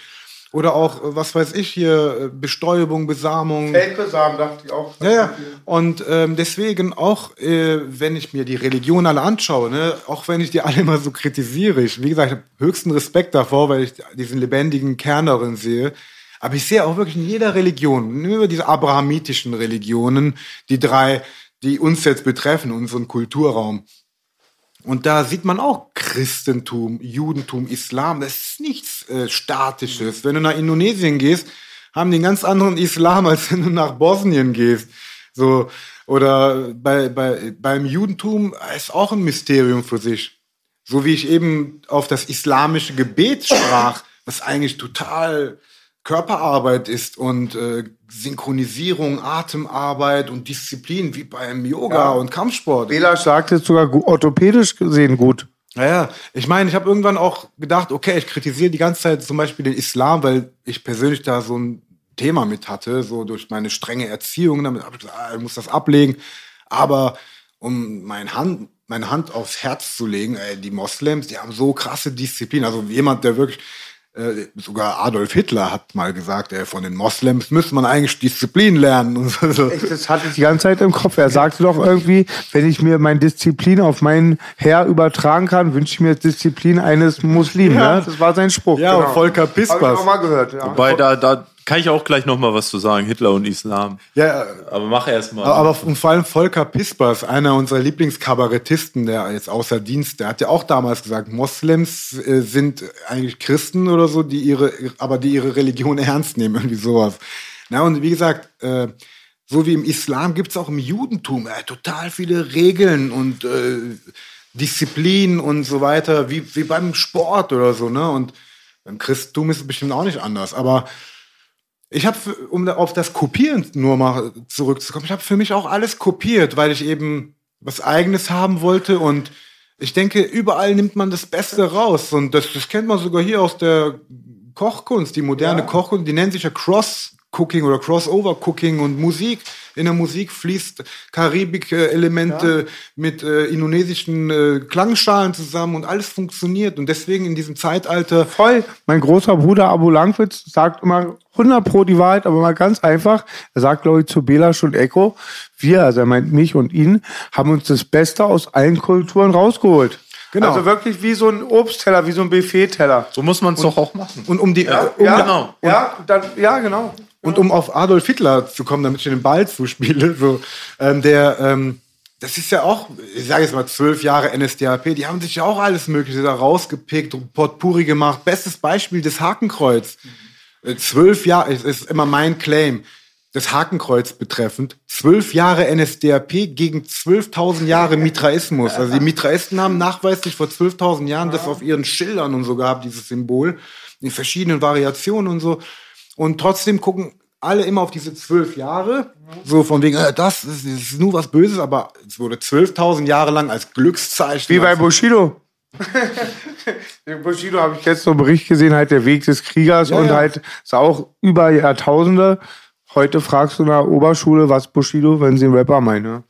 Oder auch, äh, was weiß ich hier, äh, Bestäubung, Besamung.
Feldbesamen, dachte ich auch.
Ja, ja. Und ähm, deswegen auch, äh, wenn ich mir die Religion alle anschaue, ne, auch wenn ich die alle immer so kritisiere, ich, wie gesagt, ich habe höchsten Respekt davor, weil ich diesen lebendigen Kern darin sehe. Aber ich sehe auch wirklich in jeder Religion, nehmen wir diese abrahamitischen Religionen, die drei, die uns jetzt betreffen, unseren Kulturraum. Und da sieht man auch Christentum, Judentum, Islam. Das ist nichts äh, Statisches. Wenn du nach Indonesien gehst, haben die einen ganz anderen Islam, als wenn du nach Bosnien gehst. So, oder bei, bei, beim Judentum ist auch ein Mysterium für sich. So wie ich eben auf das islamische Gebet sprach, was eigentlich total Körperarbeit ist und äh, Synchronisierung, Atemarbeit und Disziplin wie beim Yoga
Ja.
und Kampfsport.
Bela sagt jetzt sogar orthopädisch gesehen gut.
Naja, ich meine, ich habe irgendwann auch gedacht, okay, ich kritisiere die ganze Zeit zum Beispiel den Islam, weil ich persönlich da so ein Thema mit hatte, so durch meine strenge Erziehung. Damit habe ich gesagt, ah, ich muss das ablegen. Aber um mein Hand, meine Hand aufs Herz zu legen, ey, die Moslems, die haben so krasse Disziplin. Also jemand, der wirklich äh, sogar Adolf Hitler hat mal gesagt, ey, von den Moslems müsste man eigentlich Disziplin lernen. Und so.
Echt, das hatte ich die ganze Zeit im Kopf. Er sagte doch irgendwie, wenn ich mir mein Disziplin auf meinen Herr übertragen kann, wünsche ich mir Disziplin eines Muslimen.
Ja.
Ne? Das war sein Spruch.
Ja, und Volker
Hab ich
Pispers.
auch mal gehört. Ja.
Wobei, da, da kann ich auch gleich noch mal was zu sagen, Hitler und Islam.
Ja,
Aber mach erst mal.
Aber und vor allem Volker Pispers, einer unserer Lieblingskabarettisten, der jetzt außer Dienst, der hat ja auch damals gesagt, Moslems äh, sind eigentlich Christen oder so, die ihre, aber die ihre Religion ernst nehmen, irgendwie sowas. Na, und wie gesagt, äh, so wie im Islam gibt's auch im Judentum äh, total viele Regeln und äh, Disziplin und so weiter, wie, wie beim Sport oder so, ne? Und beim Christentum ist es bestimmt auch nicht anders. Aber ich habe, um auf das Kopieren nur mal zurückzukommen, ich habe für mich auch alles kopiert, weil ich eben was Eigenes haben wollte und ich denke, überall nimmt man das Beste raus und das, das kennt man sogar hier aus der Kochkunst, die moderne Kochkunst, die nennt sich ja Cross-Cooking oder Crossover-Cooking und Musik. In der Musik fließt Karibik-Elemente mit äh, indonesischen äh, Klangschalen zusammen und alles funktioniert und deswegen in diesem Zeitalter
Voll. Mein großer Bruder Abu Langwitz sagt immer 100 pro die Wahrheit, aber mal ganz einfach. Er sagt, glaube ich, zu Bela und Echo, wir, also er meint mich und ihn, haben uns das Beste aus allen Kulturen rausgeholt.
Genau.
Also wirklich wie so ein Obstteller, wie so ein Buffet-Teller.
so muss man es doch auch machen.
und um die
Ja,
um,
genau.
Ja, dann, ja, genau.
Und um auf Adolf Hitler zu kommen, damit ich den Ball zuspiele, so, ähm, der, ähm, das ist ja auch, ich sage jetzt mal zwölf Jahre NSDAP, die haben sich ja auch alles Mögliche da rausgepickt, Potpourri gemacht. Bestes Beispiel, das Hakenkreuz. Äh, Zwölf Jahre, ist, ist immer mein Claim, das Hakenkreuz betreffend. Zwölf Jahre NSDAP gegen 12.000 Jahre Mitraismus. Also die Mitraisten haben nachweislich vor 12.000 Jahren das auf ihren Schildern und so gehabt, dieses Symbol, in verschiedenen Variationen und so. Und trotzdem gucken alle immer auf diese zwölf Jahre, so von wegen, äh, das, ist, das ist nur was Böses, aber es wurde 12.000 Jahre lang als Glückszeichen.
Wie bei Bushido. Bushido habe ich jetzt so einen Bericht gesehen, halt der Weg des Kriegers
Ja,
und
ja.
halt ist auch über Jahrtausende. Heute fragst du in der Oberschule, was Bushido, wenn sie einen Rapper meinen. Ne?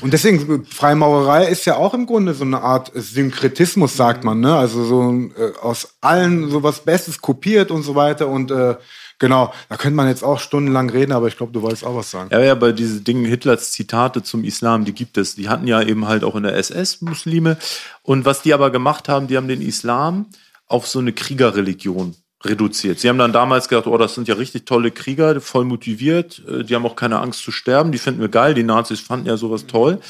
Und deswegen, Freimaurerei ist ja auch im Grunde so eine Art Synkretismus, sagt man, ne? Also so äh, aus allen so was Bestes kopiert und so weiter und äh, Genau, da könnte man jetzt auch stundenlang reden, aber ich glaube, du wolltest auch was sagen.
Ja, ja, aber diese Dinge, Hitlers Zitate zum Islam, die gibt es. Die hatten ja eben halt auch in der SS Muslime. Und was die aber gemacht haben, die haben den Islam auf so eine Kriegerreligion reduziert. Sie haben dann damals gedacht, oh, das sind ja richtig tolle Krieger, voll motiviert, äh, die haben auch keine Angst zu sterben, die finden wir geil, die Nazis fanden ja sowas toll.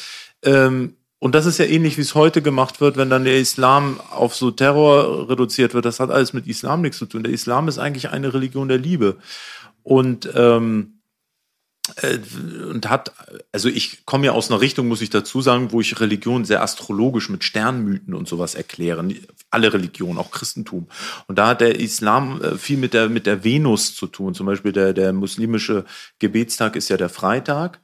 Ähm, und das ist ja ähnlich, wie es heute gemacht wird, wenn dann der Islam auf so Terror reduziert wird. Das hat alles mit Islam nichts zu tun. Der Islam ist eigentlich eine Religion der Liebe. Und ähm, äh, und hat, also ich komme ja aus einer Richtung, muss ich dazu sagen, wo ich Religion sehr astrologisch mit Sternmythen und sowas erkläre. Alle Religionen, auch Christentum. Und da hat der Islam äh, viel mit der, mit der Venus zu tun. Zum Beispiel der, der muslimische Gebetstag ist ja der Freitag.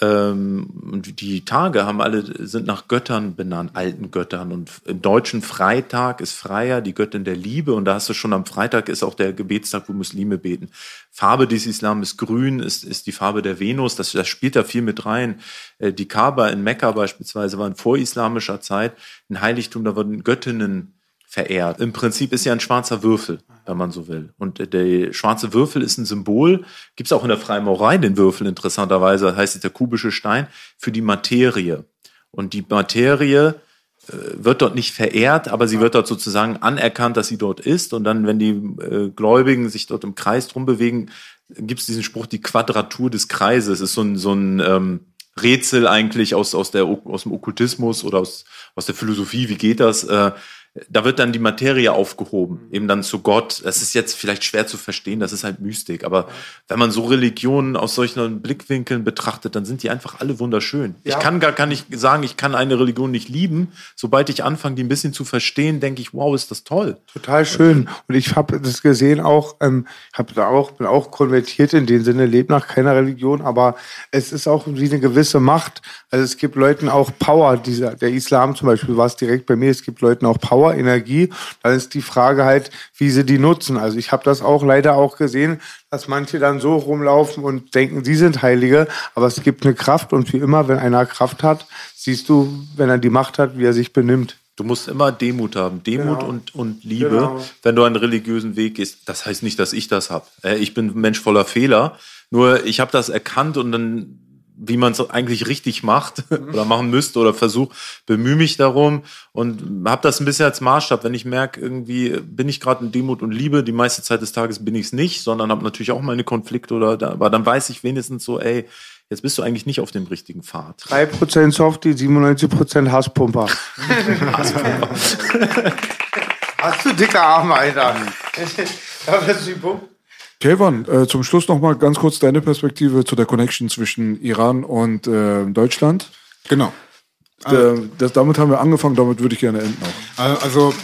Ähm, und die Tage haben alle, sind nach Göttern benannt, alten Göttern. Und im deutschen Freitag ist Freier, die Göttin der Liebe. Und da hast du schon am Freitag ist auch der Gebetstag, wo Muslime beten. Farbe des Islam ist grün, ist, ist die Farbe der Venus. Das, das spielt da viel mit rein. Äh, die Kaaba in Mekka beispielsweise war in vorislamischer Zeit ein Heiligtum, da wurden Göttinnen verehrt. Im Prinzip ist ja ein schwarzer Würfel, wenn man so will. Und der schwarze Würfel ist ein Symbol, gibt es auch in der Freimaurerei den Würfel interessanterweise, das heißt der kubische Stein, für die Materie. Und die Materie äh, wird dort nicht verehrt, aber sie wird dort sozusagen anerkannt, dass sie dort ist. Und dann, wenn die äh, Gläubigen sich dort im Kreis drum bewegen, gibt es diesen Spruch, die Quadratur des Kreises. Das ist so ein, so ein ähm, Rätsel eigentlich aus, aus, der, aus dem Okkultismus oder aus, aus der Philosophie. Wie geht das? Äh, da wird dann die Materie aufgehoben, mhm. eben dann zu Gott. Das ist jetzt vielleicht schwer zu verstehen, das ist halt Mystik. Aber wenn man so Religionen aus solchen Blickwinkeln betrachtet, dann sind die einfach alle wunderschön. Ja. Ich kann gar kann nicht sagen, ich kann eine Religion nicht lieben. Sobald ich anfange, die ein bisschen zu verstehen, denke ich, wow, ist das toll.
Total schön. Und ich habe das gesehen auch, ähm, habe da auch, bin auch konvertiert in dem Sinne, lebe nach keiner Religion, aber es ist auch wie eine gewisse Macht. Also es gibt Leuten auch Power, dieser, der Islam zum Beispiel war es direkt bei mir, es gibt Leuten auch Power Energie. Dann ist die Frage halt, wie sie die nutzen. Also ich habe das auch leider auch gesehen, dass manche dann so rumlaufen und denken, sie sind Heilige. Aber es gibt eine Kraft und wie immer, wenn einer Kraft hat, siehst du, wenn er die Macht hat, wie er sich benimmt.
Du musst immer Demut haben. Demut genau. und, und Liebe, genau. wenn du einen religiösen Weg gehst. Das heißt nicht, dass ich das habe. Äh, ich bin ein Mensch voller Fehler. Nur ich habe das erkannt und dann wie man es eigentlich richtig macht oder machen müsste oder versuch, bemühe mich darum und habe das ein bisschen als Maßstab. Wenn ich merke, irgendwie bin ich gerade in Demut und Liebe, die meiste Zeit des Tages bin ich es nicht, sondern habe natürlich auch meine Konflikte oder da, aber dann weiß ich wenigstens so, ey, jetzt bist du eigentlich nicht auf dem richtigen Pfad.
3% Softie, 97% Hasspumper. Hasspumper. Hast du dicke Arme, Alter.
da wirst du die Pumpe. Kevan, äh, zum Schluss noch mal ganz kurz deine Perspektive zu der Connection zwischen Iran und äh, Deutschland.
Genau.
Der, das, damit haben wir angefangen, damit würde ich gerne enden
auch. Also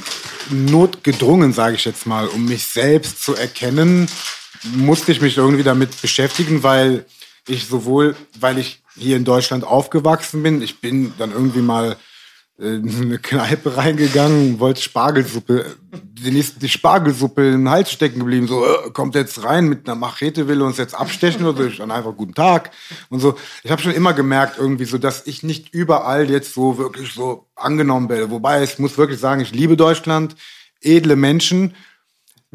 notgedrungen, sage ich jetzt mal, um mich selbst zu erkennen, musste ich mich irgendwie damit beschäftigen, weil ich sowohl, weil ich hier in Deutschland aufgewachsen bin, ich bin dann irgendwie mal in eine Kneipe reingegangen, wollte Spargelsuppe, die, nächste, die Spargelsuppe in den Hals stecken geblieben, so, äh, kommt jetzt rein mit einer Machete, will uns jetzt abstechen oder so, ich dann einfach guten Tag und so. Ich habe schon immer gemerkt irgendwie so, dass ich nicht überall jetzt so wirklich so angenommen werde. Wobei ich muss wirklich sagen, ich liebe Deutschland, edle Menschen,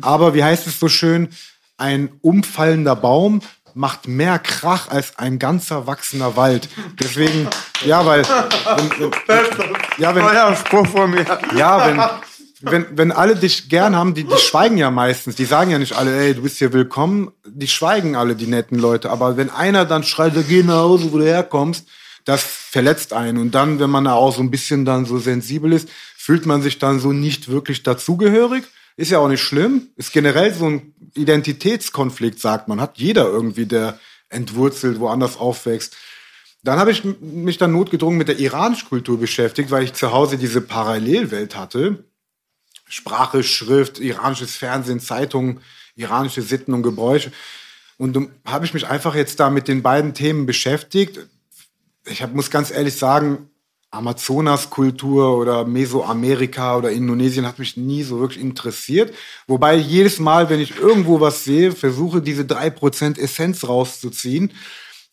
aber wie heißt es so schön, ein umfallender Baum macht mehr Krach als ein ganzer wachsender Wald. Deswegen, ja, weil. Wenn, wenn, ja, wenn, Spruch von mir. Ja, wenn, wenn, wenn alle dich gern haben, die, die schweigen ja meistens. Die sagen ja nicht alle, ey, du bist hier willkommen. Die schweigen alle, die netten Leute. Aber wenn einer dann schreit, geh nach Hause, wo du herkommst, das verletzt einen. Und dann, wenn man da auch so ein bisschen dann so sensibel ist, fühlt man sich dann so nicht wirklich dazugehörig. Ist ja auch nicht schlimm. Ist generell so ein Identitätskonflikt, sagt man. Hat jeder irgendwie, der entwurzelt, woanders aufwächst. Dann habe ich mich dann notgedrungen mit der iranischen Kultur beschäftigt, weil ich zu Hause diese Parallelwelt hatte. Sprache, Schrift, iranisches Fernsehen, Zeitungen, iranische Sitten und Gebräuche. Und dann habe ich mich einfach jetzt da mit den beiden Themen beschäftigt. Ich hab, muss ganz ehrlich sagen, Amazonaskultur oder Mesoamerika oder Indonesien hat mich nie so wirklich interessiert. Wobei jedes Mal, wenn ich irgendwo was sehe, versuche diese drei Prozent Essenz rauszuziehen.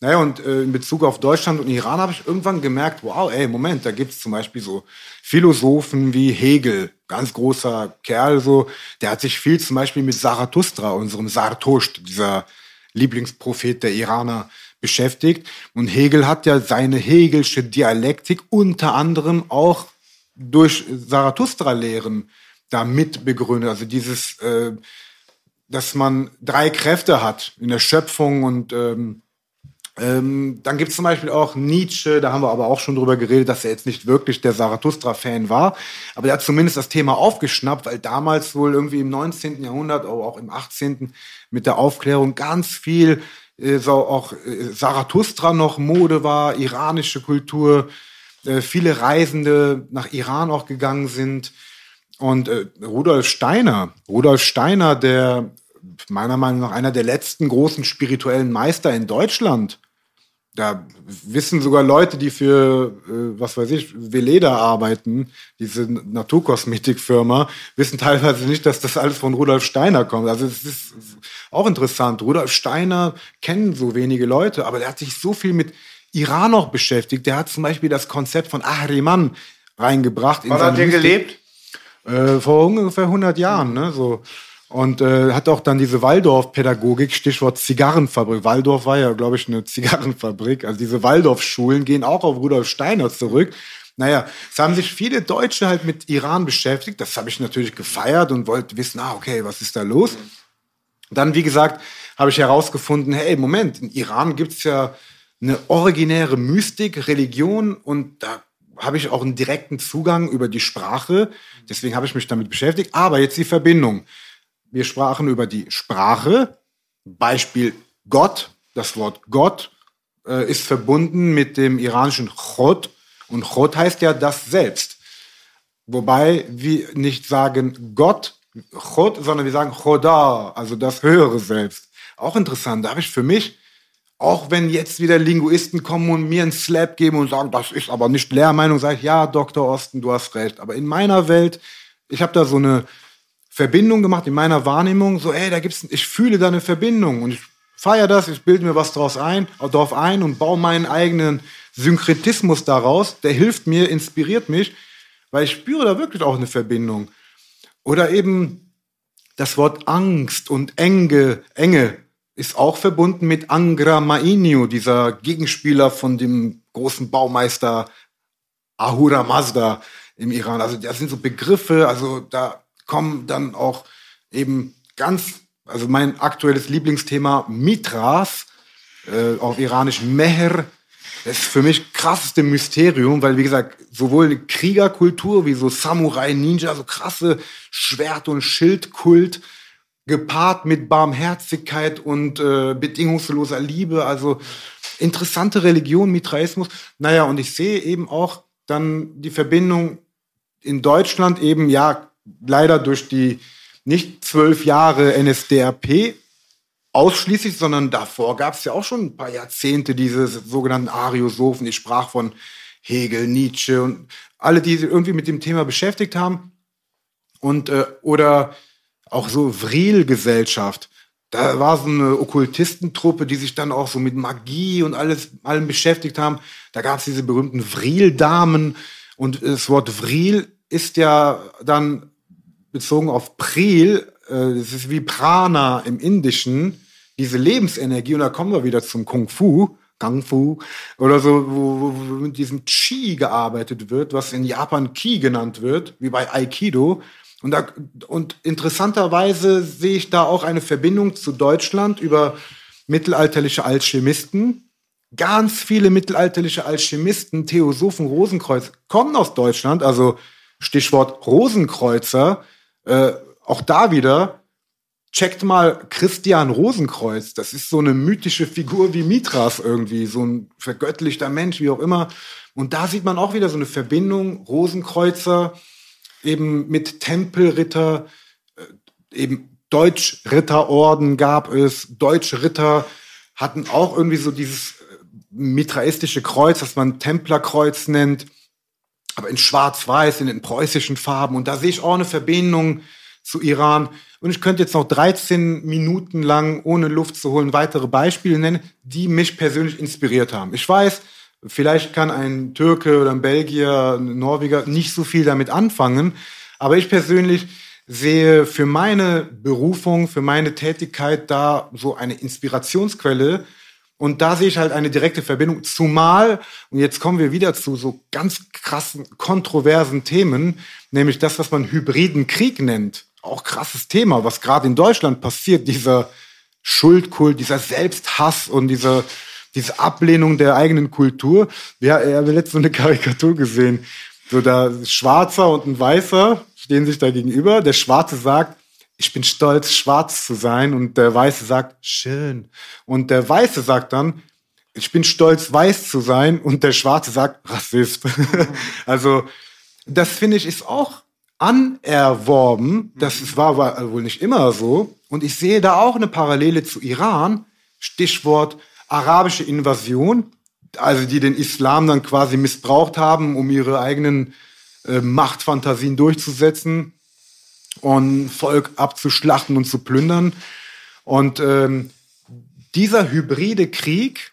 Naja, und äh, in Bezug auf Deutschland und Iran habe ich irgendwann gemerkt, wow, ey, Moment, da gibt es zum Beispiel so Philosophen wie Hegel, ganz großer Kerl, so, der hat sich viel zum Beispiel mit Zarathustra, unserem Sartosht, dieser Lieblingsprophet der Iraner, beschäftigt. Und Hegel hat ja seine Hegelsche Dialektik unter anderem auch durch Zarathustra-Lehren da mit begründet. Also dieses, äh, dass man drei Kräfte hat in der Schöpfung und ähm, ähm, dann gibt es zum Beispiel auch Nietzsche, da haben wir aber auch schon drüber geredet, dass er jetzt nicht wirklich der Zarathustra-Fan war, aber er hat zumindest das Thema aufgeschnappt, weil damals wohl irgendwie im 19. Jahrhundert, aber auch im 18. mit der Aufklärung ganz viel so auch äh, Zarathustra noch Mode war, iranische Kultur, äh, viele Reisende nach Iran auch gegangen sind. Und äh, Rudolf Steiner, Rudolf Steiner, der meiner Meinung nach einer der letzten großen spirituellen Meister in Deutschland. Da wissen sogar Leute, die für, äh, was weiß ich, Veleda arbeiten, diese Naturkosmetikfirma, wissen teilweise nicht, dass das alles von Rudolf Steiner kommt. Also es ist auch interessant. Rudolf Steiner kennen so wenige Leute, aber der hat sich so viel mit Iran noch beschäftigt. Der hat zum Beispiel das Konzept von Ahriman reingebracht.
Wann hat der gelebt?
Äh, vor ungefähr 100 Jahren, ne? So. Und äh, hat auch dann diese Waldorf-Pädagogik, Stichwort Zigarrenfabrik. Waldorf war ja, glaube ich, eine Zigarrenfabrik. Also diese Waldorf-Schulen gehen auch auf Rudolf Steiner zurück. Naja, es haben sich viele Deutsche halt mit Iran beschäftigt. Das habe ich natürlich gefeiert und wollte wissen, ah, okay, was ist da los? Dann, wie gesagt, habe ich herausgefunden, hey, Moment, in Iran gibt's ja eine originäre Mystik, Religion und da habe ich auch einen direkten Zugang über die Sprache. Deswegen habe ich mich damit beschäftigt. Aber jetzt die Verbindung. Wir sprachen über die Sprache. Beispiel Gott. Das Wort Gott äh, ist verbunden mit dem iranischen Chod. Und Chod heißt ja das Selbst. Wobei wir nicht sagen Gott, Chod, sondern wir sagen Choda, also das höhere Selbst. Auch interessant. Da habe ich für mich, auch wenn jetzt wieder Linguisten kommen und mir einen Slap geben und sagen, das ist aber nicht Lehrmeinung, sage ich, ja, Dr. Osten, du hast recht. Aber in meiner Welt, ich habe da so eine Verbindung gemacht in meiner Wahrnehmung, so, ey, da gibt's, ich fühle da eine Verbindung und ich feiere das, ich bilde mir was draus ein, darauf ein und baue meinen eigenen Synkretismus daraus. Der hilft mir, inspiriert mich, weil ich spüre da wirklich auch eine Verbindung. Oder eben das Wort Angst und Enge, Enge ist auch verbunden mit Angra Mainyu, dieser Gegenspieler von dem großen Baumeister Ahura Mazda im Iran. Also das sind so Begriffe, also da kommen dann auch eben ganz, also mein aktuelles Lieblingsthema Mitras, äh, auf Iranisch Meher, das ist für mich krasseste Mysterium, weil wie gesagt, sowohl Kriegerkultur wie so Samurai, Ninja, so krasse Schwert- und Schildkult, gepaart mit Barmherzigkeit und äh, bedingungsloser Liebe, also interessante Religion, Mitraismus. Naja, und ich sehe eben auch dann die Verbindung in Deutschland eben, ja, leider durch die nicht zwölf Jahre NSDAP ausschließlich, sondern davor gab es ja auch schon ein paar Jahrzehnte diese sogenannten Ariosophen. Ich sprach von Hegel, Nietzsche und alle, die sich irgendwie mit dem Thema beschäftigt haben. Und äh, oder auch so Vril-Gesellschaft. Da war so eine Okkultistentruppe, die sich dann auch so mit Magie und alles allem beschäftigt haben. Da gab es diese berühmten Vril-Damen. Und das Wort Vril ist ja dann bezogen auf Pril, das ist wie Prana im Indischen, diese Lebensenergie, und da kommen wir wieder zum Kung Fu, Kung Fu, oder so, wo, wo, wo mit diesem Chi gearbeitet wird, was in Japan Ki genannt wird, wie bei Aikido. Und, da, und interessanterweise sehe ich da auch eine Verbindung zu Deutschland über mittelalterliche Alchemisten. Ganz viele mittelalterliche Alchemisten, Theosophen, Rosenkreuz kommen aus Deutschland, also Stichwort Rosenkreuzer, äh, auch da wieder, checkt mal Christian Rosenkreuz. Das ist so eine mythische Figur wie Mitras irgendwie, so ein vergöttlichter Mensch, wie auch immer. Und da sieht man auch wieder so eine Verbindung, Rosenkreuzer, eben mit Tempelritter, äh, eben Deutschritterorden gab es, Deutsche Ritter hatten auch irgendwie so dieses äh, mitraistische Kreuz, das man Templerkreuz nennt aber in schwarz-weiß, in den preußischen Farben. Und da sehe ich auch eine Verbindung zu Iran. Und ich könnte jetzt noch 13 Minuten lang, ohne Luft zu holen, weitere Beispiele nennen, die mich persönlich inspiriert haben. Ich weiß, vielleicht kann ein Türke oder ein Belgier, ein Norweger nicht so viel damit anfangen, aber ich persönlich sehe für meine Berufung, für meine Tätigkeit da so eine Inspirationsquelle. Und da sehe ich halt eine direkte Verbindung. Zumal, und jetzt kommen wir wieder zu so ganz krassen, kontroversen Themen, nämlich das, was man hybriden Krieg nennt. Auch krasses Thema, was gerade in Deutschland passiert, dieser Schuldkult, dieser Selbsthass und dieser, diese Ablehnung der eigenen Kultur. Wir haben letztens so eine Karikatur gesehen. So da Schwarzer und ein Weißer stehen sich da gegenüber. Der Schwarze sagt, ich bin stolz, schwarz zu sein. Und der Weiße sagt, schön. Und der Weiße sagt dann, ich bin stolz, weiß zu sein. Und der Schwarze sagt, Rassist. also, das finde ich ist auch anerworben. Das war, war wohl nicht immer so. Und ich sehe da auch eine Parallele zu Iran. Stichwort arabische Invasion. Also, die den Islam dann quasi missbraucht haben, um ihre eigenen äh, Machtfantasien durchzusetzen und Volk abzuschlachten und zu plündern. Und ähm, dieser hybride Krieg,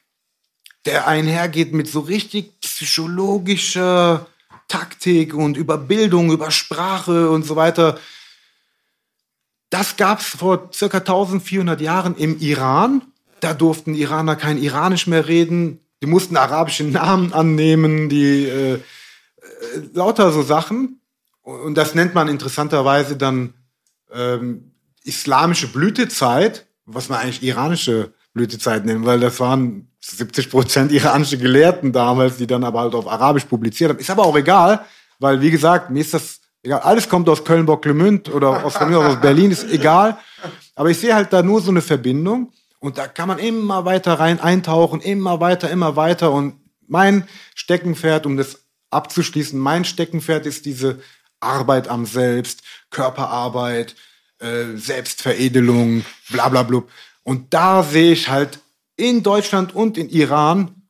der einhergeht mit so richtig psychologischer Taktik und über Bildung, über Sprache und so weiter, das gab es vor circa 1400 Jahren im Iran. Da durften Iraner kein Iranisch mehr reden. Die mussten arabische Namen annehmen. Die äh, lauter so Sachen. Und das nennt man interessanterweise dann ähm, islamische Blütezeit, was man eigentlich iranische Blütezeit nennt, weil das waren 70 Prozent iranische Gelehrten damals, die dann aber halt auf Arabisch publiziert haben. Ist aber auch egal, weil wie gesagt, mir ist das egal. Alles kommt aus Köln, Bock, Lemünd oder aus, aus Berlin, ist egal. Aber ich sehe halt da nur so eine Verbindung und da kann man immer weiter rein eintauchen, immer weiter, immer weiter und mein Steckenpferd, um das abzuschließen, mein Steckenpferd ist diese Arbeit am Selbst, Körperarbeit, äh, Selbstveredelung, bla bla bla. Und da sehe ich halt in Deutschland und in Iran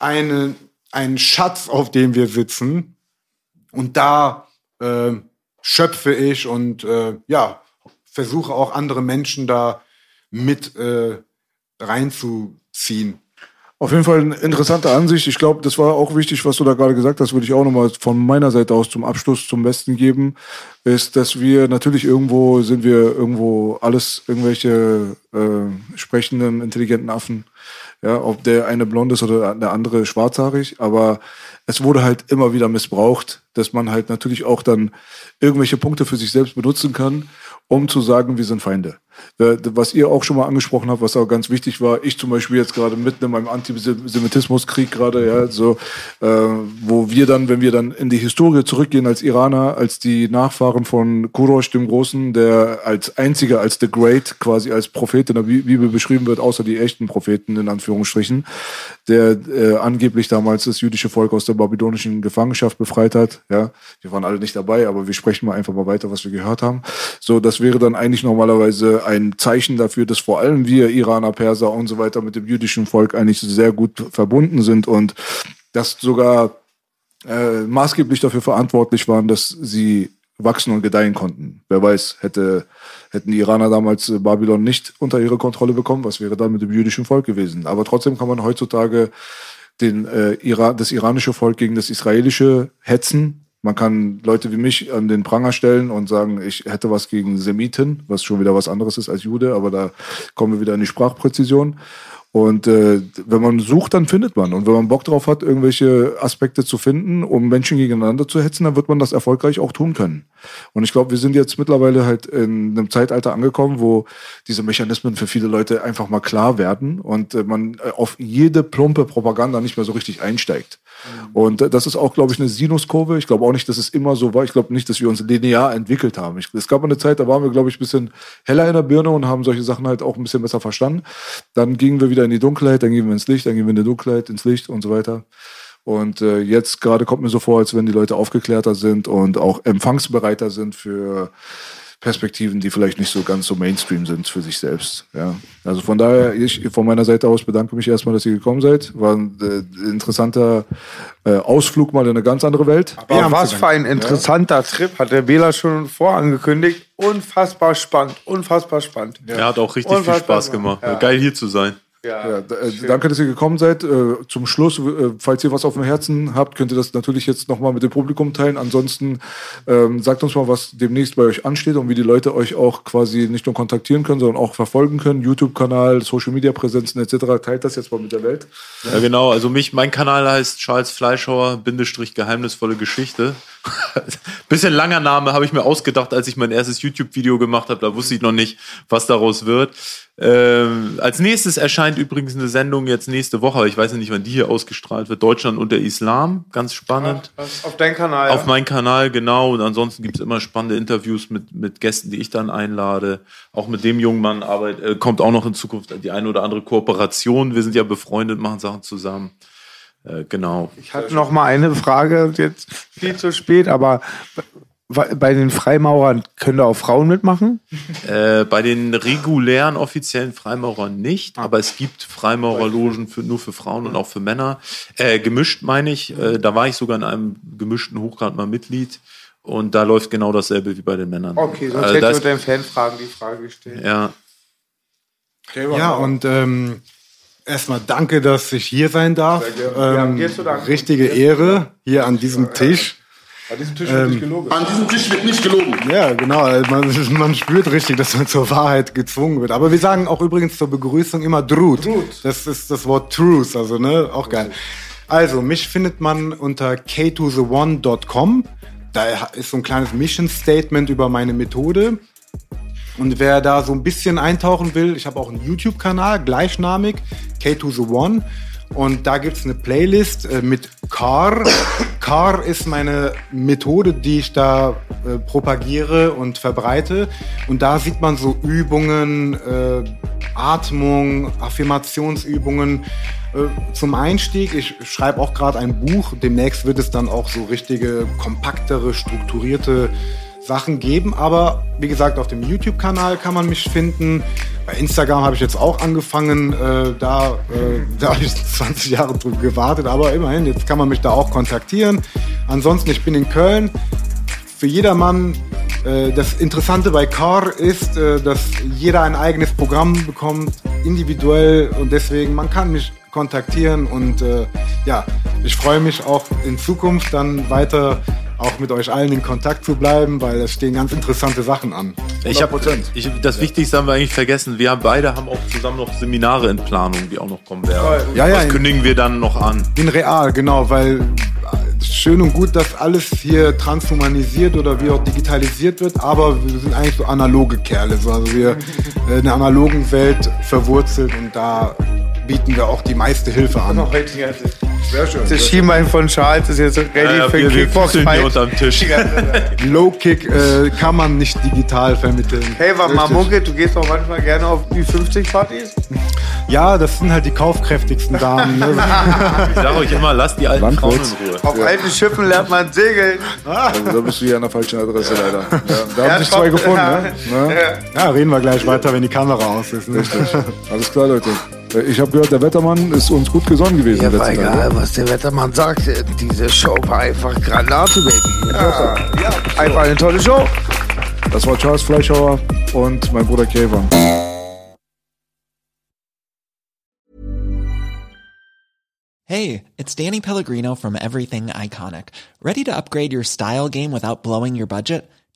eine, einen Schatz, auf dem wir sitzen. Und da äh, schöpfe ich und äh, ja, versuche auch andere Menschen da mit äh, reinzuziehen.
Auf jeden Fall eine interessante Ansicht. Ich glaube, das war auch wichtig, was du da gerade gesagt hast, würde ich auch nochmal von meiner Seite aus zum Abschluss zum Besten geben, ist, dass wir natürlich irgendwo sind wir irgendwo alles irgendwelche äh, sprechenden, intelligenten Affen. Ja, ob der eine blond ist oder der andere schwarzhaarig, aber es wurde halt immer wieder missbraucht, dass man halt natürlich auch dann irgendwelche Punkte für sich selbst benutzen kann, um zu sagen, wir sind Feinde. Was ihr auch schon mal angesprochen habt, was auch ganz wichtig war, ich zum Beispiel jetzt gerade mitten in meinem Antisemitismuskrieg gerade, ja, so, äh, wo wir dann, wenn wir dann in die Historie zurückgehen als Iraner, als die Nachfahren von Kurosh dem Großen, der als einziger, als The Great, quasi als Prophet in der Bibel beschrieben wird, außer die echten Propheten in Anführungsstrichen, der äh, angeblich damals das jüdische Volk aus der babylonischen Gefangenschaft befreit hat, ja, wir waren alle nicht dabei, aber wir sprechen mal einfach mal weiter, was wir gehört haben. So, das wäre dann eigentlich normalerweise ein Zeichen dafür, dass vor allem wir Iraner, Perser und so weiter mit dem jüdischen Volk eigentlich sehr gut verbunden sind und das sogar äh, maßgeblich dafür verantwortlich waren, dass sie wachsen und gedeihen konnten. Wer weiß, hätte, hätten die Iraner damals Babylon nicht unter ihre Kontrolle bekommen, was wäre dann mit dem jüdischen Volk gewesen? Aber trotzdem kann man heutzutage den, äh, Iran, das iranische Volk gegen das israelische hetzen, man kann Leute wie mich an den Pranger stellen und sagen, ich hätte was gegen Semiten, was schon wieder was anderes ist als Jude, aber da kommen wir wieder in die Sprachpräzision. Und äh, wenn man sucht, dann findet man. Und wenn man Bock drauf hat, irgendwelche Aspekte zu finden, um Menschen gegeneinander zu hetzen, dann wird man das erfolgreich auch tun können. Und ich glaube, wir sind jetzt mittlerweile halt in einem Zeitalter angekommen, wo diese Mechanismen für viele Leute einfach mal klar werden und äh, man äh, auf jede plumpe Propaganda nicht mehr so richtig einsteigt. Mhm. Und äh, das ist auch, glaube ich, eine Sinuskurve. Ich glaube auch nicht, dass es immer so war. Ich glaube nicht, dass wir uns linear entwickelt haben. Ich, es gab eine Zeit, da waren wir, glaube ich, ein bisschen heller in der Birne und haben solche Sachen halt auch ein bisschen besser verstanden. Dann gingen wir wieder in die Dunkelheit, dann gingen wir ins Licht, dann gingen wir in die Dunkelheit, ins Licht und so weiter. Und äh, jetzt gerade kommt mir so vor, als wenn die Leute aufgeklärter sind und auch empfangsbereiter sind für Perspektiven, die vielleicht nicht so ganz so Mainstream sind für sich selbst. Ja. Also von daher, ich von meiner Seite aus bedanke mich erstmal, dass ihr gekommen seid. War ein äh, interessanter äh, Ausflug mal in eine ganz andere Welt.
Aber was für ein interessanter Trip, hat der Bela schon vorangekündigt. Unfassbar spannend, unfassbar spannend.
Er hat auch richtig viel
Unfassbar
Spaß gemacht.
Ja.
Geil hier zu sein.
Ja, d- äh, danke, dass ihr gekommen seid. Äh, zum Schluss, äh, falls ihr was auf dem Herzen habt, könnt ihr das natürlich jetzt nochmal mit dem Publikum teilen. Ansonsten ähm, sagt uns mal, was demnächst bei euch ansteht und wie die Leute euch auch quasi nicht nur kontaktieren können, sondern auch verfolgen können. YouTube-Kanal, Social-Media-Präsenzen etc. Teilt das jetzt mal mit der Welt.
Ja, genau. Also mich, mein Kanal heißt Charles Fleischhauer, Bindestrich geheimnisvolle Geschichte. Bisschen langer Name habe ich mir ausgedacht, als ich mein erstes YouTube-Video gemacht habe. Da wusste ich noch nicht, was daraus wird. Ähm, als nächstes erscheint übrigens eine Sendung jetzt nächste Woche, ich weiß ja nicht, wann die hier ausgestrahlt wird. Deutschland und der Islam, ganz spannend.
Das auf deinem Kanal.
Auf meinen Kanal, genau. Und ansonsten gibt es immer spannende Interviews mit, mit Gästen, die ich dann einlade. Auch mit dem jungen Mann arbeit, äh, kommt auch noch in Zukunft die eine oder andere Kooperation. Wir sind ja befreundet, machen Sachen zusammen. Äh, genau.
Ich hatte noch mal eine Frage, jetzt viel zu spät, aber bei- den Freimaurern können da auch Frauen mitmachen?
Äh, bei den regulären offiziellen Freimaurern nicht, aber es gibt Freimaurerlogen für, nur für Frauen und auch für Männer. Äh, gemischt meine ich, äh, da war ich sogar in einem gemischten Hochgrad mal Mitglied und da läuft genau dasselbe wie bei den Männern.
Okay, sonst
Also
hätte ich den Fanfragen die Frage gestellt.
ja,
Ja, und ähm, erstmal danke, dass ich hier sein darf.
Ja,
Ähm,
danken.
richtige Ehre hier an diesem Tisch.
An diesem Tisch wird nicht gelogen.
An diesem Tisch wird nicht gelogen.
Ja, genau. also Man, man spürt richtig, dass man zur Wahrheit gezwungen wird. Aber wir sagen auch übrigens zur Begrüßung immer Drut. Das ist das Wort Truth, also ne, auch geil. Also, mich findet man unter k2the1.com. Da ist so ein kleines Mission Statement über meine Methode. Und wer da so ein bisschen eintauchen will, ich habe auch einen YouTube-Kanal, gleichnamig, K2The Und da gibt's eine Playlist äh, mit CAR. CAR ist meine Methode, die ich da äh, propagiere und verbreite. Und da sieht man so Übungen, äh, Atmung, Affirmationsübungen äh, zum Einstieg. Ich schreibe auch gerade ein Buch. Demnächst wird es dann auch so richtige, kompaktere, strukturierte Sachen geben. Aber wie gesagt, auf dem YouTube-Kanal kann man mich finden. Bei Instagram habe ich jetzt auch angefangen. Äh, da äh, da habe ich 20 Jahre drüber gewartet. Aber immerhin, jetzt kann man mich da auch kontaktieren. Ansonsten, ich bin in Köln. Für jedermann. Äh, das Interessante bei Car ist, äh, dass jeder ein eigenes Programm bekommt, individuell. Und deswegen, man kann mich kontaktieren. Und äh, ja, ich freue mich auch in Zukunft dann weiter auch mit euch allen in Kontakt zu bleiben, weil es stehen ganz interessante Sachen an.
Ich habe ich, das Wichtigste haben wir eigentlich vergessen. Wir haben beide haben auch zusammen noch Seminare in Planung, die auch noch kommen werden.
Ja, ja,
das
in-
kündigen wir dann noch an.
In real, genau, weil äh, schön und gut, dass alles hier transhumanisiert oder wie auch digitalisiert wird, aber wir sind eigentlich so analoge Kerle. So. Also wir äh, in der analogen Welt verwurzelt und da bieten wir auch die meiste Hilfe an.
Sehr schön.
Das Schienbein von Charles ist jetzt ready
Ja, ja,
für
wir, wir
Kickbox.
füßeln hier unterm Tisch.
Low-Kick äh, kann man nicht digital vermitteln.
Hey, war mal
Richtig.
Mucke, du gehst auch manchmal gerne auf die 50-Partys?
Ja, das sind halt die kaufkräftigsten Damen. Ne?
Ich sage euch immer, lasst die alten Frauen in Ruhe.
Auf alten Schiffen lernt man segeln.
Also da bist du hier an der falschen Adresse leider. Ja, da
Ja,
haben sich zwei gefunden. Ne? Ne?
ja, reden wir gleich weiter, wenn die Kamera aus ist. Ne?
Alles klar, Leute. Äh, Ich habe gehört, der Wettermann ist uns gut gesonnen gewesen.
Ja, war egal,
ne?
was der Wettermann sagt. Diese Show war einfach Granate, Baby. Ja, ja, einfach eine tolle Show.
Das war Charles Fleischhauer und mein Bruder Käfer.
Hey, it's Danny Pellegrino from Everything Iconic. Ready to upgrade your style game without blowing your budget?